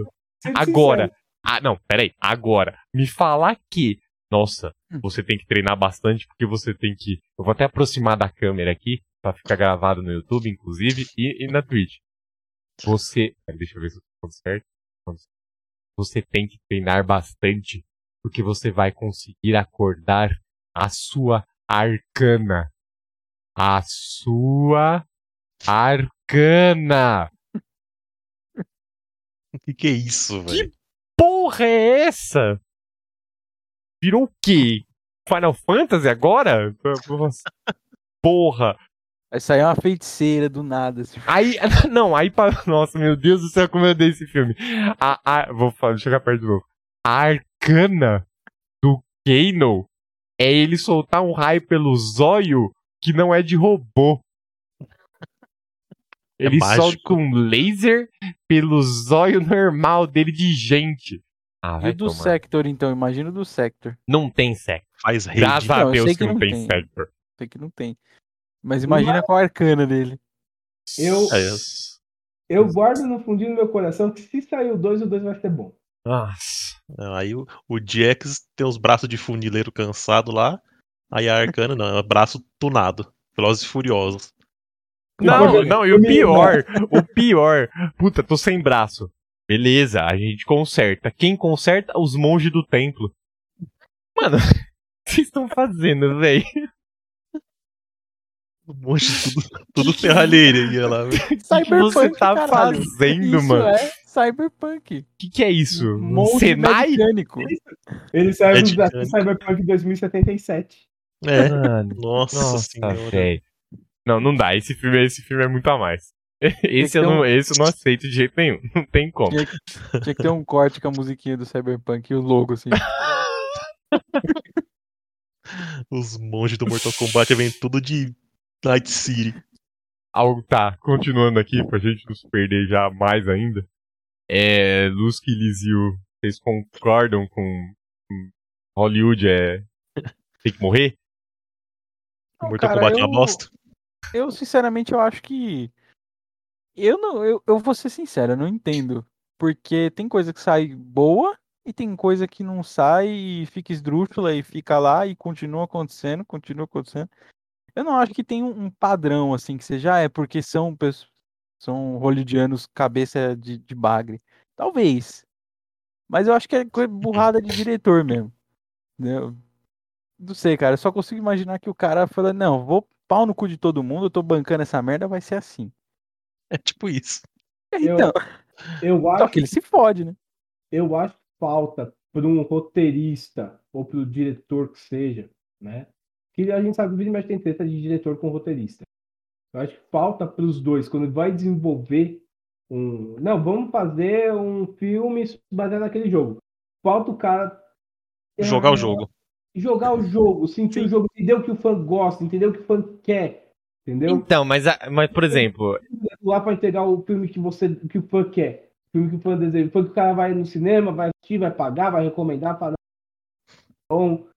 Agora. Ah, não, peraí. Agora, me falar que. Nossa, Hum. você tem que treinar bastante porque você tem que. Eu vou até aproximar da câmera aqui, pra ficar gravado no YouTube, inclusive, e, e na Twitch. Você. Pera, deixa eu ver se eu tô falando certo. Você tem que treinar bastante porque você vai conseguir acordar a sua arcana. A sua arcana. O que, que é isso, velho? porra é essa? Virou o quê? Final Fantasy agora? Porra. Vai sair uma feiticeira do nada. Assim. Aí, não, aí. Nossa, meu Deus do céu, como eu dei esse filme. A, a, vou falar, chegar perto de novo. A arcana do Kano é ele soltar um raio pelo zóio que não é de robô. É Ele mágico. solta um laser pelo zóio normal dele de gente. Ah, E do tomar. Sector, então? Imagina o do Sector. Não tem sexo. Faz rede. Graças a Deus que que não não tem tem. Sector. Sei que não tem. Mas imagina com a arcana dele. Eu, É, eu guardo no fundinho do meu coração que se sair o 2, o 2 vai ser bom. Nossa. Aí o, o Jax tem os braços de funileiro cansado lá. Aí a Arcana não, é braço tunado. Velozes e Furiosos. Não, não, e o pior, o pior. Puta, tô sem braço. Beleza, a gente conserta. Quem conserta? Os monges do templo. Mano, o que vocês estão fazendo, velho? Um monte de tudo, tudo serralheria lá. velho. O que Cyberpunk, você tá caralho. fazendo, Isso mano? é Cyberpunk. O que, que é isso? Um Monte Senai? mecânico. Ele saiu É do de. Cyberpunk 2077. É, Mano, nossa, nossa, senhora. velho. Não, não dá. Esse filme, esse filme é muito a mais. Esse eu, não, um- esse eu não aceito de jeito nenhum. Não tem como. Tinha que, tinha que ter um corte com a musiquinha do Cyberpunk e o logo, assim. Os monges do Mortal Kombat vêm tudo de Night City. Algo tá, continuando aqui, pra gente não se perder já mais ainda. É. Lusky e Lizio, vocês concordam com, com Hollywood é. tem que morrer? Não, Mortal cara, Kombat eu- bosta. Eu, sinceramente, eu acho que. Eu não. Eu, eu vou ser sincero, eu não entendo. Porque tem coisa que sai boa e tem coisa que não sai e fica esdrúxula e fica lá e continua acontecendo, continua acontecendo. Eu não acho que tem um, padrão, assim, que seja, ah, é porque são, são hollywoodianos cabeça de, de bagre. Talvez. Mas eu acho que é coisa burrada de diretor mesmo. Entendeu? Não sei, cara. Eu só consigo imaginar que o cara fala, não, vou pau no cu de todo mundo, eu tô bancando essa merda, vai ser assim. É tipo isso. Eu, Então, eu só acho que ele se fode, né? eu acho que falta para um roteirista ou para o diretor que seja, né? Que a gente sabe que o vídeo mais tem treta de diretor com roteirista. Eu acho que falta para os dois quando vai desenvolver um, não, vamos fazer um filme baseado naquele jogo. Falta o cara Jogar é, o jogo. jogar o jogo, sentir o jogo, entender o que o fã gosta, entender o que o fã quer, entendeu? Então, mas, a- mas por exemplo, lá para entregar o filme que você que o fã quer, o filme que o fã deseja, o filme que o cara vai no cinema, vai assistir, vai pagar, vai recomendar para bom,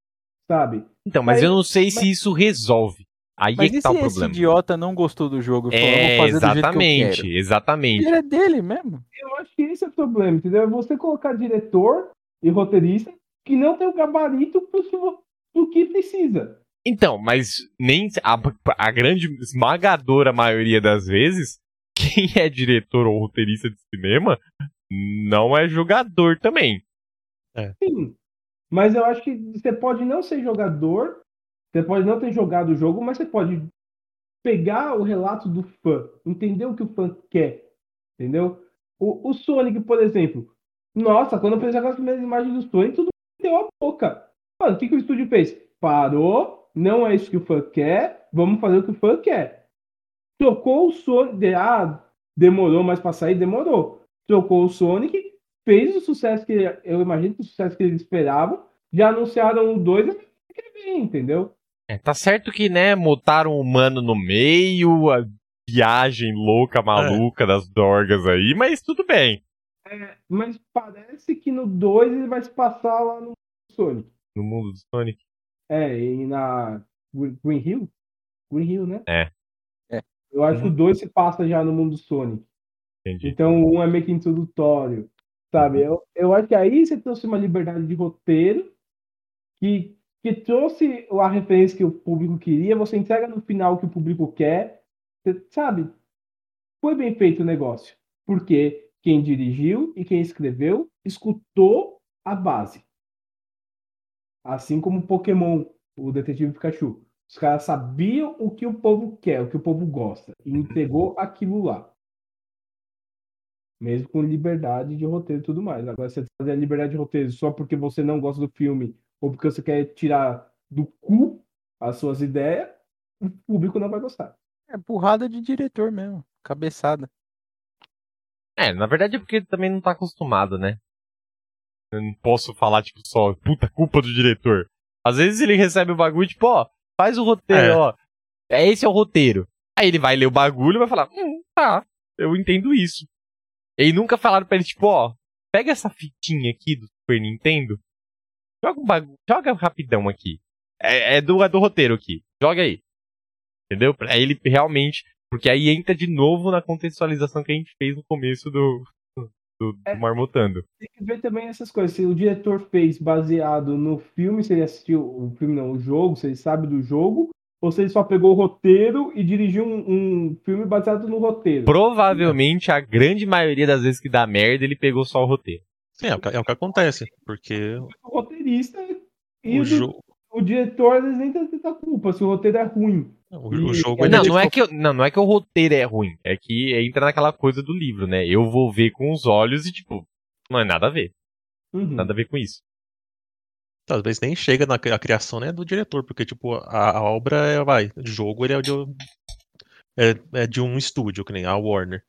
sabe? Então, mas Aí- eu não sei se isso resolve. Aí Mas é que tá o esse problema. idiota não gostou do jogo? falou, "Eu vou É, jeito que exatamente, quero"? exatamente. Ele é dele mesmo. Eu acho que esse é o problema, entendeu? É você colocar diretor e roteirista que não tem o gabarito pro que, pro que precisa. Então, mas nem a, a grande esmagadora maioria das vezes, quem é diretor ou roteirista de cinema não é jogador também. Sim. Mas eu acho que você pode não ser jogador, você pode não ter jogado o jogo, mas você pode pegar o relato do fã, entender o que o fã quer, entendeu? O, o Sonic, por exemplo. Nossa, quando eu fiz aquelas primeiras imagens do Sonic, tudo deu a boca. Mano, o que, que o estúdio fez? Parou, não é isso que o fã quer, vamos fazer o que o fã quer. Trocou o Sonic, ah, demorou mais pra sair, demorou. Trocou o Sonic, fez o sucesso que eu imagino que o sucesso que eles esperavam, já anunciaram o 2 e quer ver, entendeu? É, tá certo que, né, botaram o humano no meio, a viagem louca, maluca das dorgas aí, mas tudo bem. Mas parece que no 2 ele vai se passar lá no Sonic. No mundo do Sonic. É, e na Gre- Green Hill? Green Hill, né? É. É. Eu acho que o 2 se passa já no mundo do Sonic. Entendi. Então um é meio que introdutório, sabe? Eu, eu acho que aí você trouxe uma liberdade de roteiro que, que trouxe a referência que o público queria, você entrega no final o que o público quer, você- sabe? Foi bem feito o negócio, porque quem dirigiu e quem escreveu escutou a base. Assim como Pokémon, o Detetive Pikachu. Os caras sabiam o que o povo quer, o que o povo gosta, e entregou aquilo lá. Mesmo com liberdade de roteiro e tudo mais. Agora, você fazer a liberdade de roteiro só porque você não gosta do filme ou porque você quer tirar do cu as suas ideias, o público não vai gostar. É burrada de diretor mesmo. Cabeçada. É, na verdade é porque ele também não tá acostumado, né? Eu não posso falar, tipo, só, puta, culpa do diretor. Às vezes ele recebe o bagulho, tipo, ó, faz o roteiro, É. ó. É, esse é o roteiro. Aí ele vai ler o bagulho e vai falar, hum, tá, eu entendo isso. E nunca falaram pra ele, tipo, ó, pega essa fitinha aqui do Super Nintendo, joga um bagulho, joga rapidão aqui. É, é do, é do roteiro aqui, joga aí. Entendeu? Pra ele realmente. Porque aí entra de novo na contextualização que a gente fez no começo do, do, do É. Marmotando. Tem que ver também essas coisas. Se o diretor fez baseado no filme, se ele assistiu o filme, não, o jogo, se ele sabe do jogo, ou se ele só pegou o roteiro e dirigiu um, um filme baseado no roteiro. Provavelmente a grande maioria das vezes que dá merda, ele pegou só o roteiro. Sim, é o que, é o que acontece. Porque O roteirista e o, o, jo o diretor, eles nem têm tanta culpa se o roteiro é ruim. o, E- o jogo ele Não, não é, que eu- não, não é que o roteiro é ruim. É que entra naquela coisa do livro, né? Eu vou ver com os olhos e, tipo, não é nada a ver. Uhum. Nada a ver com isso. Vezes nem chega na a criação né, do diretor, porque tipo, a, a obra é, vai, o jogo ele é de, é, é de um estúdio, que nem a Warner.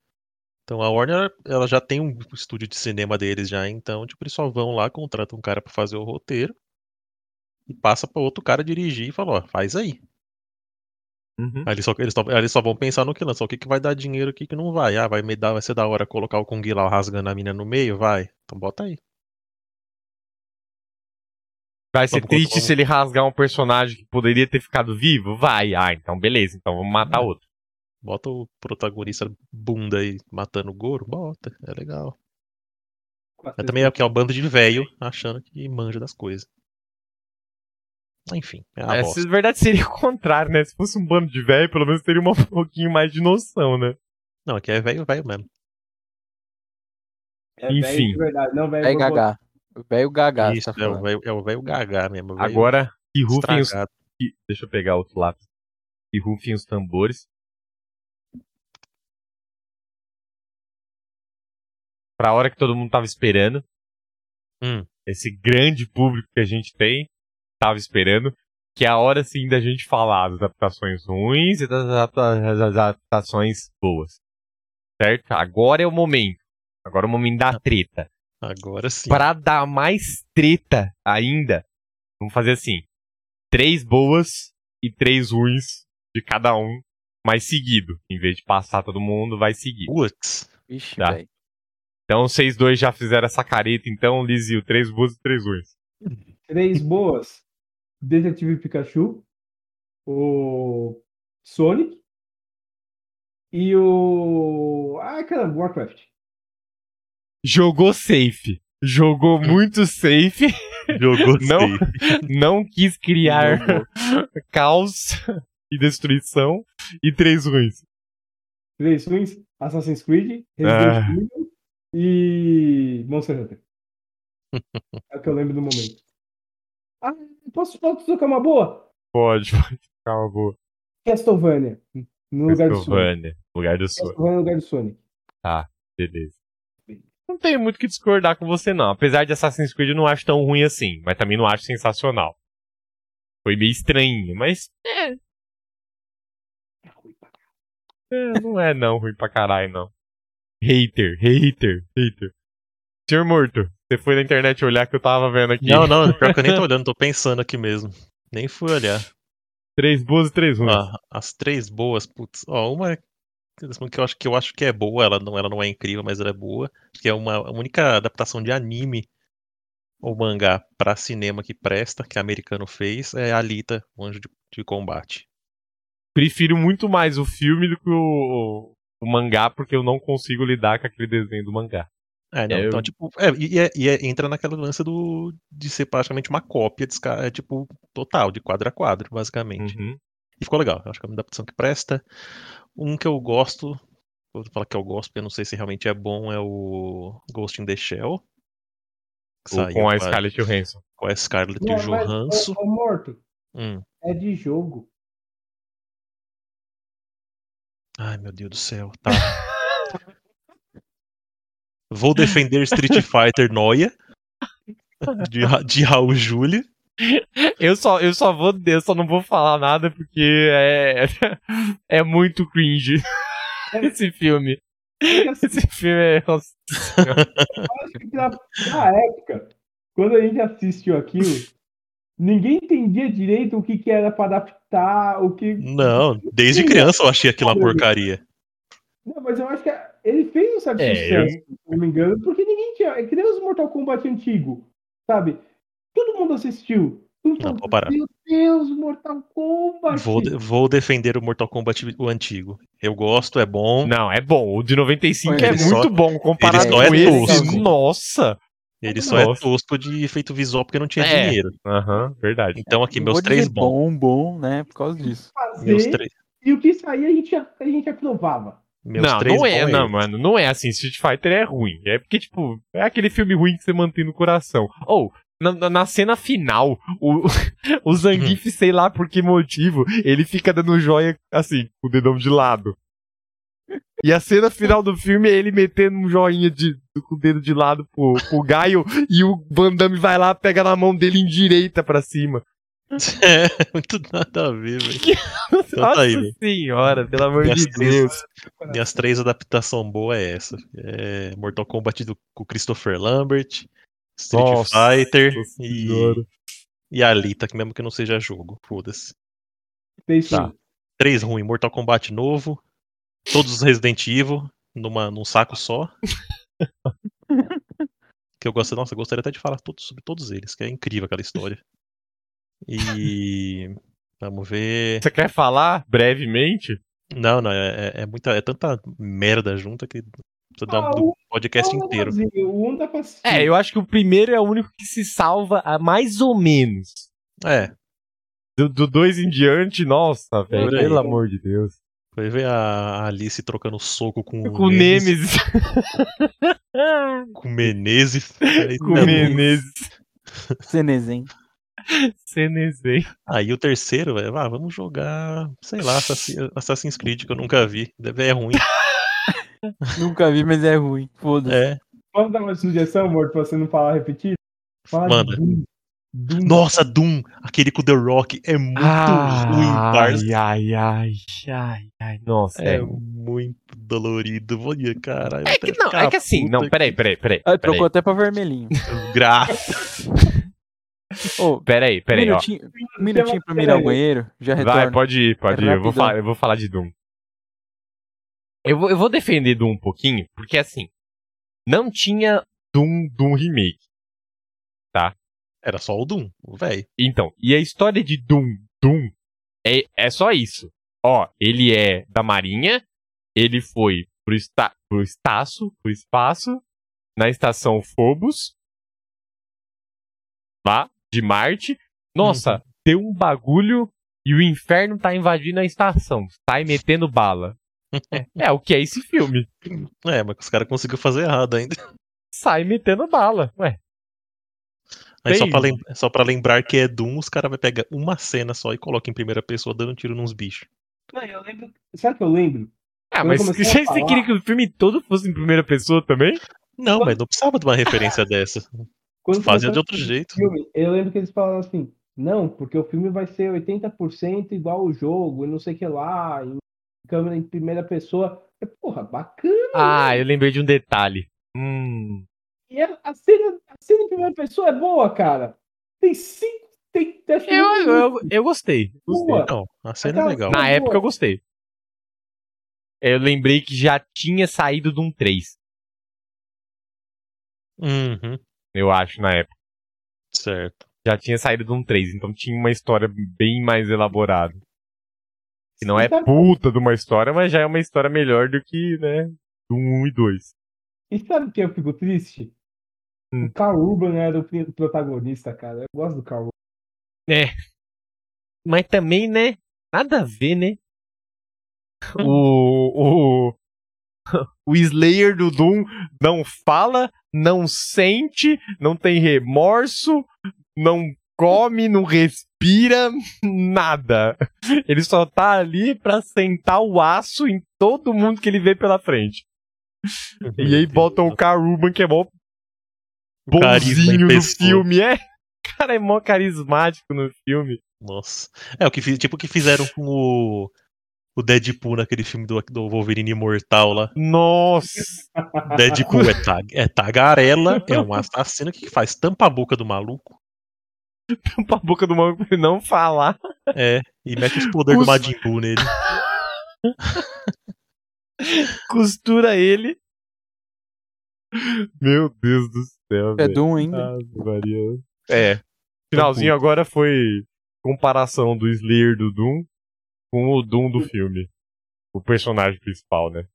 Então a Warner, ela já tem um estúdio de cinema deles já, então tipo, eles só vão lá, contratam um cara pra fazer o roteiro e passa pra outro cara dirigir e fala, ó, faz aí. Uhum. Aí eles só, eles, só, eles só vão pensar no que lança, o que, que vai dar dinheiro, o que, que não vai. Ah, vai, me dar, vai ser da hora colocar o Kung Lao rasgando a mina no meio? Vai. Então bota aí. Vai ser Vamos triste se ele rasgar um personagem que poderia ter ficado vivo? Vai. Ah, então beleza. Então vamos matar É. outro. Bota o protagonista bunda aí matando o Goro, bota, é legal. Mas também é porque é um bando de velho achando que manja das coisas. Enfim, é uma É, bosta. se, na verdade seria o contrário, né? Se fosse um bando de velho, pelo menos teria uma- um pouquinho mais de noção, né? Não, aqui é velho, velho mesmo. É velho Enfim. de verdade, não velho Velho propósito. Velho Gagá, Isso, tá é o é o velho gagá mesmo. Agora, que rufem os... Deixa eu pegar outro lápis. Que rufem os tambores. Pra hora que todo mundo tava esperando. Hum. Esse grande público que a gente tem tava esperando. Que é a hora sim da gente falar das adaptações ruins e das adapta- das adaptações boas. Certo? Agora é o momento. Agora é o momento da treta. Agora sim. Pra dar mais treta ainda, vamos fazer assim: três boas e três ruins de cada um, mas seguido. Em vez de passar todo mundo, vai seguir. Putz. Vixe, Tá. velho. Então vocês dois já fizeram essa careta, então, Lizio, três boas e três ruins. Três boas. Detetive Pikachu. O Sonic. E o. Ah, caramba, Warcraft. Jogou safe. Jogou muito safe. Jogou Não. safe. Não quis criar Jogou. caos e destruição. E três ruins. Três ruins. Assassin's Creed. Ah. Resident Evil. E. Monster Hunter. é o que eu lembro do momento. Ah, posso, posso tocar uma boa? Pode, pode ficar uma boa. Castlevania. No lugar do Sonic. Castlevania, lugar do Sonic. Castlevania no lugar do Sonic. Beleza. Não tenho muito o que discordar com você, não. Apesar de Assassin's Creed eu não acho tão ruim assim, mas também não acho sensacional. Foi meio estranho, mas É ruim pra é, não é não ruim pra caralho, não. Hater, hater, hater. Senhor Morto, você foi na internet olhar que eu tava vendo aqui. Não, não, pior que eu nem tô olhando, tô pensando aqui mesmo. Nem fui olhar. Três boas e três ruins. Ah, as três boas, putz. Ó, uma que eu acho que eu acho que é boa, ela não, ela não é incrível, mas ela é boa. Que é uma a única adaptação de anime ou mangá pra cinema que presta, que americano fez, é Alita, o Anjo de, de Combate. Prefiro muito mais o filme do que o, o mangá, porque eu não consigo lidar com aquele desenho do mangá. É, não, É, eu- então, tipo, é, e, é- e é- entra naquela lance do, de ser praticamente uma cópia, de, é, tipo, total, de quadro a quadro, basicamente. Uhum. E ficou legal, eu acho que é uma adaptação que presta. Um que eu gosto, vou falar que eu gosto, porque eu não sei se realmente é bom, é o Ghost in the Shell. com a Scarlett Johansson. com a Scarlett Não, Johansson. ô, morto. Hum. É de jogo. Ai, meu Deus do céu. Tá. Vou defender Street Fighter Noia. De, de Raul Júlia. Eu só, eu só vou, eu só não vou falar nada porque é, é muito cringe esse filme. Porque, assim, Esse filme é. nossa. eu acho que na, na época, quando a gente assistiu aquilo, ninguém entendia direito o que, que era pra adaptar, o que. Não, desde criança eu achei aquilo uma porcaria. Não, mas eu acho que ele fez um certo É, sucesso, se não me engano, porque ninguém tinha. É que nem os Mortal Kombat antigo, sabe? Todo mundo assistiu. Todo Não, mundo- vou parar. Meu Deus, Mortal Kombat! Vou, de- vou defender o Mortal Kombat o antigo. Eu gosto, é bom. Não, é bom. O de 95 Ele é só- muito bom comparado ele só é com esse. tosco. Nossa. Ele só é Nossa. tosco de efeito visual porque não tinha É. dinheiro. Aham, verdade. Então aqui, Não meus três bons. bom, bom, né? Por causa disso. Meus Fazer, três. e o que saía a gente, a gente aprovava. Meus não, três não é, não, eles. mano. Não é assim. Street Fighter é ruim. É porque, tipo, é aquele filme ruim que você mantém no coração. Ou, na, na- na cena final, o, o Zangief, sei lá por que motivo, ele fica dando joia assim, com o dedão de lado. E a cena final do filme é ele metendo um joinha de, com o dedo de lado pro, pro Gaio e o Van Damme vai lá, pega na mão dele em direita pra cima. É, muito nada a ver, velho. Então Nossa tá aí, velho. senhora, pelo amor de três- Deus. Minhas três adaptações boas é essa. É Mortal Kombat do, com o Christopher Lambert, Street Nossa Fighter e, e Alita, que mesmo que não seja jogo. Foda-se. Tá. sim. Três ruim, Mortal Kombat novo, todos os Resident Evil, numa, num saco só. que eu gosto, nossa, eu gostaria até de falar todos, sobre todos eles, que é incrível aquela história. E vamos ver. Você quer falar brevemente? Não, não, é, é, é muita, é tanta merda junta que dar Ah, um podcast Fala, inteiro. Mazinho, O um dá pra assistir. É, eu acho que o primeiro é o único que se salva a mais ou menos. É, Do, do dois em diante, nossa, velho, pelo amor de Deus. foi ver a Alice trocando soco com, Com o Nemesis. Com Menezes. Aí, com o não. Menezes. Cenezem. Cenezem. Aí o terceiro, velho, ah, vamos jogar, sei lá, Assassin- Assassin's Creed, que eu nunca vi. Deve é ruim. Nunca vi, mas é ruim. Foda-se. É. Posso dar uma sugestão, Morto, pra você não falar repetir? Fala de Manda. Doom. Doom. Nossa, Doom, aquele com The Rock, é muito ruim, parça. ai, ai, ai, ai, ai, nossa. É É, muito dolorido. Olha, caralho. é que não, é que assim, não, peraí, peraí, peraí. Ah, Peraí, trocou até pra vermelhinho. Graça. Ô, peraí, um peraí, ó. minutinho, um minutinho pra mirar o banheiro. Já retorno. Vai, pode ir, pode ir. Eu vou, falar, eu vou falar de Doom. Eu vou, eu vou defender Doom um pouquinho, porque assim, não tinha Doom Doom Remake. Era só o Doom, o velho. Então, e a história de Doom Doom é, é só isso. Ó, ele é da Marinha, ele foi pro, esta, pro espaço, pro espaço, na estação Phobos, lá, de Marte. Nossa, deu um bagulho e o inferno tá invadindo a estação. Sai metendo bala. É, é o que é esse filme. É, mas os caras conseguiram fazer errado ainda. Sai metendo bala. Ué, Aí só pra, só pra lembrar que é Doom, os caras vão pegar uma cena só e colocam em primeira pessoa dando um tiro nos bichos. Não, eu lembro. Sabe que eu lembro? ah, Quando mas você falar- queria que o filme todo fosse em primeira pessoa também? Não, Quando- mas não precisava de uma referência dessa. Quando Fazia de outro jeito. Filme, eu lembro que eles falaram assim: não, porque o filme vai ser 80% igual o jogo, e não sei o que lá, em câmera em primeira pessoa. É, porra, bacana. Ah, eu lembrei de um detalhe. Hum. E a, a cena, a cena em primeira pessoa é boa, cara. Tem cinco. Tem, Eu, eu, minuto. eu gostei. gostei. Não, a cena é legal. Na boa. época eu gostei. Eu lembrei que já tinha saído de um 3, Uhum, eu acho, na época. certo. Já tinha saído de um 3, então tinha uma história bem mais elaborada. Que não é Sabe- puta de uma história, mas já é uma história melhor do que, né, do 1 e 2. E sabe o que eu fico triste? Hum. O Carl Urban era o protagonista, cara. Eu gosto do Carl Urban. É. Mas também, né, nada a ver, né? O, o, o Slayer do Doom não fala, não sente, não tem remorso, não come, não respira, nada. Ele só tá ali pra sentar o aço em todo mundo que ele vê pela frente. E aí botam o Carl Urban, que é mó bonzinho no filme, é? O cara é mó carismático no filme. Nossa. É, o que, tipo o que fizeram com o, o Deadpool naquele filme do, do Wolverine Imortal lá. Nossa! Deadpool é, tag, é tagarela, é um assassino que faz tampa a boca do maluco. Tampa a boca do maluco pra ele não falar. É, e mete os poderes do Os- Majin Buu nele. Costura ele. Meu Deus do céu, É. Doom ainda. Maria. É. Finalzinho agora foi comparação do Slayer do Doom com o Doom do filme. O personagem principal, né?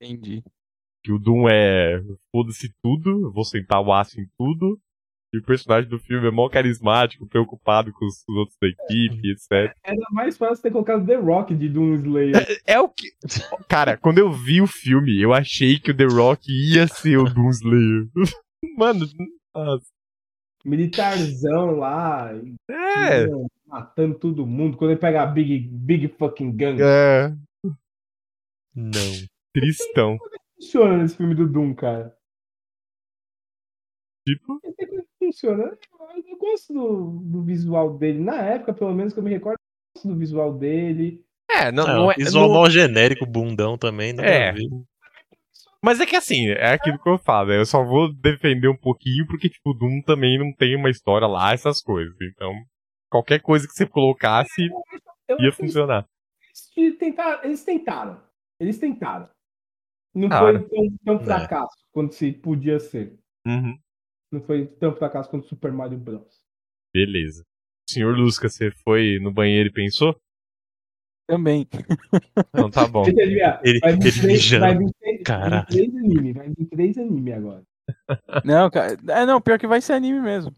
Entendi. Que o Doom é foda-se tudo, vou sentar o aço em tudo. E o personagem do filme é mó carismático, preocupado com os outros da equipe, etc. Era mais fácil ter colocado The Rock de Doom Slayer. É o que. Cara, quando eu vi o filme, eu achei que o The Rock ia ser o Doom Slayer. Mano, nossa. Militarzão lá, é. matando todo mundo. Quando ele pega a Big, big fucking gun. É. Não. Tristão. Funciona nesse filme do Doom, cara. Tipo, que funciona. Eu eu gosto do, do visual dele. Na época, pelo menos que eu me recordo, eu gosto do visual dele. é, não, Não, não é. visual não- mal genérico, bundão também, nada É. Mas é que assim, é aquilo que eu falo, né? eu só vou defender um pouquinho porque, tipo, o Doom também não tem uma história lá, essas coisas. Então, qualquer coisa que você colocasse Eu ia funcionar. eles, tentaram, eles tentaram. Eles tentaram. Não Cara. foi tão, tão É. fracasso quanto se podia ser. Uhum. Não foi tão fracasso quanto Super Mario Bros. Beleza. Senhor Lusca, você foi no banheiro e pensou? Também. Não, tá bom. Adivinhar, Ele- vai vir ele três- vai vir três- Caralho. vai vir três anime, vai vir três anime agora. Não, cara. É, não, pior que vai ser anime mesmo.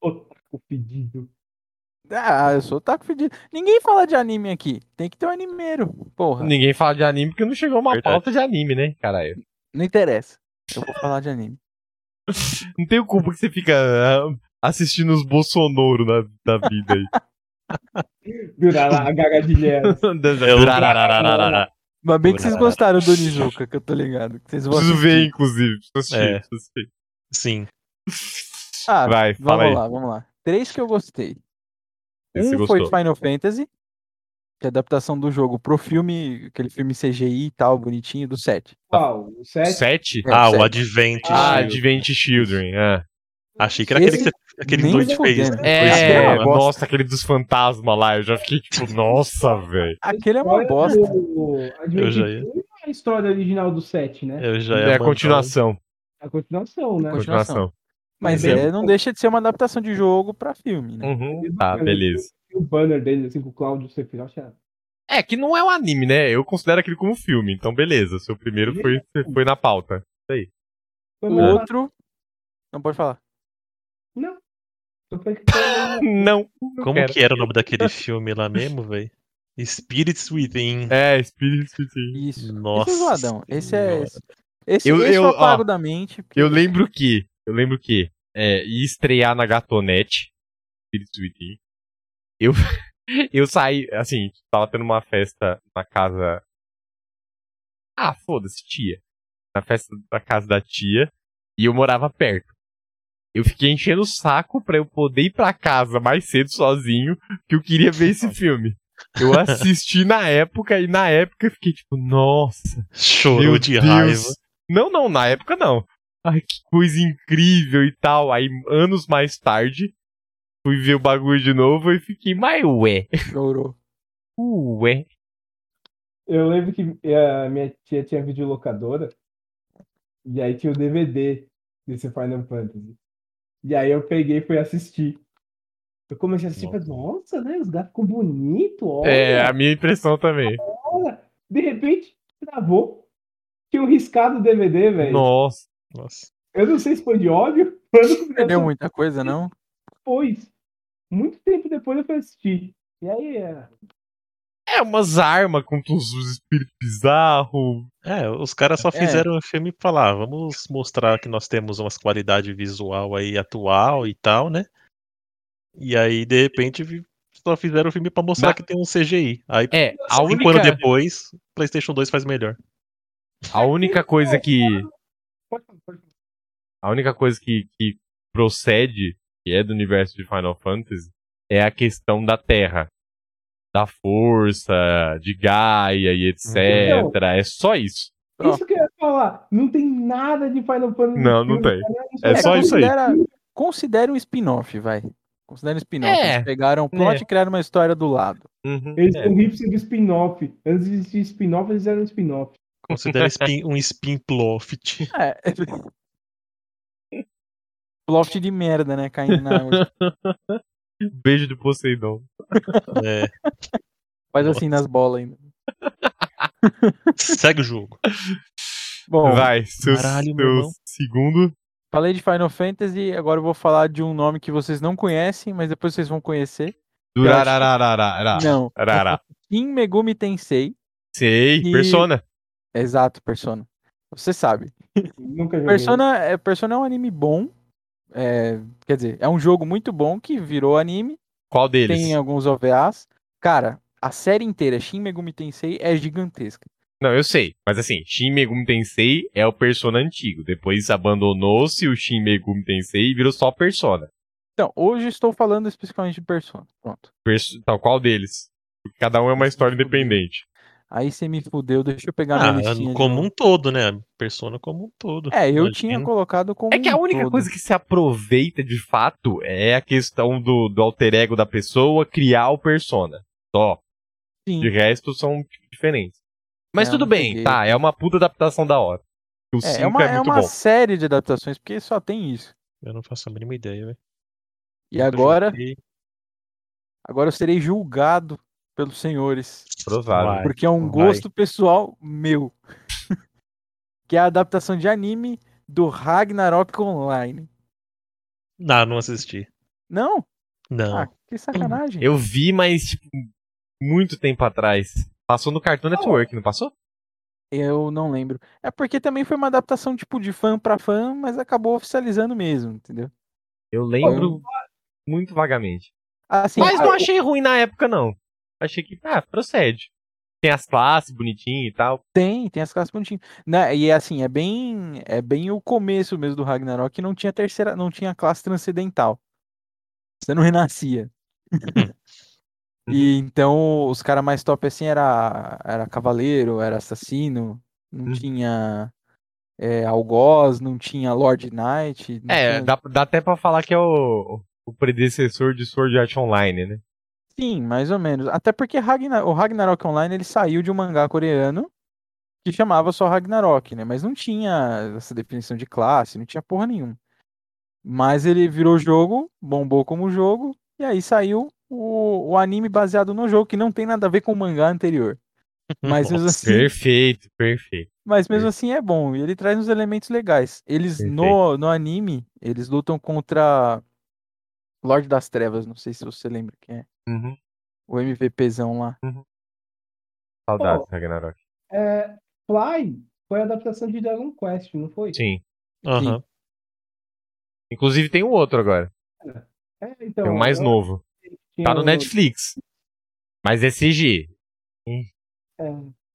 Otaku pedido. Ah, eu sou taco fedido. Ninguém fala de anime aqui. Tem que ter um animeiro. Porra. Ninguém fala de anime porque não chegou uma Verdade. pauta de anime, né, caralho? Não interessa. Eu vou falar de anime. Não tem culpa que você fica ah, assistindo os Bolsonaro na, na vida aí. Durar lá, a gagadilha. Mas bem que vocês gostaram do Nizuka, que eu tô ligado. Que vocês vão Preciso ver, inclusive. Preciso assistir, É. assistir. Sim. Ah, Vai, fala vamos aí. lá, vamos lá. Três que eu gostei. Esse um foi gostou. Final Fantasy, que é a adaptação do jogo pro filme, aquele filme CGI e tal, bonitinho, do 7. Qual? O 7? Sete? É, Ah, o sério. Advent. Ah, Shield. Advent Children, é. Achei que era aquele Esse que você, aquele nem dois fudendo. fez. É, Dois É, uma programas. bosta. nossa, aquele dos fantasmas lá, eu já fiquei tipo, nossa, velho. Aquele é uma bosta. o Eu já ia- é a história original do 7, né? Eu já ia É a mandar continuação. A continuação, né? Continuação. Continuação. Mas É. é, não deixa de ser uma adaptação de jogo pra filme, né? Uhum, tá, beleza. O banner dele, assim, com o Cláudio Sephiroth. é- É, que não é um anime, né? Eu considero aquilo como filme, então beleza. Seu primeiro foi, foi na pauta. Foi O mais- outro. Não pode falar. Não. Não. Como quero. que era o nome daquele filme lá mesmo, velho? Spirits Within. É, Spirit City. Isso. Nossa. Esse é zoadão. Esse é. Esse, Eu- esse eu- eu apago ó, da mente. porque- Eu lembro que. Eu lembro que. É, ia estrear na Gatonete. Spirit City. Eu. Eu saí, assim, tava tendo uma festa na casa. Ah, foda-se, tia. Na festa da casa da tia. E eu morava perto. Eu fiquei enchendo o saco pra eu poder ir pra casa mais cedo sozinho, que eu queria ver esse filme. Eu assisti na época e na época eu fiquei tipo, nossa, Chorou de Deus. raiva. Não, não, na época não. Ai, que coisa incrível e tal. Aí, anos mais tarde, fui ver o bagulho de novo e fiquei, mas ué, Chorou. ué. Eu lembro que a minha tia tinha videolocadora. E aí tinha o DVD desse Final Fantasy. E aí eu peguei e fui assistir. Eu comecei a assistir e falei, nossa, né? Os gatos ficam bonitos, olha, É, a minha impressão também. olha. De repente, travou. Tinha um riscado o DVD, velho. Nossa. Nossa. Eu não sei se foi de ódio. mas Perdeu muita coisa, não? Depois. Muito tempo depois eu fui assistir. E aí, é... É umas armas com uns espíritos bizarros. É, os caras só É. fizeram o filme pra falar, "Ah, vamos mostrar que nós temos umas qualidade visual aí atual e tal, né? E aí, de repente, só fizeram o filme pra mostrar Mas- que tem um CGI. Aí, É, a cinco anos única, depois, PlayStation 2 faz melhor. a única coisa que. Pode falar, pode falar. A única coisa que, que procede, que é do universo de Final Fantasy, é a questão da Terra. Da força, de Gaia e etc. É só isso. Isso que eu ia falar. Não tem nada de Final Fantasy. Não, no não tem. cara. É só isso aí. considera, um spin-off, vai. Considera um spin-off. É. Eles pegaram o plot É. e criaram uma história do lado. Uhum, Eles é. são hipster de spin-off. Antes de existir spin-off, eles eram spin-off. Considera spin- um spin ploft. É. Plot de merda, né? Caindo na água. Beijo do Poseidon. É, Faz assim nas bolas ainda. segue o jogo. Bom, Vai, seu, Caralho, seu segundo. falei de Final Fantasy, agora eu vou falar de um nome que vocês não conhecem, mas depois vocês vão conhecer. Durararararara. Não. Arara. Shin Megumi Tensei. Sei, E- Persona. Exato, Persona. Você sabe. Nunca joguei. Persona é, Persona é um anime bom. É, quer dizer, é um jogo muito bom que virou anime. Qual deles? Tem alguns OVAs. Cara, a série inteira, Shin Megumi Tensei, é gigantesca. Não, eu sei. Mas assim, Shin Megumi Tensei é o Persona antigo. Depois abandonou-se o Shin Megumi Tensei e virou só Persona. Então, hoje estou falando especificamente de Persona. Pronto. Perso... Então, qual deles? Cada um é uma história independente. Aí você me fudeu, deixa eu pegar Ah, minha listinha. como um todo, né? Persona como um todo. É, eu Imagino. tinha colocado como. É que a única todo. coisa que se aproveita de fato é a questão do, do alter ego da pessoa criar o Persona. Só. Sim. De resto são diferentes. Mas É, tudo bem, peguei. tá? É uma puta adaptação da hora. O É, 5 é é, uma, é muito uma bom. série de adaptações, porque só tem isso. Eu não faço a mínima ideia, velho. E agora, joguei. agora eu serei julgado pelos senhores. Provável. Porque é um vai. gosto pessoal meu. que é a adaptação de anime do Ragnarok Online. Não, não assisti. Não? Não. Ah, que sacanagem. Eu vi, mas, tipo, muito tempo atrás. Passou no Cartoon Network, não passou? Eu não lembro. É porque também foi uma adaptação tipo de fã pra fã, mas acabou oficializando mesmo, entendeu? Eu lembro muito vagamente. Assim, Mas não achei ruim na época, não. Achei que, ah, procede. Tem as classes bonitinhas e tal. Tem, tem as classes bonitinhas. Né, e assim, é bem, é bem o começo mesmo do Ragnarok, que não tinha terceira, não tinha classe transcendental. Você não renascia. E então os caras mais top assim era era cavaleiro, era assassino, não Uhum. tinha é, algoz, não tinha Lord Knight, É, tinha- dá, dá até pra falar que é o, o predecessor de Sword Art Online, né? Sim, mais ou menos. Até porque Ragnar- o Ragnarok Online ele saiu de um mangá coreano que chamava só Ragnarok, né? Mas não tinha essa definição de classe, não tinha porra nenhuma. Mas ele virou jogo, bombou como jogo, e aí saiu o, o anime baseado no jogo, que não tem nada a ver com o mangá anterior. Mas mesmo assim, Perfeito, perfeito. mas mesmo assim é bom, e ele traz uns elementos legais. Eles no, no anime, eles lutam contra Lorde das Trevas, não sei se você lembra quem é. Uhum. O MVPzão lá. Saudades, Pô. Ragnarok. É, Fly foi a adaptação de Dragon Quest, não foi? Sim. Aham. Inclusive tem um outro agora. É, então, Tem um mais novo. Tá no o- Netflix. Mas é CG. É,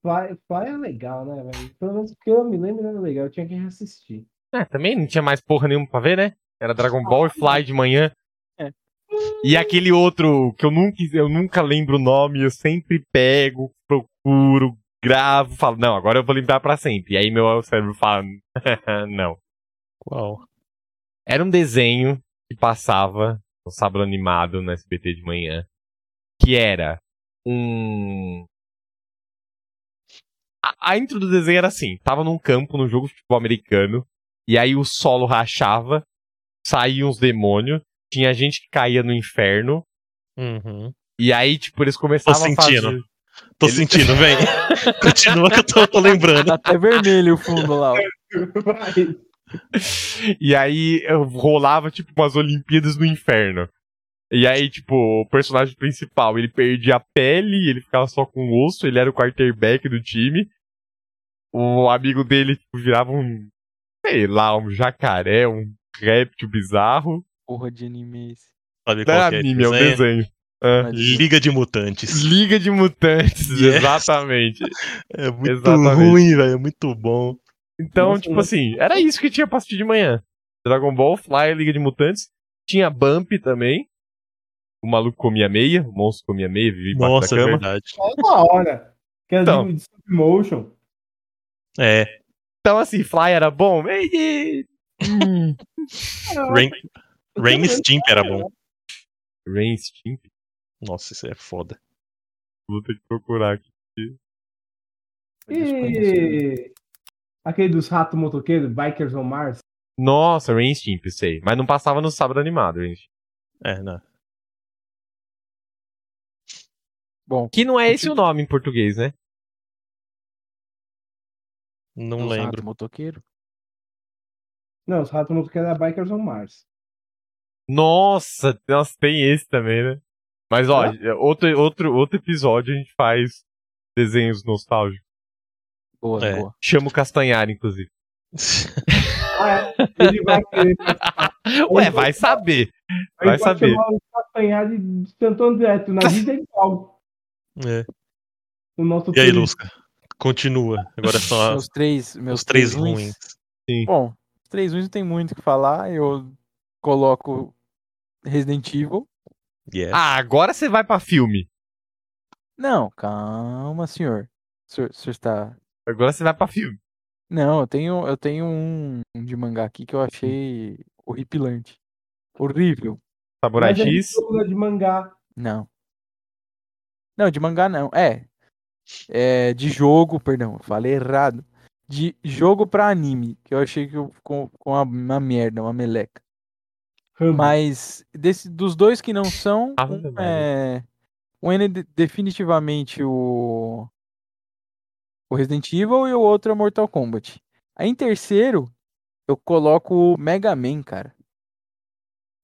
Fly, Fly é legal, né, velho? Pelo menos que eu me lembro era legal, eu tinha que reassistir. É, também não tinha mais porra nenhuma pra ver, né? Era Dragon Ball e Fly de manhã. E aquele outro que eu nunca, eu nunca lembro o nome, eu sempre pego, procuro, gravo, falo, não, agora eu vou lembrar pra sempre. E aí meu cérebro fala, não. Qual? Era um desenho que passava no sábado animado no SBT de manhã, que era um a, a intro do desenho era assim, tava num campo num jogo de futebol americano, e aí o solo rachava, saíam uns demônios, tinha gente que caía no inferno, Uhum. e aí tipo eles começavam a sentindo. fazer Tô Ele- sentindo, vem. Continua que eu tô, tô lembrando. Tá até vermelho o fundo lá. E aí rolava, tipo, umas Olimpíadas no inferno. E aí, tipo, o personagem principal, ele perdia a pele, ele ficava só com o osso, ele era o quarterback do time. O amigo dele tipo, virava um, sei lá, um jacaré, um réptil bizarro. Porra de anime esse. Sabe Não qual é que é? anime, é um desenho? desenho. Ah, Liga de Mutantes. Liga de Mutantes, Yes. exatamente. É muito Exatamente. ruim, velho. É muito bom. Então, Nossa, tipo nossa. assim, era isso que tinha pra assistir de manhã. Dragon Ball, Fly, Liga de Mutantes. Tinha Bump também. O maluco comia meia, o monstro comia meia, vivia embaixo Nossa, da é cama. verdade. É da hora. Que é Então. de stop motion. É. Então, assim, Fly era bom. Ei, hum. Rain, Rain Stimp era bom. Rain Stimp, Nossa, isso é foda. vou ter que procurar aqui. E aquele dos ratos motoqueiros, Bikers on Mars. Nossa, Rain Stimp, sei. Mas não passava no sábado animado, gente. É, não. Bom, Que não é esse o nome em português, né? Não os lembro. ratos motoqueiro. Não, os ratos motoqueiros é Bikers on Mars. Nossa, nossa, tem esse também, né? Mas ó, outro, outro, outro episódio a gente faz desenhos nostálgicos. Boa, É. boa. Chama o Castanhari, inclusive. Ah, é. Ele vai querer. Ué, vai saber. Vai pode saber. chamar o Castanhari de Santo André, na vida é igual. É. O nosso E aí. Lusca? Continua. Agora são Meus três, meus os três ruins. ruins. Bom, os três ruins não tem muito o que falar. Eu coloco Resident Evil. Yeah. Ah, agora você vai pra filme. Não, calma, senhor. O senhor, o senhor está. Agora você vai pra filme. Não, eu tenho, eu tenho um, um de mangá aqui que eu achei horripilante. Horrível. Samurai Mas é X. de mangá. Não. Não, de mangá não. É. É de jogo, perdão, falei errado. De jogo pra anime, que eu achei que eu com, com uma, uma merda, uma meleca. Mas desse, dos dois que não são, Ave um é, um é de- definitivamente o, o Resident Evil e o outro é Mortal Kombat. Aí em terceiro, eu coloco o Mega Man, cara.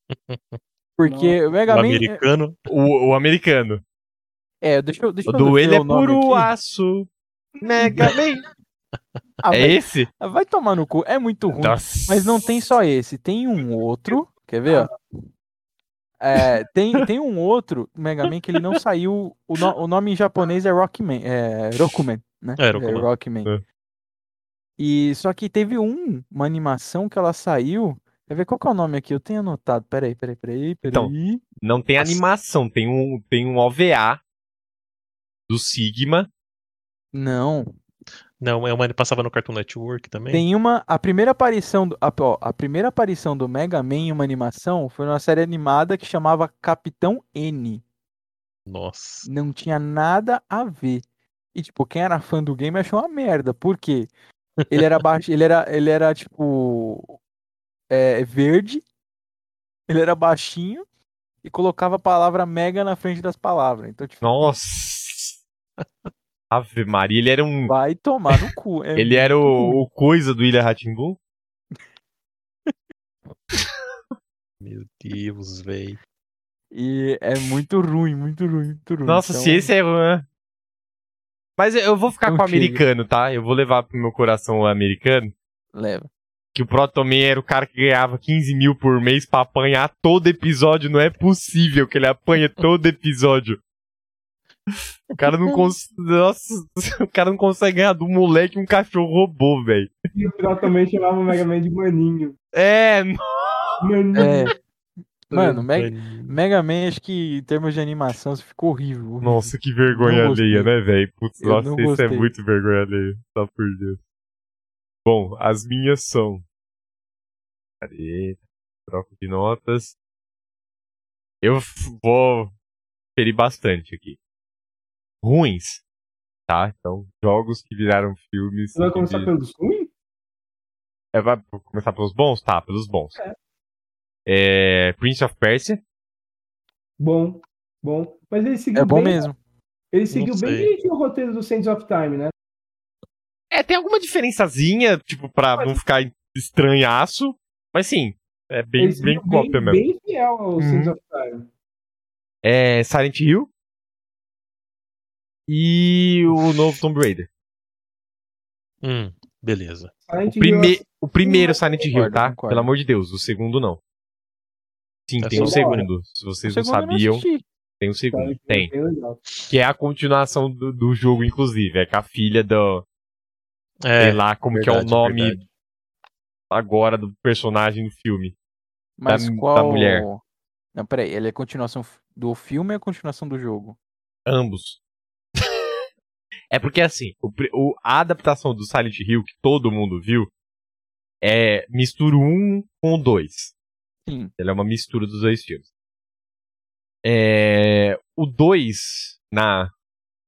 Porque o O Mega Man. é- americano. O, o americano. É, deixa eu, deixa O eu do ver ele o é nome puro aço. Mega Man. Ah, É esse? vai tomar no cu, é muito ruim. Nossa. Mas não tem só esse, tem um outro, quer ver? ó? É, tem, tem um outro Mega Man que ele não saiu. O, no- o nome em japonês é Rockman, é Rokuman, né? É, Rokuman. Rockman. É. E só que teve um, uma animação que ela saiu. Quer ver qual que é o nome aqui? Eu tenho anotado. Peraí, peraí, peraí, peraí. Então. Não tem Nossa. animação, tem um, tem um OVA do Sigma. Não. Não, é uma ele passava no Cartoon Network também. Tem uma. A primeira aparição do. A, ó, a primeira aparição do Mega Man em uma animação foi numa série animada que chamava Capitão N. Nossa. não tinha nada a ver. E, tipo, quem era fã do game achou uma merda. Por quê? Ele era baixo, ele era, ele era, tipo, é, verde, ele era baixinho e colocava a palavra mega na frente das palavras. Então, tipo, Nossa. Ave Maria, ele era um. vai tomar no cu. É Ele era o, o coisa do Ilha Ratimbu. Meu Deus, velho. E é muito ruim, muito ruim, muito ruim. Nossa, Então, se esse é. né? Mas eu vou ficar Não com o americano, tá? Eu vou levar pro meu coração o americano. Leva. Que o Protoman era o cara que ganhava 15 mil por mês pra apanhar todo episódio. Não é possível que ele apanhe todo episódio. O cara não consegue. Nossa, o cara não consegue ganhar do moleque um cachorro robô, velho. E o final também chamava o Mega Man de Maninho. É, Maninho. É. Mano, Mega, Mano, Mega Man, acho que em termos de animação, ficou horrível. horrível. Nossa, que vergonha alheia, né, velho? Putz, Eu nossa, isso é muito vergonha alheia. Só por Deus. Bom, as minhas são. Cadê? Troco de notas. Eu vou ferir bastante aqui. Ruins. Tá? Então, jogos que viraram filmes. Você vai começar vi- pelos ruins? É, vai começar pelos bons? Tá, pelos bons. É, Prince of Persia. Bom, bom. Mas ele seguiu É bom bem, mesmo. Ele seguiu bem direitinho o roteiro do Sands of Time, né? É, tem alguma diferençazinha, tipo, pra Mas- não ficar estranhaço. Mas sim, é bem, ele bem seguiu cópia bem, mesmo. bem fiel ao Uhum. Sands of Time. É Silent Hill. E o novo Tomb Raider. Hum, beleza. Silent O, Hill, prime... o primeiro Silent Hill, concordo, tá? concordo. Pelo amor de Deus, o segundo não. Sim, É tem o só segundo. Se vocês não segundo eu não sabiam, tem o segundo. Tem. é. Que é a continuação do, do jogo, inclusive. É com a filha do. É, sei lá como que é o verdade, nome verdade. agora do personagem do filme. Mas da qual... mulher. Não, peraí, ele é a continuação do filme ou é a continuação do jogo? Ambos. É porque assim, o, o- a adaptação do Silent Hill que todo mundo viu é mistura um com o dois. Sim. Ele é uma mistura dos dois filmes. É, o 2, na,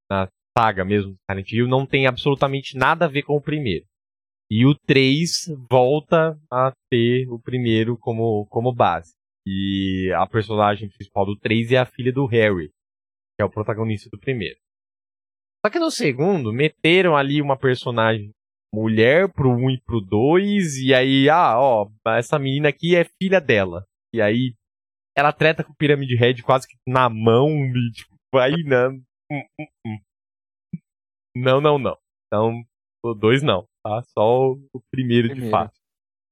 na saga mesmo do Silent Hill, não tem absolutamente nada a ver com o primeiro. E o 3 volta a ter o primeiro como, como base. E a personagem principal do 3 é a filha do Harry. que é o protagonista do primeiro. Só que no segundo, meteram ali uma personagem mulher pro 1 e pro 2, e aí, ah, ó, essa menina aqui é filha dela. E aí, ela treta com o Pyramid Head quase que na mão, e tipo, aí não. hum, hum, hum. Não, não, não. Então, o 2 não, tá? Só o primeiro, de Primeiro. fato.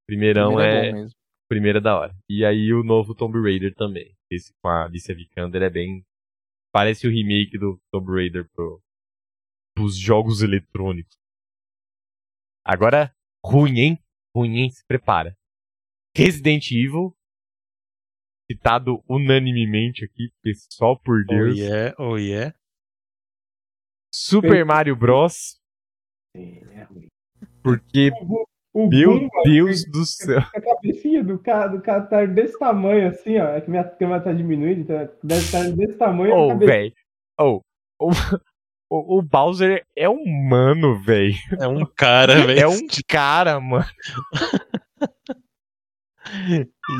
Primeirão Primeiro é, mesmo. primeira da hora. E aí o novo Tomb Raider também. Esse com a Alicia Vikander é bem. Parece o remake do Tomb Raider pro, pros jogos eletrônicos. Agora, ruim, hein? Ruim, hein? Se prepara. Resident Evil. Citado unanimemente aqui, porque só por Oh Deus. yeah, oh yeah. Super Mario Bros. É ruim. Porque, O meu Goomba, Deus do céu. A cabecinha do cara, do cara tá desse tamanho assim, ó. É que minha câmera tá diminuindo, então deve estar desse tamanho. Oh, cabeça- velho. Oh, o, o, o Bowser é humano, velho. É um cara, velho. É um cara, mano.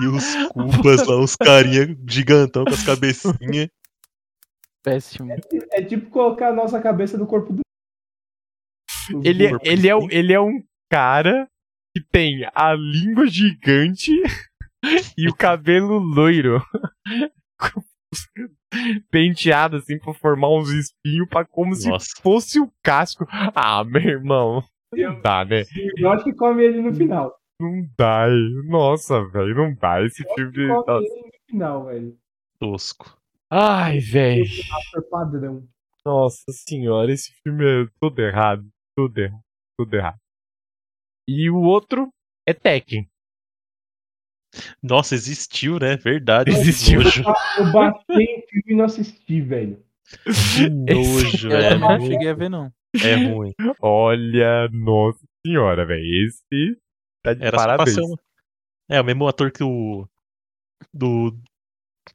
E os culpas lá, os carinha gigantão com as cabecinhas. Péssimo. É tipo colocar a nossa cabeça no corpo do. do Ele, ele, é, um- ele é um cara que tem a língua gigante e o cabelo loiro. Penteado assim pra formar uns espinhos pra como se Nossa. fosse o casco. Ah, meu irmão. Não dá, né? Eu acho que come ele no final. Não dá. Nossa, velho, não dá. Esse filme. Come Nossa. ele no final, velho. Tosco. Ai, velho. Padrão. Nossa senhora, esse filme é tudo errado. Tudo errado. Tudo errado. E o outro é Tekken. Nossa, existiu, né? Verdade. Existiu. Eu baixei o filme e não assisti, velho. que nojo Eu velho. também não cheguei a ver, não. É ruim. Olha, nossa senhora, velho. Esse tá de Era parabéns. ser um... É, o mesmo ator que o. Do.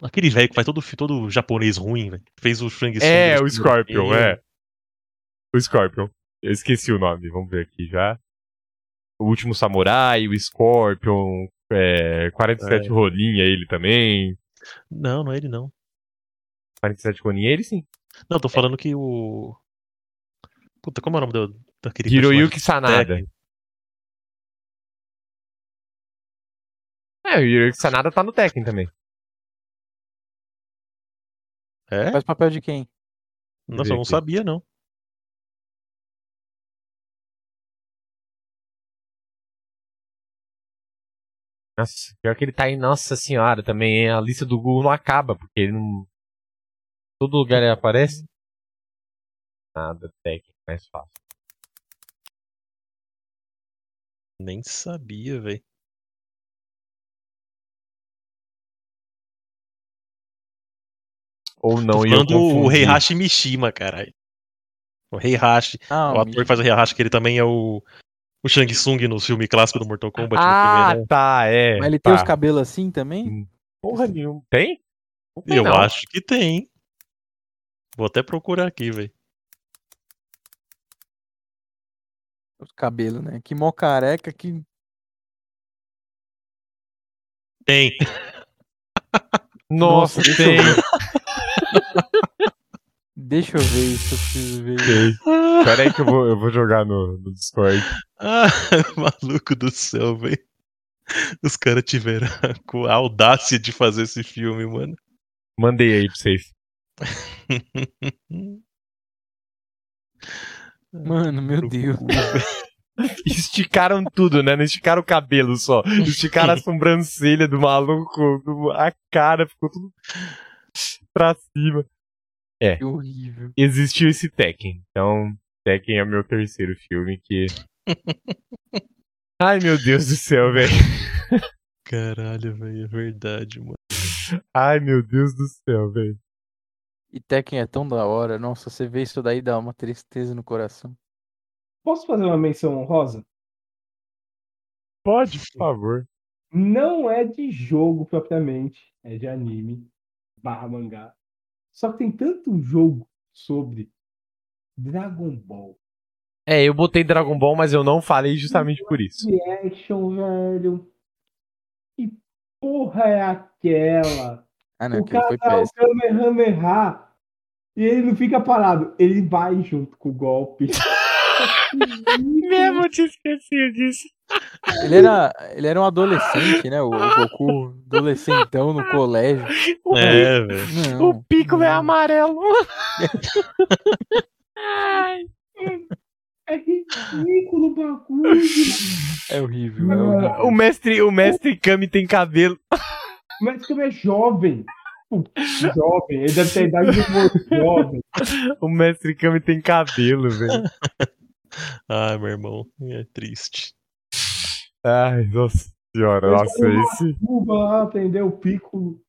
Aquele velho que faz todo, todo japonês ruim, velho. Fez o Shang Tsung. É, o. Scorpion, é. O Scorpion. Eu esqueci o nome, vamos ver aqui já. O Último Samurai, o Scorpion, é, 47 É. Rolinha, ele também. Não, não é ele não. 47 Rolinha, ele sim. Não, tô falando que o. Puta, como é o nome do, daquele Hiroyuki Sanada. É, o Hiroyuki Sanada tá no Tekken também. É? Faz papel de quem? Nossa, eu não sabia, não. Nossa, pior que ele tá aí, nossa senhora, também. A lista do Google não acaba, porque ele não. Todo lugar ele aparece. Nada, Tekken, mais fácil. Nem sabia, velho. Ou não, Tô e eu o confundi. Heihachi Mishima, caralho. O Heihachi. Ah, o ator que faz o Heihachi, que ele também é o. O Shang Tsung no filme clássico do Mortal Kombat. no Ah, primeiro. tá, é. Mas ele tá. tem os cabelos assim também? Porra nenhuma. Tem? Tem, Eu não. acho que tem. Vou até procurar aqui, velho. Os cabelos, né? Que mó careca, que. Tem. Nossa, Nossa, tem. Deixa eu ver isso, eu preciso ver. tem. Pera aí que eu vou, eu vou jogar no, no Discord. Ah, maluco do céu, velho. Os caras tiveram a a audácia de fazer esse filme, mano. Mandei aí pra vocês. Mano, meu Deus. Esticaram tudo, né? Não esticaram o cabelo só. Esticaram a sobrancelha do maluco, a cara, ficou tudo pra cima. Que horrível. Existiu esse Tekken. Então, Tekken é o meu terceiro filme que. Ai, meu Deus do céu, velho. Caralho, velho, é verdade, mano. Ai, meu Deus do céu, velho. E Tekken é tão da hora. Nossa, você vê isso daí dá uma tristeza no coração. Posso fazer uma menção honrosa? Pode, por favor. Não é de jogo propriamente, é de anime barra mangá. Só que tem tanto jogo sobre Dragon Ball. É, eu botei Dragon Ball, mas eu não falei justamente por isso. Reaction, velho. Que porra é aquela? Ah, não, o cara foi dá o. Kamehameha E ele não fica parado, ele vai junto com o golpe. Mesmo eu tinha esquecido disso. Ele era, ele era um adolescente, né? O, o Goku, adolescentão no colégio. É, velho. O pico não. é amarelo. Ai. É ridículo o bagulho. É horrível. É horrível. O mestre, o mestre Kami tem cabelo. Mas como é jovem. Jovem, ele deve ter a idade de um jovem. O mestre Kami tem cabelo, velho. Ai, meu irmão, é triste. Ai, nossa senhora, nossa, esse. Cuba lá, aprendeu o pico.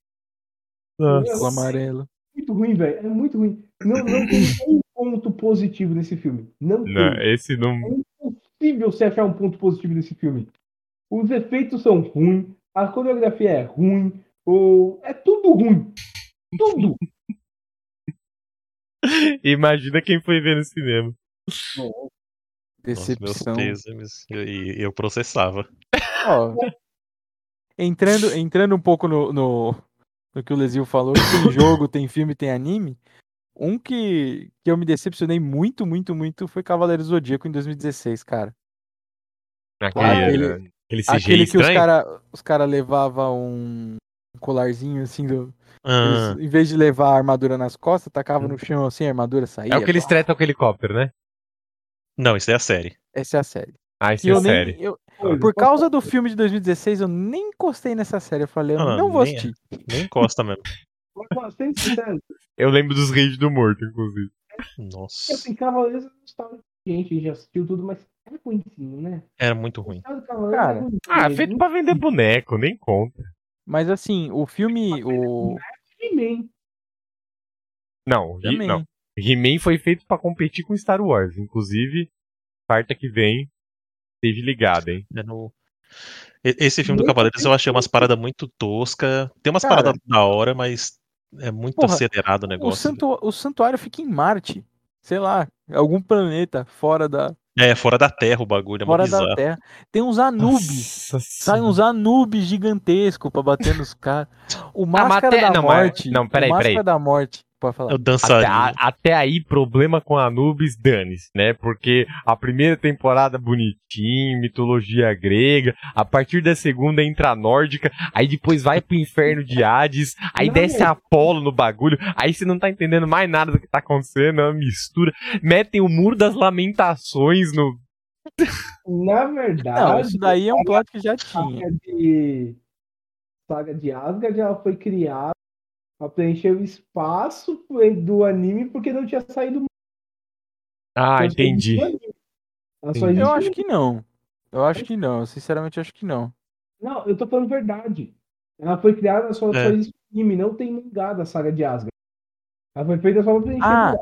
Nossa. O amarelo. Muito ruim, velho. É muito ruim. Não, não tem um ponto positivo nesse filme. Não tem. Não, esse não. É impossível você achar um ponto positivo nesse filme. Os efeitos são ruins, a coreografia é ruim, o... é tudo ruim. Tudo. Imagina quem foi ver no cinema. Nossa, Decepção. meus pêsames. E eu, processava. Ó, entrando, entrando um pouco no, no, no que o Lesil falou, que tem jogo, tem filme, tem anime. Um que, que eu me decepcionei muito, muito, muito foi Cavaleiro Zodíaco em 2016, cara. Aquele, Aquele- aquele CGI Aquele que os estranho. cara, os cara levavam um colarzinho assim do. Ah, eles, em vez de levar a armadura nas costas, tacava no chão assim, a armadura saía. É o que eles tretam com o helicóptero, né? Não, isso é a série. Essa é a série. Ah, isso é eu nem, série. eu- por causa do filme de 2016, eu nem encostei nessa série. Eu falei, eu Ah, não vou nem- assistir. Nem encosta mesmo. Eu lembro dos Reis do Morto, inclusive. Nossa, assim, Cavaleiros não estava. Gente, já assistiu tudo, mas é ruimzinho, né? era muito ruim. Cara, é Ah, é feito pra vender boneco, nem conta. Mas assim, o filme. O... Não, Também. não. He-Man foi feito pra competir com Star Wars. Inclusive, quarta que vem, esteja ligado, hein? É no- Esse filme do Cavaleiros eu achei umas paradas muito toscas. Tem umas Cara. paradas da hora, mas é muito Porra, acelerado o O, negócio. santu... o santuário fica em Marte. Sei lá, algum planeta fora da, É, fora da Terra o bagulho, é fora da. Terra. Tem uns Anubis. Nossa Sai uns Anubis gigantescos pra bater nos caras. O Máscara até- da não, Morte. não, peraí, o Máscara peraí. da Morte. Pode É falar. Até, a- até aí, problema com Anubis, dane-se, né? Porque a primeira temporada bonitinho, mitologia grega, a partir da segunda entra a nórdica, aí depois vai pro inferno de Hades, aí Não, desce Apolo no bagulho, aí você não tá entendendo mais nada do que tá acontecendo, é uma mistura. Metem o muro das lamentações no. Na verdade, Não, isso daí é um plot que já tinha. saga de saga de Asgard ela foi criada para preencher o espaço do anime porque não tinha saído Ah, Ela só entendi. Entendi. Eu acho que não. Eu acho que não. Eu sinceramente acho que não. Não, eu tô falando verdade. Ela foi criada só, É. só existe anime, não tem mangá da saga de Asgard. Ela foi feita só pra preencher Ah,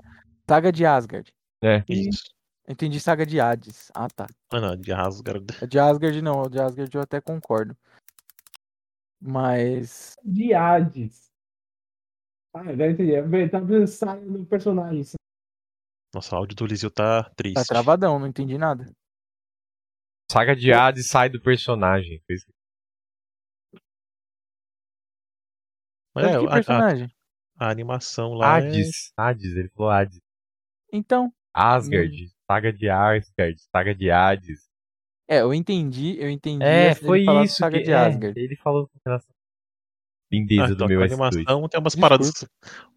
saga de Asgard. É. Isso. Entendi saga de Hades. Ah, tá. Ah, não, de Asgard. A de Asgard não. A de Asgard eu até concordo. Mas. de Hades. Ah, agora entendi. É, Tá pensando no personagem. Nossa, o áudio do Lisio tá triste. Tá travadão, não entendi nada. Saga de Hades sai do personagem. Mas é, que a- a, personagem? a animação lá é... Hades. Hades, ele falou Hades. Então. Asgard. Saga de Asgard. Saga de Hades. É, eu entendi, eu entendi. É, foi isso. Saga que, de é, ele falou com relação. Ah, Lindeza então, do meu a S2. animação tem umas Desculpa. paradas,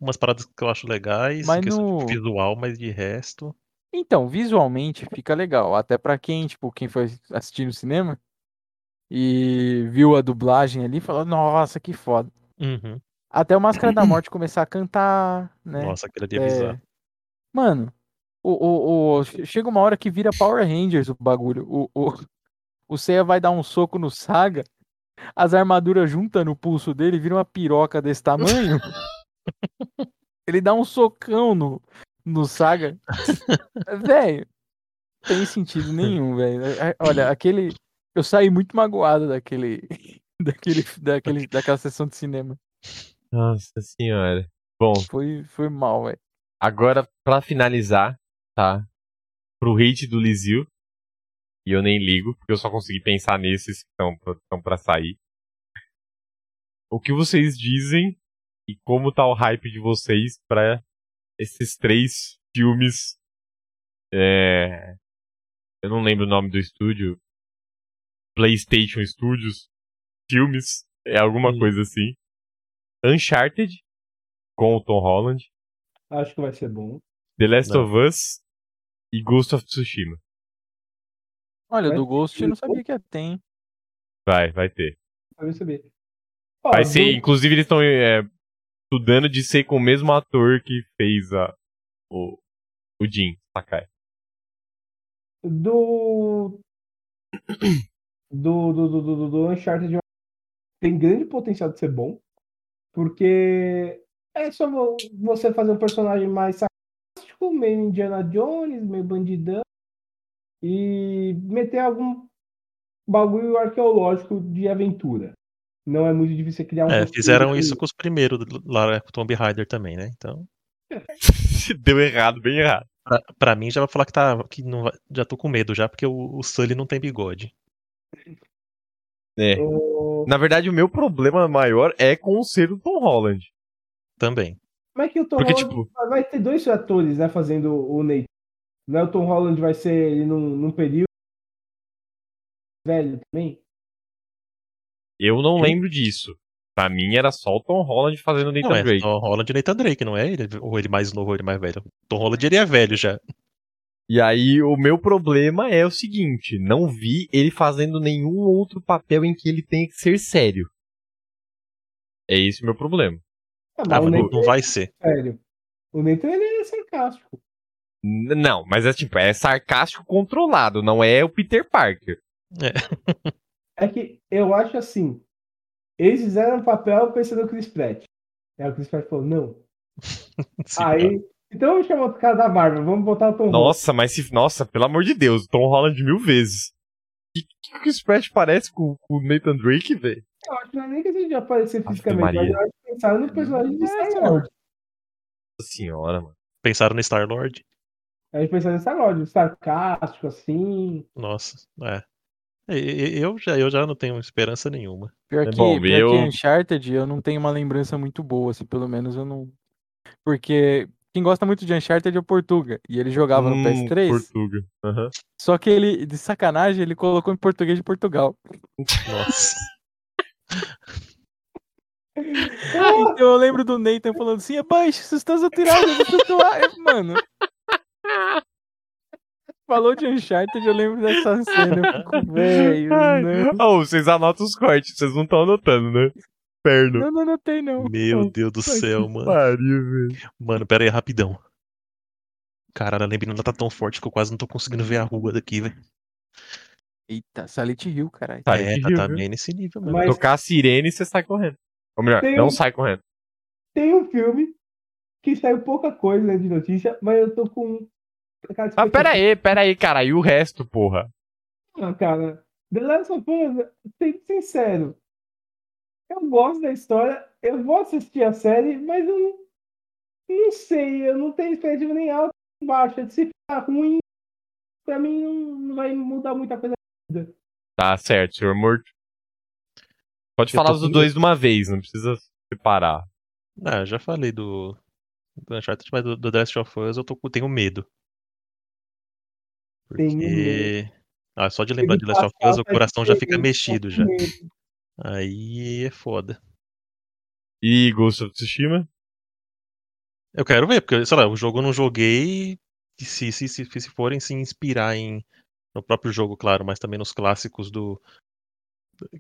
umas paradas que eu acho legais, Mas no- de visual, mas de resto. Então, visualmente fica legal. Até pra quem, tipo, quem foi assistir no cinema e viu a dublagem ali, falou, nossa, que foda. Uhum. Até o Máscara da Morte começar a cantar, né? Nossa, aquele ali é, É, bizarro. Mano, o, o, o- chega uma hora que vira Power Rangers o bagulho. O, o, o Seiya vai dar um soco no Saga, as armaduras juntam no pulso dele, vira uma piroca desse tamanho. Ele dá um socão no, no Saga. Velho, tem sentido nenhum, velho. Olha, aquele. Eu saí muito magoado daquele. Daquele, daquele, daquela sessão de cinema. Nossa senhora. Bom, Foi, foi mal, velho. agora pra finalizar, tá? Pro hate do Lizil. E eu nem ligo, porque eu só consegui pensar nesses que estão pra sair. O que vocês dizem e como tá o hype de vocês pra esses três filmes. É, eu não lembro o nome do estúdio. PlayStation Studios. Filmes. É alguma Hum. coisa assim. Uncharted. Com o Tom Holland. Acho que vai ser bom. The Last Não. of Us. E Ghost of Tsushima. Olha, Vai do ter Ghost eu não sabia que ia ter, hein? Vai, vai ter. Pra saber. Ó, Vai do- ser, inclusive eles estão estudando de ser com o mesmo ator que fez a, o, o Jin Sakai. do do, do, do, do, do Uncharted tem grande potencial de ser bom, porque é só vo- você fazer um personagem mais sarcástico, meio Indiana Jones, meio bandidão, e meter algum bagulho arqueológico de aventura. Não é muito difícil criar um É, fizeram que- isso com os primeiros, lá com o Tomb Raider também, né? Então, Deu errado, bem errado. pra, pra mim já vai falar que tá. Que não já tô com medo já, porque o, o Sully não tem bigode. É. o- Na verdade, o meu problema maior é com o ser do Tom Holland. Também. Como é que o Tom Porque, Holland tipo- vai ter dois atores, né, fazendo o Nathan? Não é o Tom Holland vai ser ele num, num período velho também? Eu não lembro disso. Pra mim era só o Tom Holland fazendo o Nathan Não, é Drake. Tom Holland e Nathan Drake, não é ele? Ou ele mais novo ou ele mais velho. Tom Holland ele é velho já. E aí, o meu problema é o seguinte: não vi ele fazendo nenhum outro papel em que ele tenha que ser sério. É esse o meu problema. Ah, Ah, o mas não, Nathan não vai ser. é sério. O Nathan ele é sarcástico. Não, mas é tipo, é sarcástico controlado, não é o Peter Parker. É que eu acho assim. Eles fizeram um papel pensando no Chris Pratt. Aí o Chris Pratt falou, não. Se Aí. Então vamos chamar o cara da Marvel, vamos botar o Tom Holland. Nossa, mas se. Nossa, pelo amor de Deus, Tom Holland mil vezes. Que que o Chris Pratt parece com, com o Nathan Drake, velho? Eu acho que não é nem que já aparecer Ave fisicamente, mas eu acho que pensaram no personagem de Star Lord. Nossa senhora, mano. Pensaram no Star Lord? A gente em Star Lord, sarcástico, assim. Nossa, é. Eu já, eu já não tenho esperança nenhuma. Pior, É que, bom, pior eu- que Uncharted, eu não tenho uma lembrança muito boa, assim, pelo menos eu não. Porque quem gosta muito de Uncharted é o Portuga. E ele jogava no Hum, PS3. Portuga. Aham. Só que ele, de sacanagem, ele colocou em português de Portugal. Nossa. Então eu lembro do Nathan falando assim: abaixo, vocês estão atirados do flutuar. Mano. Falou de Uncharted, eu lembro dessa cena. Velho. Não, Oh, vocês anotam os cortes, vocês não estão anotando, né? Perno. não, não, não tem não. Meu Deus do Ai, céu, mano. Pariu, velho. Mano, pera aí, rapidão. Caralho, a neblina tá tão forte que eu quase não tô conseguindo ver a rua daqui, velho. Eita, Silent Hill, caralho. Tá, é, tá, rio, tá viu? bem nesse nível, mano. Mas Tocar a sirene e você sai correndo. Ou melhor, Tem não um- sai correndo. tem um filme que saiu pouca coisa né, de notícia, mas eu tô com. Ah, pera expectativa. aí, pera aí, cara. E o resto, porra? Ah, cara, The Last of Us, tem que ser sincero. Eu gosto da história, eu vou assistir a série, mas eu não, não sei, eu não tenho expectativa nem alta nem baixa. Se ficar ruim, pra mim não, não vai mudar muita coisa. Tá certo, senhor morto. Pode Eu falar tô os com dois de uma vez, não precisa separar. Ah, eu já falei do, do Uncharted, mas do, do The Last of Us eu tô, com- tenho medo. Porque. Ah, só de lembrar de Last of Us, o coração já fica mexido já. Aí é foda. E Ghost of Tsushima? Eu quero ver, porque, sei lá, o jogo eu não joguei. E se, se, se, se forem se inspirar em. No próprio jogo, claro, mas também nos clássicos do.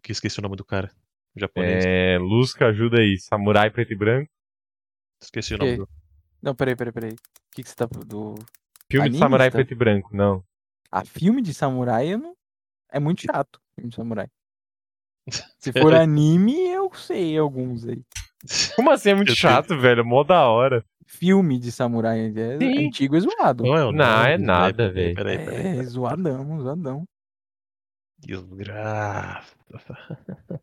Que esqueci o nome do cara. Japonês. É, Lusca, ajuda aí. Samurai preto e branco. Esqueci o nome do. Não, peraí, peraí, peraí. O que, que você tá. Do... Filme de Anime, Samurai tá? preto e branco, não. A filme de samurai não... é muito chato. Filme de samurai. Se for anime, eu sei alguns aí. Como assim é muito chato, velho? Mó da hora. Filme de samurai é Sim. antigo e zoado. Não é o Não, nome, é nada, peraí, velho. Peraí, peraí. É, zoadão, zoadão. Desgraça.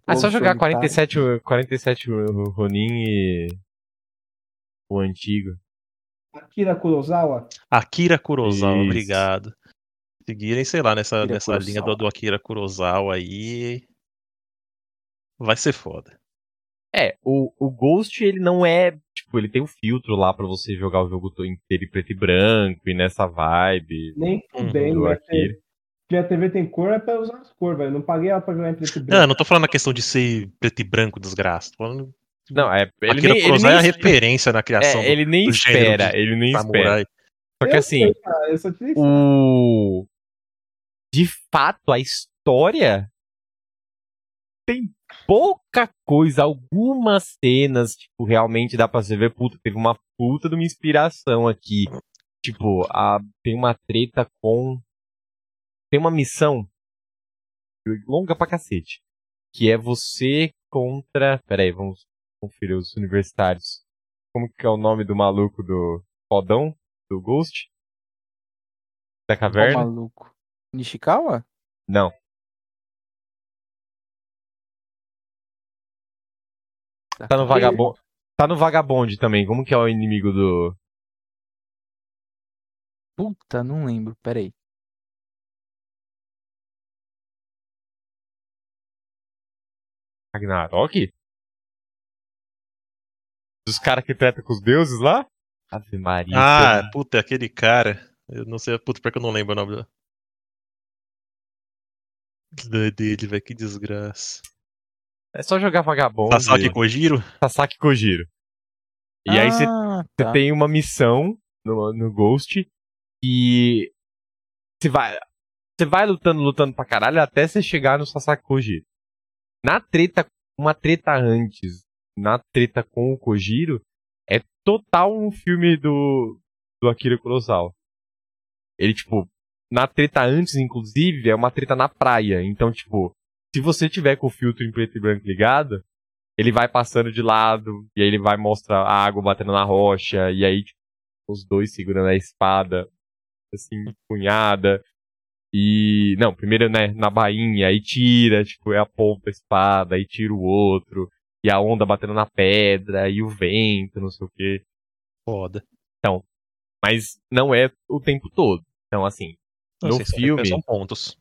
Ah, é só jogar solitário. 47, o- 47 o Ronin e. O antigo. Akira Kurosawa, Akira Kurosawa, Isso. obrigado. Seguirem, sei lá, nessa, Akira nessa linha do, do Akira Kurosawa aí. Vai ser foda. É, o, o Ghost, ele não é, tipo, ele tem um filtro lá pra você jogar o jogo inteiro em preto e branco e nessa vibe Nem fudendo, do vai Akira. ter. Se a TV tem cor, é pra usar as cores, velho. Não paguei ela pra jogar em preto e Não, branco. eu não tô falando na questão de ser preto e branco, desgraça. Tô falando. Não, é. Ele Akira nem, ele Kurosawa é a referência na criação é, ele nem do espera, de ele nem espera. samurai. Só que Eu assim, o. De fato, a história tem pouca coisa, algumas cenas, tipo, realmente dá pra você ver, puta, teve uma puta de uma inspiração aqui. Tipo, a, tem uma treta com. Tem uma missão longa pra cacete. Que é você contra. Pera aí, vamos conferir os universitários. Como que é o nome do maluco do fodão? Do Ghost? Da caverna? maluco? Nishikawa? Não. Tá no vagabonde. Tá no vagabonde também. Como que é o inimigo do. Puta, não lembro. Pera aí. Ragnarok? Dos caras que treta com os deuses lá? Ave Maria. Ah, puta, é aquele cara. Eu não sei, puta, porque eu não lembro o nome do- da- dele, velho. Que desgraça. É só jogar vagabonde. Sasaki Kojiro? Sasaki Kojiro. E aí você ah, Você tá. tem uma missão no, no Ghost e você vai, você vai lutando, lutando pra caralho até você chegar no Sasaki Kojiro. Na treta, uma treta antes, na treta com o Kojiro, é total um filme do, do Akira Kurosawa. Ele, tipo, na treta antes, inclusive, é uma treta na praia. Então, tipo, se você tiver com o filtro em preto e branco ligado, ele vai passando de lado, e aí ele vai mostrar a água batendo na rocha, e aí tipo, os dois segurando a espada, assim, punhada. E. Não, primeiro né, na bainha, aí tira, tipo, é a ponta a espada, aí tira o outro, e a onda batendo na pedra, e o vento, não sei o quê. Foda. Mas não é o tempo todo. Então, assim, Não no sei, filme, São pontos.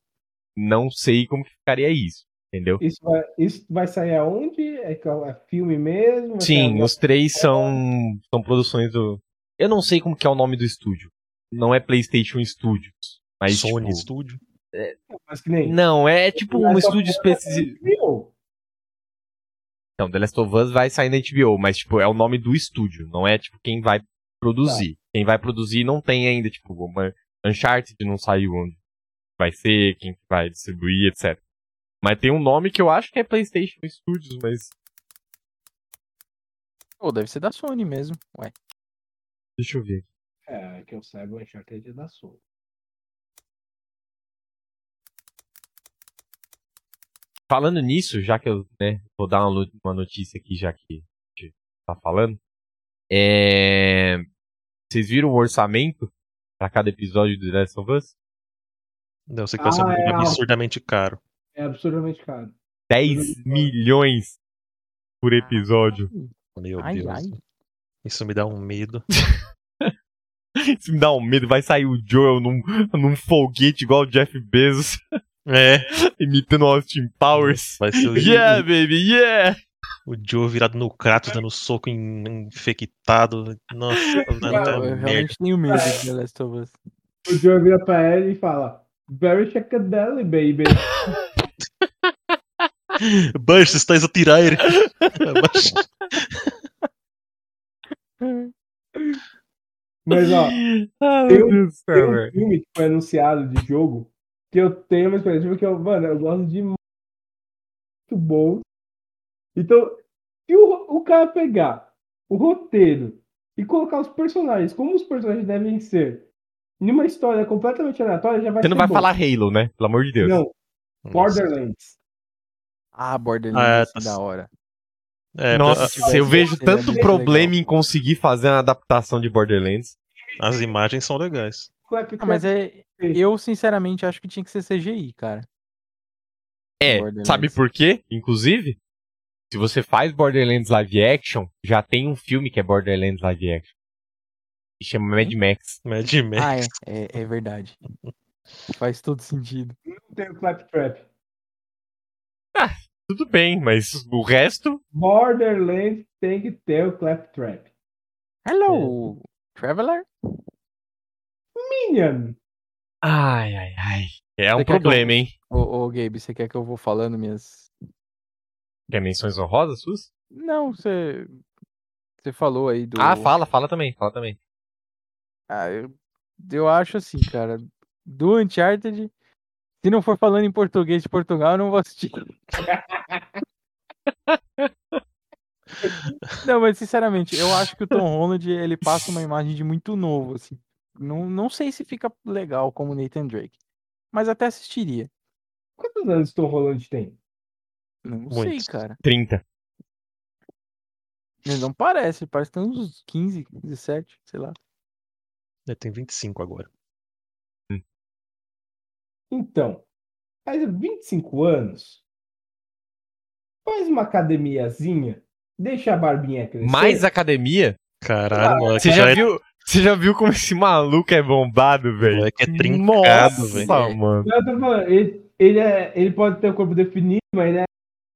não sei como que ficaria isso, entendeu? Isso vai, isso vai sair aonde? É, que é filme mesmo? Sim, os três são, são produções do. Eu não sei como que é o nome do estúdio. Não é PlayStation Studios. Mas, Sony tipo, Studio. Mas que nem. Não, é tipo um estúdio específico. é HBO. Não, The Last of Us vai sair na HBO, mas, tipo, é o nome do estúdio. Não é, tipo, quem vai produzir. Quem vai produzir não tem ainda, tipo, uma Uncharted não saiu onde vai ser, quem vai distribuir, etc. Mas tem um nome que eu acho que é PlayStation Studios, mas Pô, deve ser da Sony mesmo. Ué. deixa eu ver. É, que eu saiba, o Uncharted é da Sony. Falando nisso, já que eu né, vou dar uma notícia aqui, já que a gente tá falando. É... Vocês viram o orçamento pra cada episódio do The Last of Us? Não, eu sei que vai ser Ah, é, absurdamente caro. É absurdamente caro. 10 milhões por episódio. Meu Ai, Deus. ai. Isso me dá um medo. Isso me dá um medo. Vai sair o Joel num, num foguete igual o Jeff Bezos, É. imitando Austin Powers. Vai ser o, Yeah, baby, yeah! O Joe virado no Kratos, dando soco em, infectado. Nossa, dar Eu, realmente tenho medo de The Last of Us. O Joe vira pra ela e fala: Very Shackadeli, baby. Bush, estás a tirar ele. Mas ó, Ah, Deus do tem um filme que foi anunciado de jogo que eu tenho uma expectativa que eu, mano, eu gosto de muito bom. Então, se o, o cara pegar o roteiro e colocar os personagens como os personagens devem ser em uma história completamente aleatória, já vai Você não vai bom. falar Halo, né? Pelo amor de Deus. Não, Nossa. Borderlands. Ah, Borderlands, Ah, assim, tá- da hora. É, Nossa, eu vejo tanto problema legal. em conseguir fazer uma adaptação de Borderlands. as imagens são legais. Clap, Ah, mas é. Eu, sinceramente, acho que tinha que ser CGI, cara. É, sabe por quê? Inclusive, se você faz Borderlands live action, já tem um filme que é Borderlands live action. Que chama Mad Max. Mad Max. Ah, é, é, é verdade. Faz todo sentido. Não tem o Claptrap. Tudo bem, mas o resto. Borderlands tem que ter o Claptrap. Hello, Traveler. Minion. Ai, ai, ai. É um Você quer que eu- problema, hein? Ô, ô, Gabe, você quer que eu vou falando minhas. Quer menções honrosas suas? Não, você. Você falou aí do. Ah, fala, fala também, fala também. Ah, eu, eu acho assim, cara. Do Uncharted, se não for falando em português de Portugal, eu não vou assistir. não, mas sinceramente, eu acho que o Tom Holland ele passa uma imagem de muito novo, assim. Não, não sei se fica legal como Nathan Drake, mas até assistiria. Quantos anos Tom Holland tem? Não sei, Muitos. cara. 30. Ele não parece, parece que tem uns 15, 17, sei lá. Ele tem 25 agora. Então, faz 25 anos. Faz uma academiazinha. Deixa a barbinha crescer. Mais academia? Caralho, moleque. Você já é- viu? Você já viu como esse maluco é bombado, velho? Moleque é trincado, Nossa, velho. mano. Tô falando, ele, ele, é, ele pode ter o corpo definido, mas ele é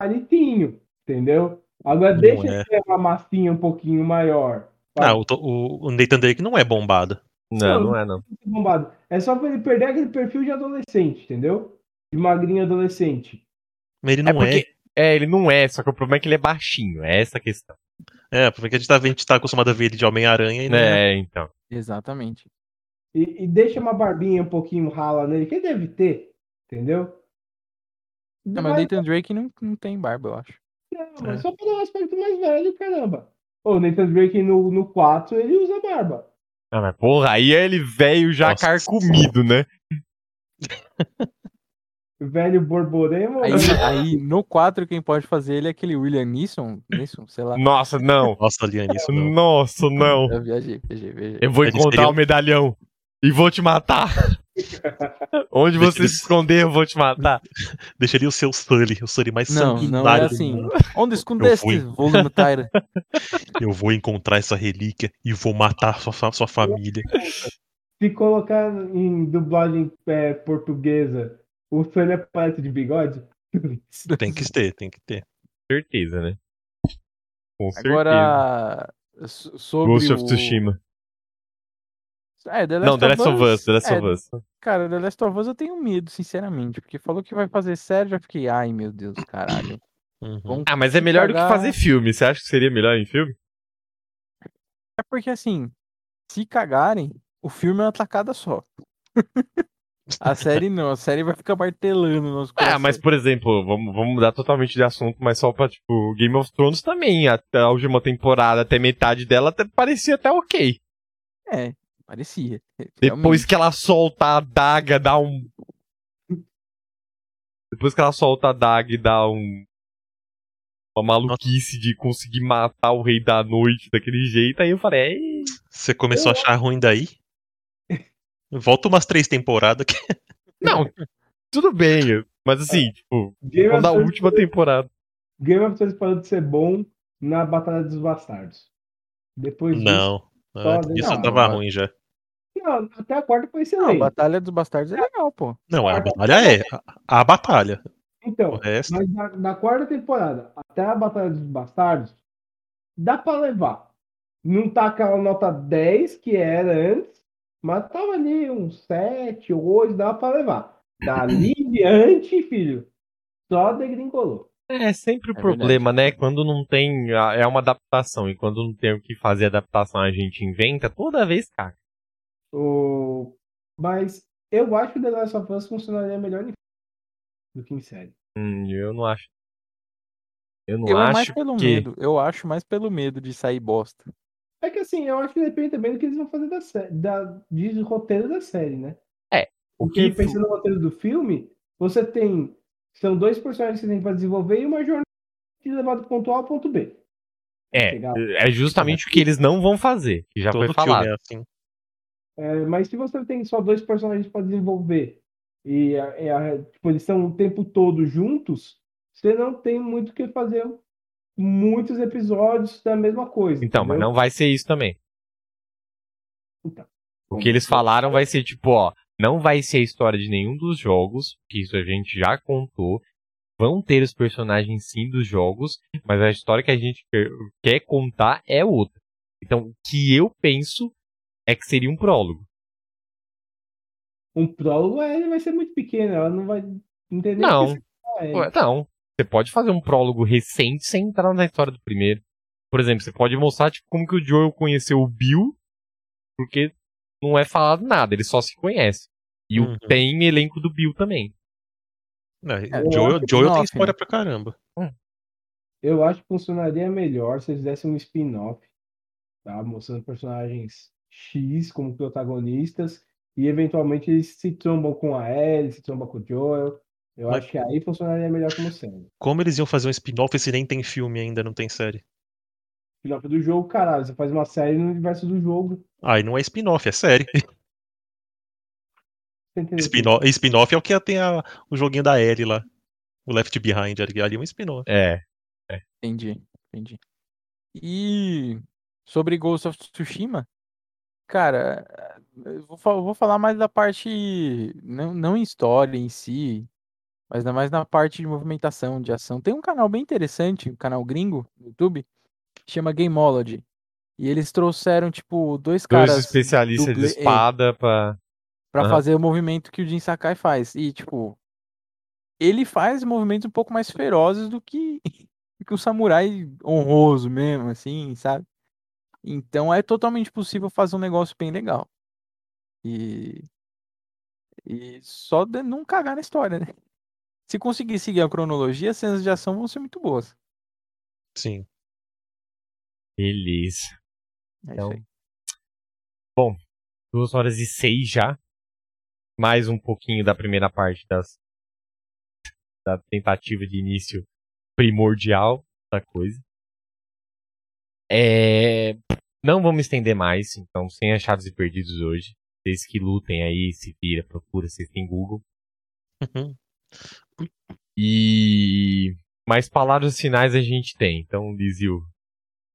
palitinho, entendeu? Agora Não deixa é. ele ter uma massinha um pouquinho maior. Ah, o, o, o Nathan Drake não é bombado. Não, não é não. bombado. É só pra ele perder aquele perfil de adolescente, entendeu? De magrinho adolescente. Mas ele É não porque. É, ele não é, só que o problema é que ele é baixinho. É essa a questão. é. É, porque a gente tá, a gente tá acostumado a ver ele de Homem-Aranha e não é. É, então. Exatamente. E, e deixa uma barbinha um pouquinho rala nele, que ele deve ter, entendeu? Não, mas o Nathan Drake não, não tem barba, eu acho. Não, mas É. só pra dar um aspecto mais velho, caramba. O Nathan Drake no, no 4, ele usa barba. Ah, mas porra, aí é ele velho já Nossa. carcomido, né? Velho borborema. Aí, aí no 4, quem pode fazer ele é aquele William Neeson, Neeson sei lá. Nossa, não. Nossa, Liane, isso não. Nossa, não. Eu viajei, viajei, viajei. Eu vou encontrar o medalhão e vou te matar. Onde você se esconder, eu vou te matar. Deixa ele o seu Sully, o Sully mais Não, sanguinário não é do assim. Onde escondeste, fui. volume Tyra? Eu vou encontrar essa relíquia e vou matar sua, sua família. Se colocar em dublagem é, portuguesa, o Sully aparece de bigode? Tem que ter, tem que ter. Certeza, né? Com certeza. Agora, so- sobre Ghost of o... Tsushima. É, The Last Não, The Last of Us, The Last é, of Us. Cara, The Last of Us eu tenho medo, sinceramente, porque falou que vai fazer sério, já fiquei, ai meu Deus, caralho. Uhum. Ah, mas é melhor do que fazer filme. Você acha que seria melhor em filme? É porque assim, se cagarem, o filme é uma tacada só. a série não, a série vai ficar martelando nos Ah, mas por exemplo, vamos, vamos mudar totalmente de assunto, mas só pra, tipo, Game of Thrones também. Até a última temporada, até metade dela, até, parecia até ok. É, parecia. Depois que ela solta a adaga, dá um. Depois que ela solta a adaga e dá um. Uma maluquice de conseguir matar o rei da noite daquele jeito, aí eu falei, "Ei, Você começou a achar ruim daí? Volta umas três temporadas que não, tudo bem, mas assim, tipo, Game da última temporada. Game of Thrones parou de ser bom na Batalha dos Bastardos. Depois disso- Não. Antes disso não, tava não. ruim já. Não, até a quarta foi Não, a excelente. Batalha dos Bastardos é legal, pô. Não, a batalha é. A, a batalha. Então, resto. mas da, da quarta temporada até a Batalha dos Bastardos, dá pra levar. Não tá aquela nota 10 que era antes, mas tava ali uns 7, 8, dá pra levar. Dali em diante, filho, só degringolou. É sempre o É problema, né? Quando não tem. É uma adaptação, e quando não tem o que fazer adaptação, a gente inventa, toda vez caga. O... Mas eu acho que o The Last of Us funcionaria melhor em do que em série. Hum, eu não acho. Eu não Eu é mais acho pelo que. medo. Eu acho mais pelo medo de sair bosta. É que assim, eu acho que depende também do que eles vão fazer da série, da, de roteiro da série, né? O Porque que pensando no roteiro do filme, você tem. São dois personagens que você tem para desenvolver e uma jornada de levar do ponto A ao ponto B. É, é justamente o que eles não vão fazer, que já Todo foi filme falado. é assim. É, mas se você tem só dois personagens para desenvolver e a- e a- tipo, eles estão o tempo todo juntos, você não tem muito o que fazer muitos episódios da mesma coisa. Então, mas entendeu? não vai ser isso também. Então. O que eles falaram vai ser tipo, ó, não vai ser a história de nenhum dos jogos, que isso a gente já contou. Vão ter os personagens sim dos jogos, mas a história que a gente quer- contar é outra. Então, o que eu penso é que seria um prólogo. Um prólogo é, ele vai ser muito pequeno, ela não vai entender Não. é. Não, você pode fazer um prólogo recente sem entrar na história do primeiro. Por exemplo, você pode mostrar tipo, como que o Joel conheceu o Bill, porque não é falado nada, ele só se conhece. E o- Uhum. tem elenco do Bill também. É, É, Joel, eu- Joel tem história pra caramba. Eu acho que funcionaria melhor se eles fizessem um spin-off, tá? Mostrando personagens X como protagonistas e eventualmente eles se trombam com a Ellie, se trombam com o Joel. Eu Mas- acho que aí funcionaria melhor como série. Como eles iam fazer um spin-off se nem tem filme ainda, não tem série? Spin-off do jogo, caralho, você faz uma série no universo do jogo. Aí não é spin-off, é série. Você entendeu? Spin-off spin-off é o que tem a- o joguinho da Ellie lá. O Left Behind ali ali é um spin-off. É. Entendi, entendi. E sobre Ghost of Tsushima, cara, eu vou, vou falar mais da parte, não, não em história em si, mas ainda mais na parte de movimentação, de ação. Tem um canal bem interessante, um canal gringo no YouTube, chama Gameology. E eles trouxeram, tipo, dois Dois caras especialistas duble- de espada pra. pra Aham. fazer o movimento que o Jin Sakai faz. E, tipo, ele faz movimentos um pouco mais ferozes do que, que um samurai honroso mesmo, assim, sabe? Então é totalmente possível fazer um negócio bem legal. E. E só de não cagar na história, né? Se conseguir seguir a cronologia, as cenas de ação vão ser muito boas. Sim. Beleza. É Então, aí. Duas horas e seis já. Mais um pouquinho da primeira parte das, da tentativa de início primordial da coisa. É, não vamos estender mais, então, sem achados e perdidos hoje. Vocês que lutem aí, se vira, procura, vocês têm Google. Uhum. E mais palavras finais a gente tem. Então, Lizio,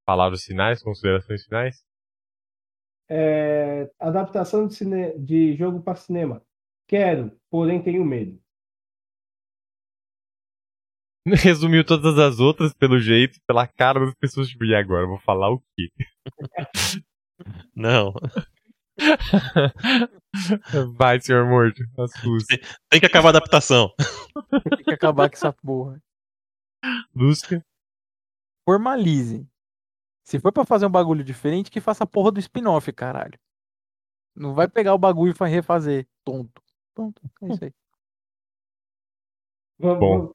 palavras finais, considerações finais? É, adaptação de, cine- de jogo para cinema. Quero, porém tenho medo. Resumiu todas as outras pelo jeito, pela cara das pessoas. Tipo, e agora? Vou falar o quê? Não. Vai, senhor morto. Assusta. Tem que acabar a adaptação. Tem que acabar com essa porra. Lusca. Formalize. Se for pra fazer um bagulho diferente, que faça a porra do spin-off, caralho. Não vai pegar o bagulho e fa- refazer. Tonto. Tonto. É isso aí. Vamos- Bom.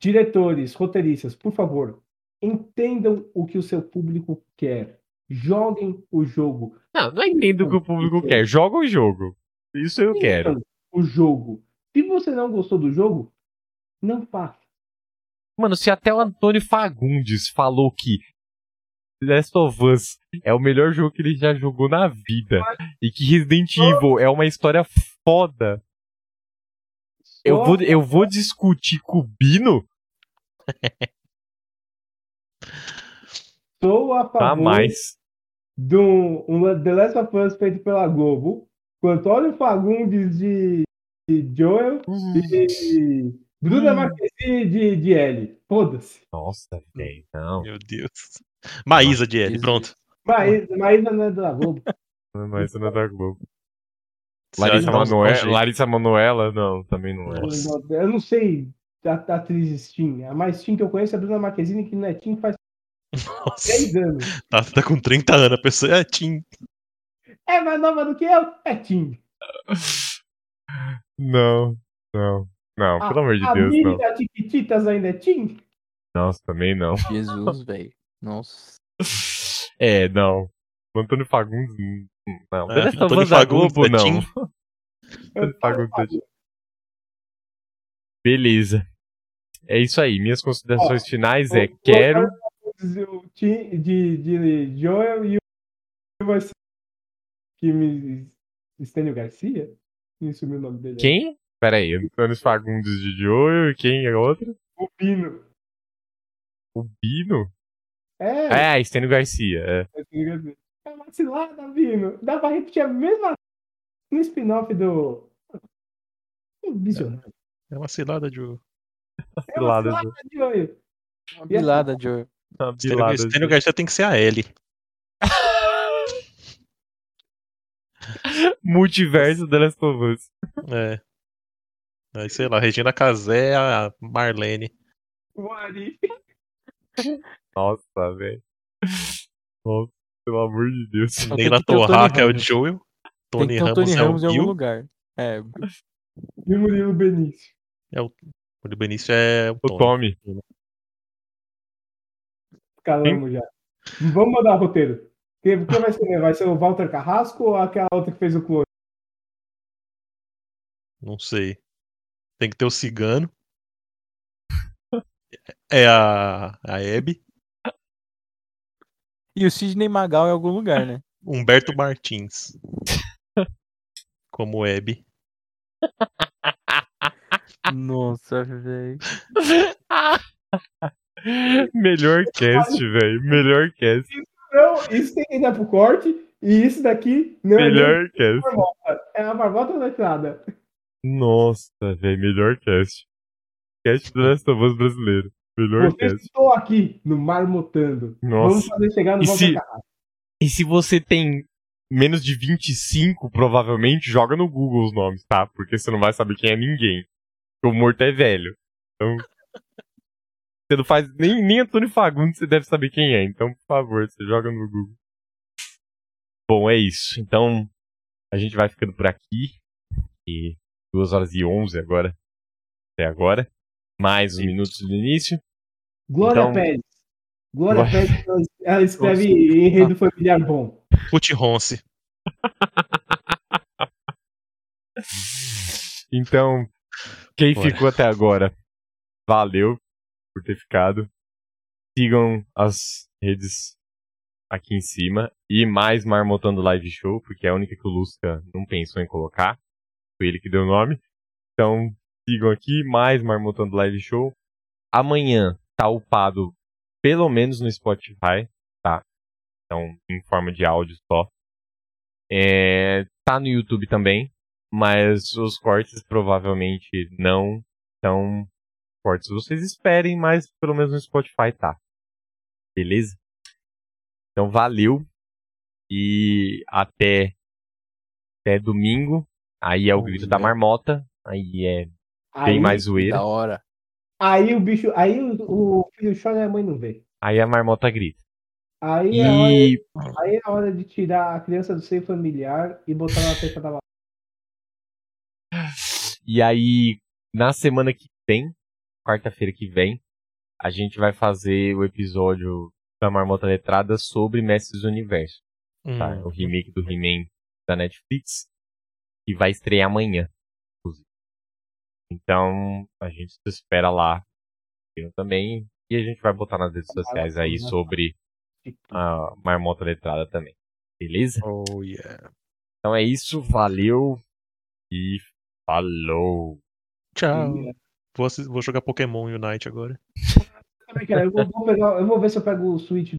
Diretores, roteiristas, por favor, entendam o que o seu público quer. Joguem o jogo. Não, não entendo o que o público quer. Joga o jogo. Isso eu quero. O jogo. Se você não gostou do jogo, não faça. Mano, se até o Antônio Fagundes falou que Last of Us é o melhor jogo que ele já jogou na vida e que Resident Evil é uma história foda, eu vou, eu vou discutir com o Bino? Sou a Tá favor mais. de um, um The Last of Us feito pela Globo, com Antônio Fagundes de, de Joel e Bruna Hum. Marquezine de, de Ellie. Foda-se. Nossa, velho, não. Meu Deus. Maísa de L, pronto. Maísa, Maísa não é da Globo. Mas não é da Globo. Larissa, Manoela, jeito. Larissa Manoela, não, também não é. Nossa. Eu não sei a, a atriz Steam. A mais Steam que eu conheço é a Bruna Marquezine, que não é Steam faz Nossa. 10 anos. Tá, tá com 30 anos, a pessoa é Tim. É mais nova do que eu? É Steam. Não, não, não, A- pelo amor de a Deus, não. da Tiquititas ainda é Steam? Nossa, também não. Jesus, velho. Nossa. É, não. O Antônio Fagundes, hum, hum, não. É, Antônio da Fagundes Globo, não. Antônio Fagundes. Beleza. É isso aí. Minhas considerações finais é quero. O Tim de, de Joel e o vai ser que me Estênio Garcia? Sumiu o nome dele. Quem? Pera aí, Antônio Fagundes de Joel e quem é outro? O Pino. O Bino? É, É, Estênio Garcia. É. Estênio. É uma cilada, Pino. Dá pra repetir a mesma no spin-off do. Visionário. É uma cilada de. É uma Cilada, cilada de olho. Uma Joe. Uma Stênio bilada. Stênio Garcia tem que ser a L. Multiverso The Last of Us. É. Aí, sei lá, Regina Casé, a Marlene. What if? Nossa, velho. Nossa, pelo amor de Deus. O Tony Torraca é o. Joel. Tony Ramos Tony é Ramos o em algum lugar. É, E o Murilo Benício. O de Benício é o O Tony. Tommy. Calamos já. Vamos mandar o roteiro. Quem, quem vai ser? Vai ser o Walter Carrasco ou aquela outra que fez o clone? Não sei. Tem que ter o Cigano. É a, a Hebe. E o Sidney Magal em algum lugar, né? Humberto Martins. Como Hebe. Nossa, velho. Melhor cast, velho. Melhor cast. Não, isso tem que dar pro corte. E isso daqui não é Melhor cast. marmota. É a marmota da entrada. Nossa, velho. Melhor cast. Cast do Last of Us brasileiro. Melhor Você cast. estou aqui no Marmotando. Vamos Nossa. fazer chegar no E se-. E se você tem menos de 25, provavelmente, joga no Google os nomes, tá? Porque você não vai saber quem é ninguém. Porque o morto é velho. Então. Você não faz. Nem, nem Antônio Fagundes você deve saber quem é. Então, por favor, você joga no Google. Bom, é isso. Então, a gente vai ficando por aqui. E 2 horas e 11 agora. Até agora. Mais uns minutos do início. Glória Então- Pérez. Glória Glória- Pérez, ela- escreve enredo familiar bom. Ruth Ronce. Então, quem Bora. ficou até agora, valeu por ter ficado. Sigam as redes aqui em cima. E mais Marmotando Live Show, porque é a única que o Lusca não pensou em colocar. Foi ele que deu o nome. Então, sigam aqui, mais Marmotando Live Show. Amanhã tá upado, pelo menos no Spotify, tá? Então, em forma de áudio só. É, tá no YouTube também mas os cortes provavelmente não são cortes. Vocês esperem, mas pelo menos no Spotify tá. Beleza? Então valeu e até até domingo. Aí é o grito da marmota. Aí é Aí, bem mais zoeira. Da hora. aí o bicho. Aí o, o filho chora e a mãe não vê. Aí a marmota grita. Aí é, a hora, E aí é a hora de tirar a criança do seio familiar e botar na testa da mamãe. E aí, na semana que vem, quarta-feira que vem, a gente vai fazer o episódio da Marmota Letrada sobre Mestres do Universo. tá? Hum, O remake do He-Man da Netflix, que vai estrear amanhã. Então, a gente se espera lá. Eu também. E a gente vai botar nas redes sociais aí sobre a Marmota Letrada também. Beleza? Oh, yeah. Então é isso. Valeu. E falou. Tchau. Vou, assis- vou jogar Pokémon Unite agora. Também, cara, eu vou, vou pegar, eu vou ver se eu pego o Switch